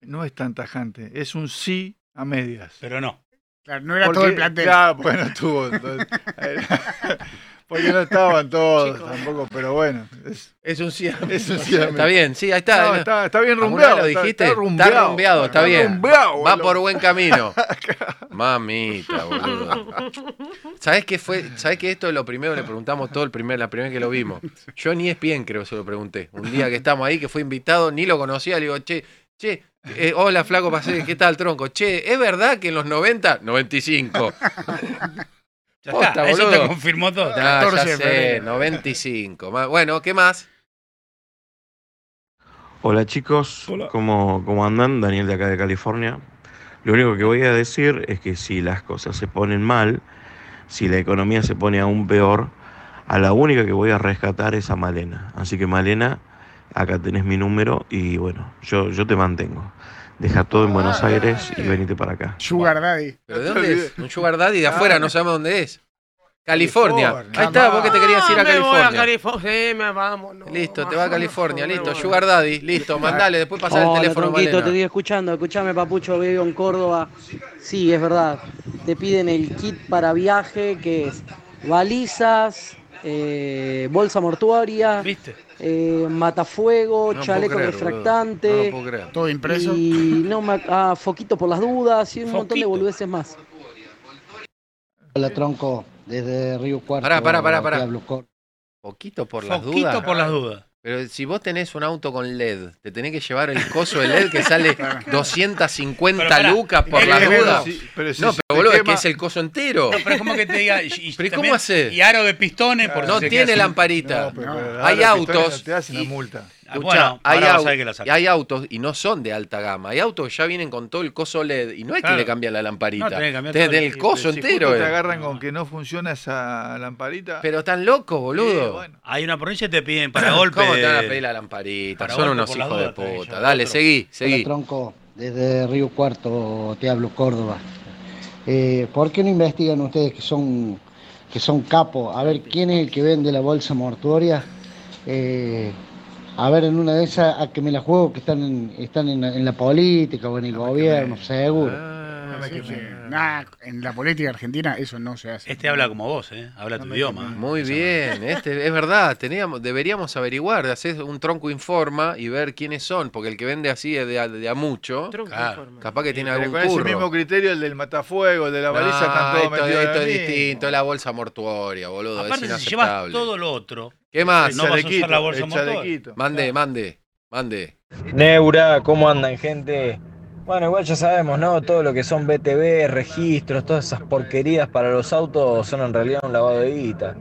No es tan tajante, es un sí a medias. Pero no. Claro, no era Porque- todo el plantel. Claro, bueno, estuvo. entonces, porque no estaban todos tampoco, pero bueno. Es, Es un es a Está bien, sí, ahí está. Está, está bien ¿Alguna rumbeado. lo está- dijiste? Está, rumbeado. rumbeado, está bien. rumbeado, Va por buen camino. Mamita, boludo. ¿Sabés qué fue? ¿Sabés que esto es lo primero que le preguntamos todo el primer, la primera vez que lo vimos? Yo ni es bien creo que se lo pregunté. Un día que estamos ahí, que fue invitado, ni lo conocía, le digo, che, che, eh, hola flaco Pacé, ¿qué tal tronco? Che, ¿es verdad que en los 90? 95. Ya Posta, está. Eso te confirmó todo. Ah, ya 14 de sé, febrero. 95. Ma- Bueno, ¿qué más? Hola chicos, ¿Cómo, ¿cómo andan? Daniel de acá de California. Lo único que voy a decir es que si las cosas se ponen mal, si la economía se pone aún peor, a la única que voy a rescatar es a Malena. Así que Malena, acá tenés mi número y bueno, yo, yo te mantengo. Deja todo en Buenos Aires y venite para acá. Sugar Daddy. ¿Pero de dónde es? Un sugar daddy de afuera, no sabemos dónde es. California. California. Ahí está, vos que te querías ir a Ah, me voy California. California. Sí, me vamos. no, Listo, te va a California, listo. Sugar daddy, listo, mandale, después pasar el Hola, teléfono a Tronquito, te estoy escuchando. Escuchame, Papucho, vivo en Córdoba. Sí, es verdad. Te piden el kit para viaje, que es balizas, eh, bolsa mortuaria, eh, matafuego, No chaleco creer, refractante. No lo. Todo impreso. Y no, ma- ah, foquito por las dudas y un montón de Foquito. boludeces más. Hola, Tronco, desde Río Cuarto. Pará, pará, pará, pará. Poquito por las Foquito dudas. por las dudas. Pero si vos tenés un auto con LED, te tenés que llevar el coso de LED que sale 250 Pero pará, lucas por pero si no, pero boludo, es que es el coso entero. No, pero es como que te diga. Y, y ¿Pero y cómo también- hace? Y aro de pistones. Por No si se tiene lamparita. No, pero- pero hay autos. no Te hacen y- la multa. Bueno, hay, au- autos y no son de alta gama. Hay autos que ya vienen con todo el coso LED y no es Claro. que le cambian la lamparita. No, tenés que todo el- el coso si entero. justo te eh. agarran con que no funciona esa lamparita. Pero tan loco, boludo. Sí, bueno. Hay una provincia que te piden para golpe. ¿Cómo te van a pedir la lamparita? Para Son unos hijos de puta. Dale, otro. seguí, Hola, seguí. Tronco, desde Río Cuarto te hablo Córdoba. Eh, ¿Por qué no investigan ustedes que son que son capos? A ver quién es el que vende la bolsa mortuoria. Eh, a ver, en una de esas, a que me la juego que están en, están en, la- en la política o en el gobierno, seguro. Ah, Sí, sí. Nah, en la política argentina eso no se hace. Este habla como vos, ¿eh? Habla tu idioma. Muy bien, este es verdad, teníamos, deberíamos averiguar, hacer un tronco informa y ver quiénes son, porque el que vende así es de, a- de a mucho, Tronco claro, informa. capaz que tiene algún con ese curro. mismo criterio, el del matafuego, el de la No, baliza, están todos esto, esto el es distinto, la bolsa mortuoria, boludo, Aparte, es si llevas todo lo otro, ¿Qué más? no vas a usar chalequito, la bolsa el chalequito. Mande, mande, mande. Neura, ¿cómo andan, gente? Bueno, igual ya sabemos, ¿no? Todo lo que son BTV, registros, todas esas porquerías para los autos son en realidad un lavado de guita.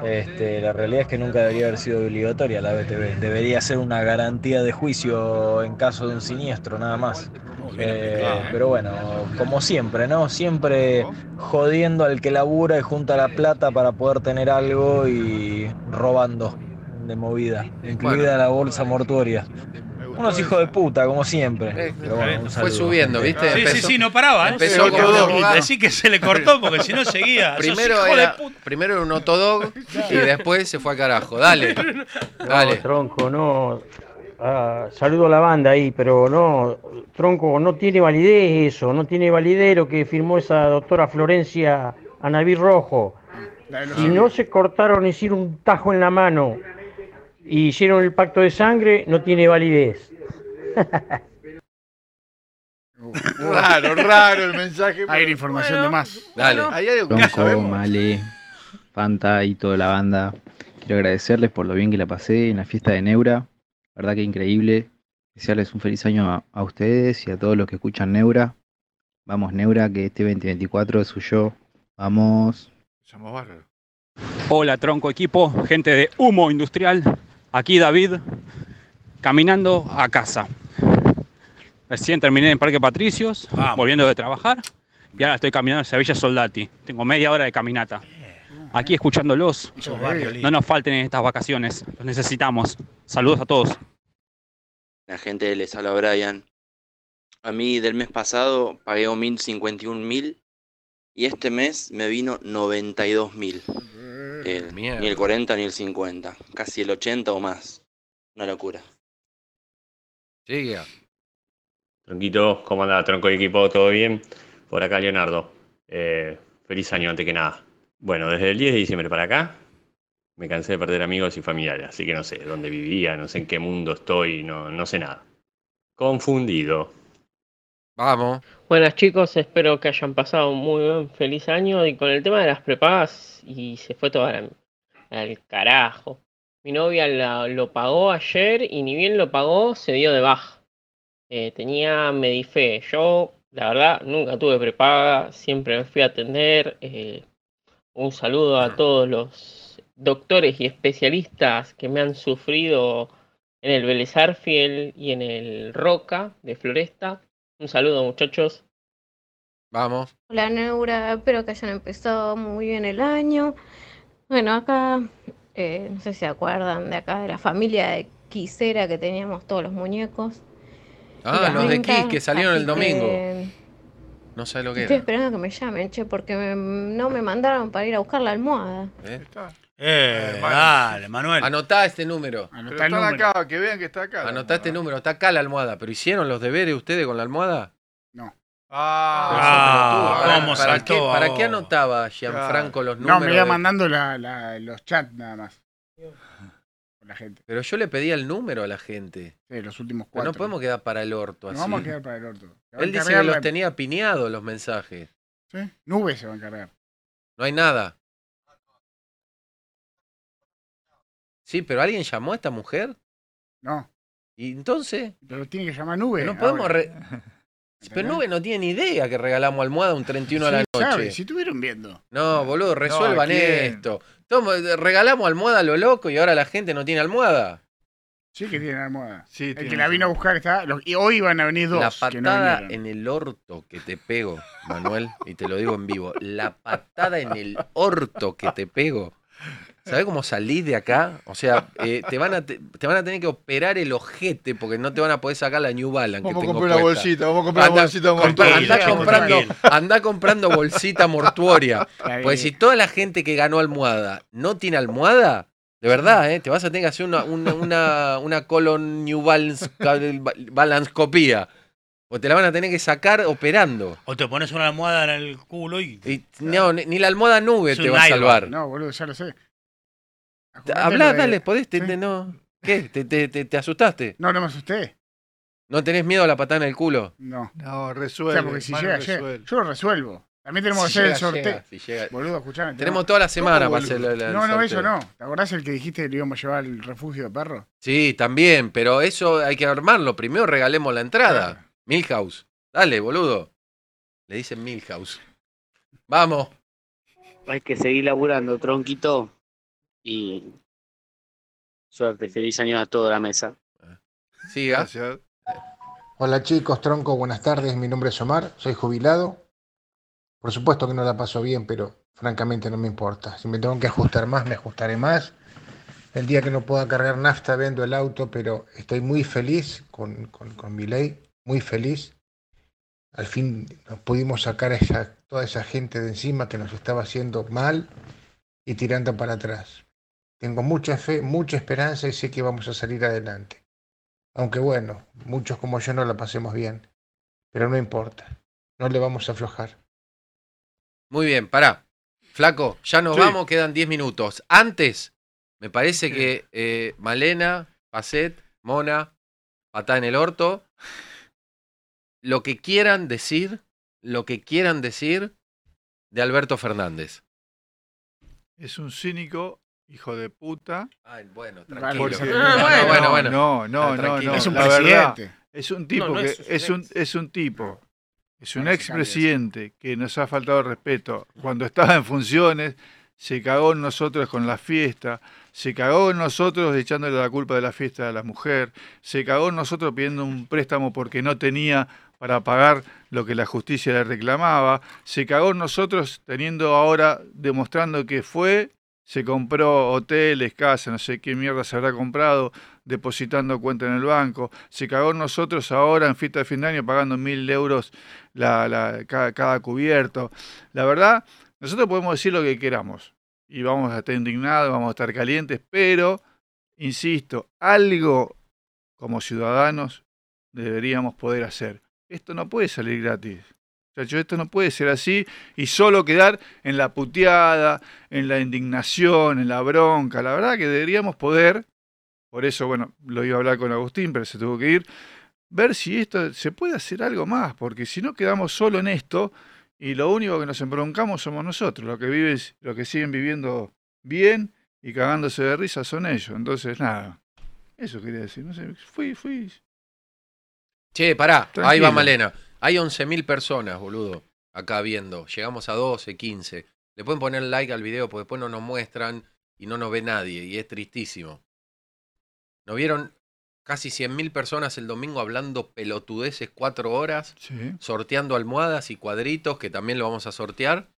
Este, la realidad es que nunca debería haber sido obligatoria la BTV. Debería ser una garantía de juicio en caso de un siniestro, nada más. Eh, pero bueno, como siempre, ¿no? Siempre jodiendo al que labura y junta la plata para poder tener algo y robando de movida, incluida la bolsa mortuoria. Unos hijos de puta, como siempre. Pero bueno, un Fue saludo, subiendo, gente. ¿viste? Sí, sí, Empezó- sí, no paraba. ¿eh? Empezó Sí, como un- que se le cortó porque si no seguía. Primero era, primero era un otodog y después se fue al carajo. Dale, dale. No, tronco, no. Ah, saludo a la banda ahí, pero no, tronco, no tiene validez eso, no tiene validez lo que firmó esa doctora Florencia Anaví Rojo. Si no se cortaron, hicieron un tajo en la mano y hicieron el pacto de sangre, no tiene validez. Raro, raro el mensaje. Hay una información de más. Dale. Hay algo que. Male, Fanta y toda la banda. Quiero agradecerles por lo bien que la pasé en la fiesta de Neura. Verdad que increíble. Desearles un feliz año a, a ustedes y a todos los que escuchan Neura. Vamos, Neura, que este 2024 es suyo. Vamos. Somos bárbaros. Hola tronco equipo, gente de Humo Industrial, aquí David, caminando a casa. Recién terminé en Parque Patricios, volviendo de trabajar, y ahora estoy caminando hacia Villa Soldati. Tengo media hora de caminata. Aquí escuchándolos. No nos falten en estas vacaciones, los necesitamos. Saludos a todos. La gente les habla Brian. A mí del mes pasado pagué un mil 51 mil y este mes me vino 92 ni el 40 ni el 50, casi el 80 o más. Una locura. Sigue. Tronquito, ¿cómo anda? Tronco de equipo, ¿todo bien? Por acá, Leonardo. Eh, feliz año antes que nada. Bueno, desde el 10 de diciembre para acá, me cansé de perder amigos y familiares, así que no sé dónde vivía, no sé en qué mundo estoy, no, no sé nada. Confundido. Vamos. Buenas chicos, espero que hayan pasado un muy buen feliz año y con el tema de las prepagas y se fue toda la- al carajo. Mi novia la- lo pagó ayer y ni bien lo pagó se dio de baja. Eh, tenía Medife. Yo, la verdad, nunca tuve prepaga, siempre me fui a atender. eh, un saludo a todos los doctores y especialistas que me han sufrido en el Vélez Arfiel y en el Roca de Floresta. Un saludo muchachos. Vamos. Hola Neura, espero que hayan empezado muy bien el año. Bueno, acá, eh, no sé si se acuerdan de acá de la familia de Quisera que teníamos todos los muñecos. Ah, los de Kiss que salieron el domingo. que No sé lo que Estoy era. esperando que me llamen, che, porque me- no me mandaron para ir a buscar la almohada. ¿Eh? Eh, dale, Manuel. Anotá este número. Pero están acá, que vean que está acá. Anotá este número, está acá la almohada. ¿Pero hicieron los deberes ustedes con la almohada? No. Ah, ¿Para, cómo para saltó qué, para ahora. qué anotaba Gianfranco los No, números? me iba de- mandando la- la- los chats nada más. Con la gente. Pero yo le pedía el número a la gente. Sí, los últimos Pero cuatro. no podemos quedar para el orto Nos así. vamos a quedar para el orto. Se va a Él dice que encargar los la- tenía piñados los mensajes. Sí, Nube se va a encargar. No hay nada. Sí, pero ¿alguien llamó a esta mujer? No. ¿Y entonces? Pero tiene que llamar Nube. No podemos... re- Pero Nube no tiene ni idea que regalamos almohada un 31 a la Sí, noche. sabe, si estuvieron viendo. No, boludo, resuelvan esto. Toma, regalamos almohada a lo loco y ahora la gente no tiene almohada. Sí que tiene almohada. el que la vino a buscar está. los- y hoy van a venir dos. La que no patada en el orto que te pego, Manuel, y te lo digo en vivo. La patada en el orto que te pego. ¿Sabes cómo salís de acá? O sea, eh, te, van a te, te van a tener que operar el ojete porque no te van a poder sacar la New Balance. Vamos a que tengo comprar una puesta. bolsita, vamos a comprar una bolsita mortuoria. Andá comprando, tranquilo. andá comprando bolsita mortuoria. Pues si toda la gente que ganó almohada no tiene almohada, de verdad, ¿eh? te vas a tener que hacer una, una, una, una colon New Balance, balancopía. O te la van a tener que sacar operando. O te pones una almohada en el culo y. Y no, ni, ni la almohada nube Es te va a salvar. No, boludo, ya lo sé. Habla, de- dale, podés, te- te- no. ¿Qué? ¿Te, te, te, te asustaste? No, no me asusté. ¿No tenés miedo a la patada en el culo? No. No, O resuelve. sea, porque si llega. Yo lo resuelvo. También tenemos que Si hacer llega, el sorteo. llega, si llega. Boludo, escuchame. Tenemos toda la semana ¿Cómo, para hacer la- la- el No, no, eso no. ¿Te acordás el que dijiste que le íbamos a llevar al refugio de perros? Sí, también, pero eso hay que armarlo. Primero regalemos la entrada. Milhouse. Dale, boludo. Le dicen Milhouse. Vamos. Hay que seguir laburando, tronquito. Y suerte, feliz año a toda la mesa. Siga. Hola chicos, tronco, buenas tardes. Mi nombre es Omar, soy jubilado. Por supuesto que no la paso bien, pero francamente no me importa. Si me tengo que ajustar más, me ajustaré más. El día que no pueda cargar nafta, vendo el auto, pero estoy muy feliz con, con, con mi ley, muy feliz. Al fin nos pudimos sacar a esa, toda esa gente de encima que nos estaba haciendo mal y tirando para atrás. Tengo mucha fe, mucha esperanza y sé que vamos a salir adelante. Aunque bueno, muchos como yo no la pasemos bien. Pero no importa. No le vamos a aflojar. Muy bien, pará. Flaco, ya nos Sí. vamos, quedan 10 minutos. Antes, me parece que eh, Malena, Pacet, Mona, patada en el orto. lo que quieran decir, lo que quieran decir de Alberto Fernández. Es un cínico, hijo de puta. Ay, bueno, tranquilo. Ah, bueno, bueno, bueno. No, no, Ah, no, tranquilo. no. Es un la verdad, presidente. es un tipo No, no que es- es un, es un tipo, es un No, no expresidente que nos ha faltado respeto. Cuando estaba en funciones, se cagó en nosotros con la fiesta, se cagó en nosotros echándole la culpa de la fiesta a la mujer, se cagó en nosotros pidiendo un préstamo porque no tenía para pagar lo que la justicia le reclamaba, se cagó en nosotros teniendo ahora, demostrando que fue, se compró hoteles, casas, no sé qué mierda se habrá comprado, depositando cuenta en el banco, se cagó nosotros ahora en fiesta de fin de año pagando mil euros la, cada cubierto. La verdad, nosotros podemos decir lo que queramos y vamos a estar indignados, vamos a estar calientes, pero, insisto, algo como ciudadanos deberíamos poder hacer. Esto no puede salir gratis. Esto no puede ser así y solo quedar en la puteada, en la indignación, en la bronca. La verdad que deberíamos poder, por eso, bueno, lo iba a hablar con Agustín, pero se tuvo que ir, ver si esto se puede hacer algo más, porque si no quedamos solo en esto y lo único que nos embroncamos somos nosotros, los que viven, los que siguen viviendo bien y cagándose de risa son ellos. Entonces, nada, eso quería decir, no sé, fui, fui. Che, pará, ahí va Malena. Hay 11.000 personas, boludo, acá viendo. Llegamos a 12, 15. Le pueden poner like al video porque después no nos muestran y no nos ve nadie. Y es tristísimo. Nos vieron casi 100.000 personas el domingo hablando pelotudeces cuatro horas, Sí. sorteando almohadas y cuadritos que también lo vamos a sortear.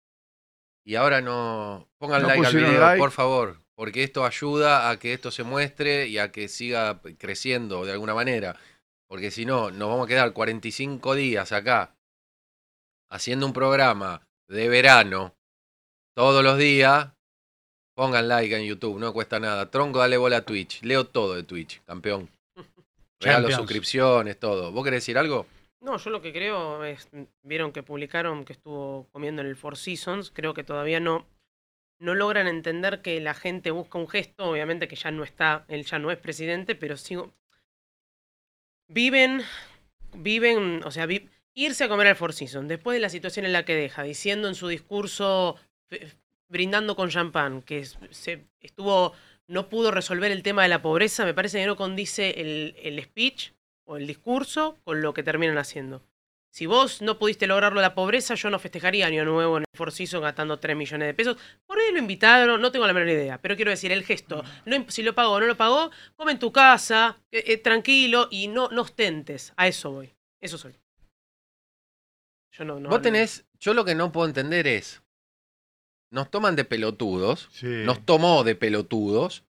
Y ahora no. Pongan No like al video, like. por favor. Porque esto ayuda a que esto se muestre y a que siga creciendo de alguna manera. Porque si no, nos vamos a quedar 45 días acá haciendo un programa de verano todos los días. Pongan like en YouTube, no cuesta nada. Tronco, dale bola a Twitch. Leo todo de Twitch, campeón. Regalo suscripciones, todo. ¿Vos querés decir algo? No, yo lo que creo es, vieron que publicaron que estuvo comiendo en el Four Seasons, creo que todavía no, no logran entender que la gente busca un gesto, obviamente que ya no está, él ya no es presidente, pero sigo... Viven, viven, o sea, irse a comer al Four Seasons, después de la situación en la que deja, diciendo en su discurso, fe- brindando con champán, que se estuvo, no pudo resolver el tema de la pobreza, me parece que no condice el, el speech o el discurso con lo que terminan haciendo. Si vos no pudiste lograrlo la pobreza, yo no festejaría Año Nuevo en el Four Seasons gastando 3 millones de pesos. Por ahí lo invitaron, no tengo la menor idea. Pero quiero decir, el gesto, no, si lo pagó o no lo pagó, come en tu casa, eh, eh, tranquilo y no, no ostentes. A eso voy. Eso soy. Yo no, no. Vos tenés, yo lo que no puedo entender es, nos toman de pelotudos, nos tomó de pelotudos,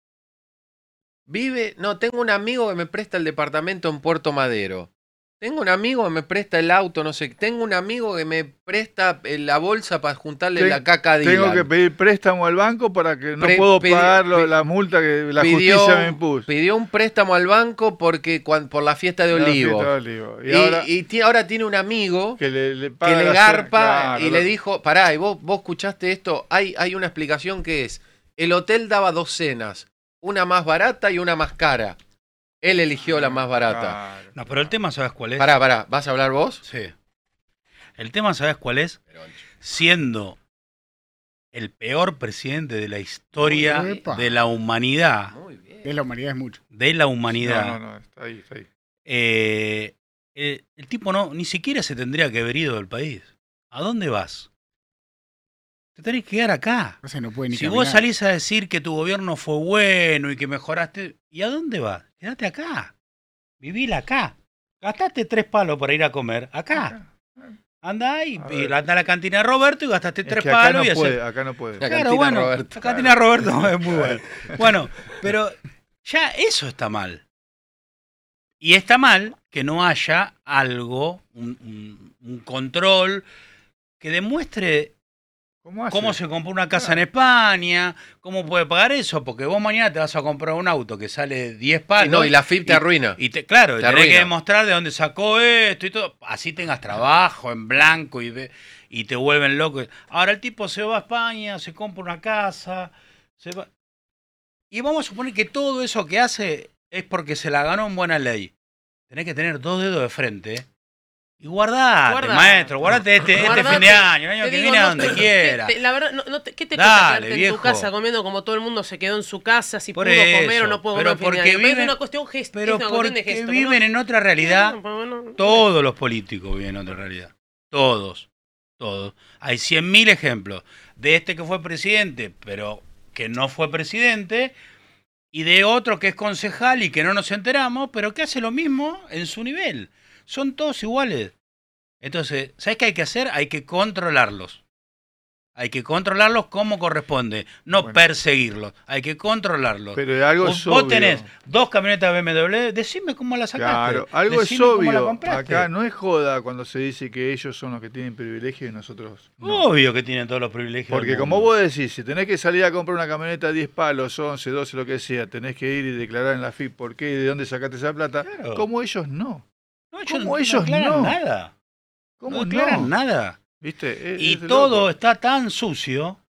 vive, no, tengo un amigo que me presta el departamento en Puerto Madero, tengo un amigo que me presta el auto, no sé, tengo un amigo que me presta eh, la bolsa para juntarle Ten- la caca a Tengo que pedir préstamo al banco para que no Pre- puedo pedi- pagar lo- la multa que la pidió, justicia me impuso. pidió un préstamo al banco porque por la fiesta de Olivo. fiesta de Olivo. Y Y, ahora- y ti- ahora tiene un amigo que le, le que paga le la garpa y le dijo, pará, y vos, vos escuchaste esto, hay, hay una explicación que es, el hotel daba dos cenas, una más barata y una más cara. Él eligió la más barata. No, pero el tema, ¿sabes cuál es? Pará, pará, ¿vas a hablar vos? Sí. El tema, ¿sabes cuál es? Siendo el peor presidente de la historia Epa. de la humanidad. De la humanidad es mucho. De la humanidad. No, no, no, está ahí, está ahí. eh, el, el tipo no, ni siquiera se tendría que haber ido del país. ¿A dónde vas? Te tenés que quedar acá. O sea, no puede ni Si caminar. vos salís a decir que tu gobierno fue bueno y que mejoraste, ¿y a dónde vas? Quédate acá. Vivila acá. Gastaste tres palos para ir a comer acá. Anda y, y anda a la cantina de Roberto y gastaste Es tres que acá palos no y puede, acá no puede. La Claro, cantina bueno, Roberto. la cantina Roberto es muy bueno. Bueno, pero ya eso está mal. Y está mal que no haya algo, un, un- un control que demuestre ¿Cómo, hace? cómo se compró una casa en España, cómo puede pagar eso, porque vos mañana te vas a comprar un auto que sale 10 palos. Y no, y la FIP te arruina. Y te, claro, Te tenés que demostrar de dónde sacó esto y todo. Así tengas trabajo en blanco y, ve- y te vuelven loco. Ahora el tipo se va a España, se compra una casa, se va... Y vamos a suponer que todo eso que hace es porque se la ganó en buena ley. Tenés que tener dos dedos de frente Y guardate, Guarda. maestro, guardate este, este fin de año, el año Te que digo, viene a donde te- quiera. te- la verdad, no, ¿qué te Dale, cuesta quedarte en viejo. tu casa comiendo como todo el mundo se quedó en su casa, si Por pudo comer o no pudo pero comer en fin de porque año? Pero viven- es una cuestión gest- Pero es una cuestión de porque gesto, viven en otra realidad. Pero bueno, Todos los políticos viven en otra realidad. Todos. Todos. Hay 100.000 ejemplos de este que fue presidente, pero que no fue presidente, y de otro que es concejal y que no nos enteramos, pero que hace lo mismo en su nivel. Son todos iguales. Entonces, ¿sabes qué hay que hacer? Hay que controlarlos. Hay que controlarlos como corresponde, no perseguirlos. Hay que controlarlos. Pero algo vos, es vos obvio. tenés dos camionetas BMW, decime cómo las sacaste. Claro, algo es Decime cómo la obvio. compraste. Acá no es joda cuando se dice que ellos son los que tienen privilegios y nosotros no. Obvio que tienen todos los privilegios. Porque como vos decís, si tenés que salir a comprar una camioneta 10 palos, 11, 12, lo que sea, tenés que ir y declarar en la FIP por qué y de dónde sacaste esa plata, Claro. como ellos no. No, ellos ¿Cómo no ellos aclaran no? nada. ¿Cómo no aclaran no? nada. ¿Viste? Es- Y todo loco. está tan sucio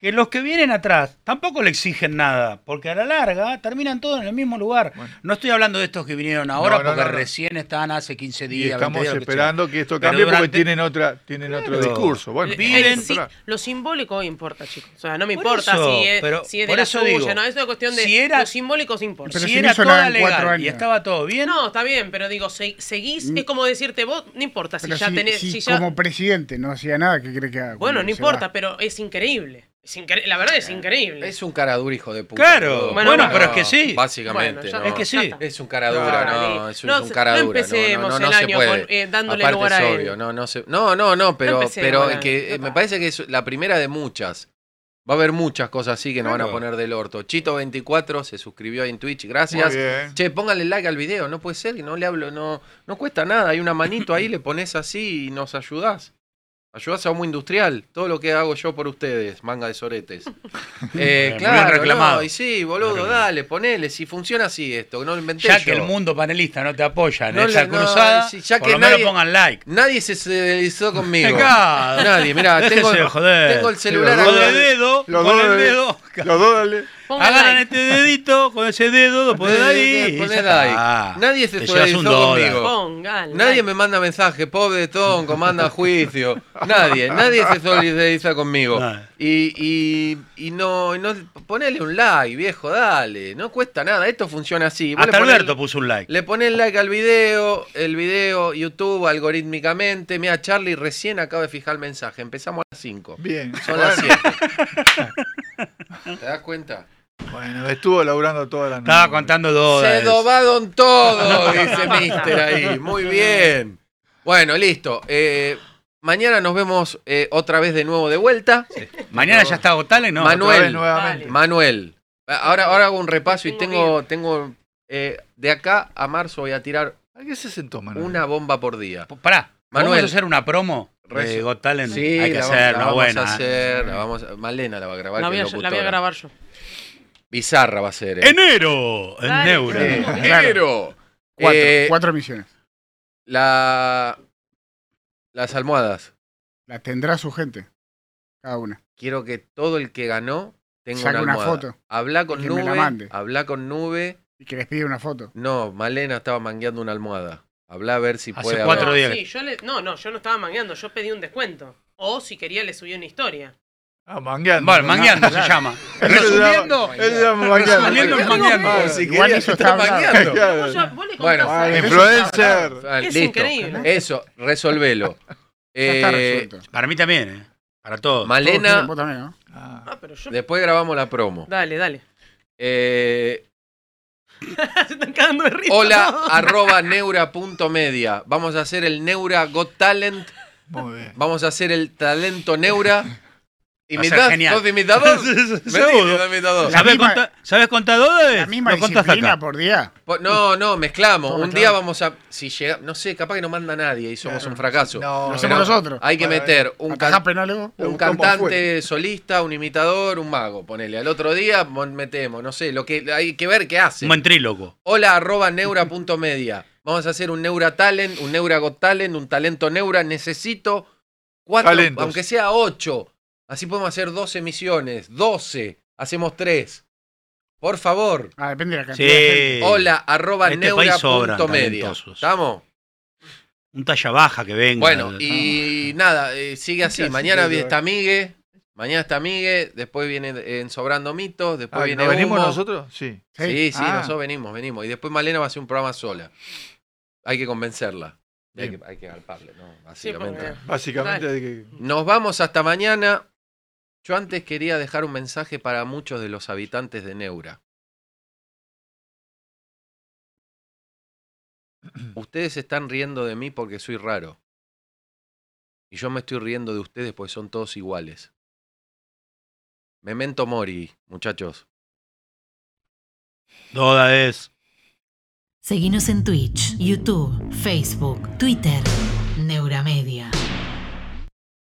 que los que vienen atrás tampoco le exigen nada, porque a la larga terminan todos en el mismo lugar. No estoy hablando de estos que vinieron ahora No, no, porque no, no. recién están hace 15 Y días. 20 estamos días, lo que sea. esperando que esto cambie porque durante- tienen otra tienen otro discurso. Bueno, Eh, vamos eh, a sí, lo simbólico importa, chicos. O sea, no me Por importa eso, si es, pero si es de por la eso suya, digo, no, es una cuestión de si era- los simbólicos importa. Pero si si era toda legal y estaba todo bien. No, está bien, pero digo, se- seguís, es como decirte vos, no importa si Pero ya si, tenés, si si ya- como presidente no hacía nada, ¿qué cree que haga? bueno, no se importa, pero es increíble. La verdad es increíble. Es un cara duro, hijo de puta. Claro, bueno, pero es que sí. Básicamente. Bueno, ya- no. Es que sí. Es un cara Dale. no, es un, No es un no dura. empecemos no, no, no el se año puede. con, eh, dándole Aparte lugar es a él. obvio, no, no, se- no, no, no, pero, pero que eh, me parece que es la primera de muchas. Va a haber muchas cosas así que nos van a poner del orto. Chito24 se suscribió ahí en Twitch, gracias. Muy bien. Che, pónganle like al video, no puede ser que no le hablo, no, no cuesta nada. Hay una manito ahí, le pones así y nos ayudás. Ayudás a Homo Industrial, todo lo que hago yo por ustedes, manga de soretes. Eh, claro, no, y sí, boludo, dale, ponele, si funciona así esto, no lo inventé Ya yo. que el mundo panelista no te apoya en No esa no, cruzada, sí, ya por que lo menos nadie- pongan like. Nadie se solidarizó conmigo. Nadie, mirá, tengo, de joder. tengo el celular Con acá. el dedo, Los con dos el dedo. Los dos dale. Pongan Agarran like. este dedito, con ese dedo lo ponen ahí. y ya está. Nadie se Te llevas un solidarizó dólar. conmigo. Pongan Nadie like. me manda mensaje, pobre Tonco, manda a juicio. Nadie, nadie se solidariza conmigo. Nadie. Y, y, y no, y no, ponele un like, viejo, dale. No cuesta nada, esto funciona así. Vos Hasta ponés- Alberto puso un like. Le pones like al video, el video YouTube algorítmicamente. Mira, Charlie recién acaba de fijar el mensaje. Empezamos a las 5. Bien. Son las Bueno. 7. ¿Te das cuenta? Bueno, estuvo laburando toda la noche. Estaba contando dólares. Se dobaron todo, dice Mister ahí. Muy bien. Bueno, listo. Eh, mañana nos vemos eh, otra vez de nuevo de vuelta. Mañana ya está Gotale, ¿no? Otra vez Manuel, nuevamente. Manuel. Ahora, ahora hago un repaso y Tengo tengo, eh, de acá a marzo voy a tirar ¿A qué se sentó, Manuel? una bomba por día. Pará, Manuel. ¿Vamos a hacer una promo de. Got Talent? Sí, Hay que la vamos- hacer la una vamos buena. a hacer, la vamos a- Malena la va a grabar. La que voy, a, es la voy a locutora. grabar yo. Bizarra va a ser. ¿eh? Enero, en Dale. Neura. Sí, Claro. enero. Cuatro, Eh, cuatro misiones. la, las almohadas. La tendrá su gente. Cada una. Quiero que todo el que ganó tenga Saca una una almohada. foto Habla con que me la nube. mande. Habla con nube. Y que les pide una foto. No, Malena estaba mangueando una almohada. Habla a ver si Hace puede cuatro haber- días. Sí, yo le, no, no, yo no estaba mangueando, yo pedí un descuento. O si quería le subí una historia. Ah, mangueando. Bueno, mangueando se llama. Resumiendo, él se llama mangueando. resumiendo es mangueando. Ah, si Igual eso está. Claro. Bueno, influencer. Ah, Es listo. increíble. Eso, resolvelo. Eh, resuelto. Para mí también, ¿eh? Para todos. Malena, Vos también, ¿no? Ah, Ah, pero yo. después grabamos la promo. Dale, dale. Eh, Se están cagando de risa. hola ¿no? arroba neura.media. Vamos a hacer el Neura Got Talent. muy bien. Vamos a hacer el talento Neura. ¿Imitás? ¿Sos imitador? Seguro. imitador. ¿Sabes, contar, ¿Sabes contar dólares? La misma Lo disciplina acá. por día. No, no, mezclamos. ¿Cómo Un día vamos a. Si llega, no sé, capaz que no manda nadie y somos Claro. un fracaso. No, hacemos Pero nosotros. Hay que meter un, can- vos. un ¿Cómo cantante solista, un imitador, un mago. Ponele. Al otro día metemos, no sé, lo que hay que ver qué hace. Un ventríloco. Hola arroba neura.media. Vamos a hacer un Neura Talent, un Neura Got Talent, un talento Neura. Necesito cuatro, Talentos. aunque sea ocho. Así podemos hacer 12 misiones. 12. Hacemos tres. Por favor. Ah, depende de la cantidad de gente. Sí. Hola arroba Este neura.media. ¿Estamos? un talla baja que venga. Bueno, y nada, eh, sigue así. Mañana que- está Migue, mañana está Migue, después viene en Sobrando Mitos, después Ah, viene ¿no venimos Humo. nosotros? Sí. Sí, sí, Ah. nosotros venimos, venimos. Y después Malena va a hacer un programa sola. Hay que convencerla. Hay que, hay que galparle, ¿no? Básicamente. porque- Básicamente de que. Nos vamos hasta mañana. Yo antes quería dejar un mensaje para muchos de los habitantes de Neura. Ustedes se están riendo de mí porque soy raro. Y yo me estoy riendo de ustedes porque son todos iguales. Memento mori, muchachos. Toda es. Seguinos en Twitch, YouTube, Facebook, Twitter. Neuramedia.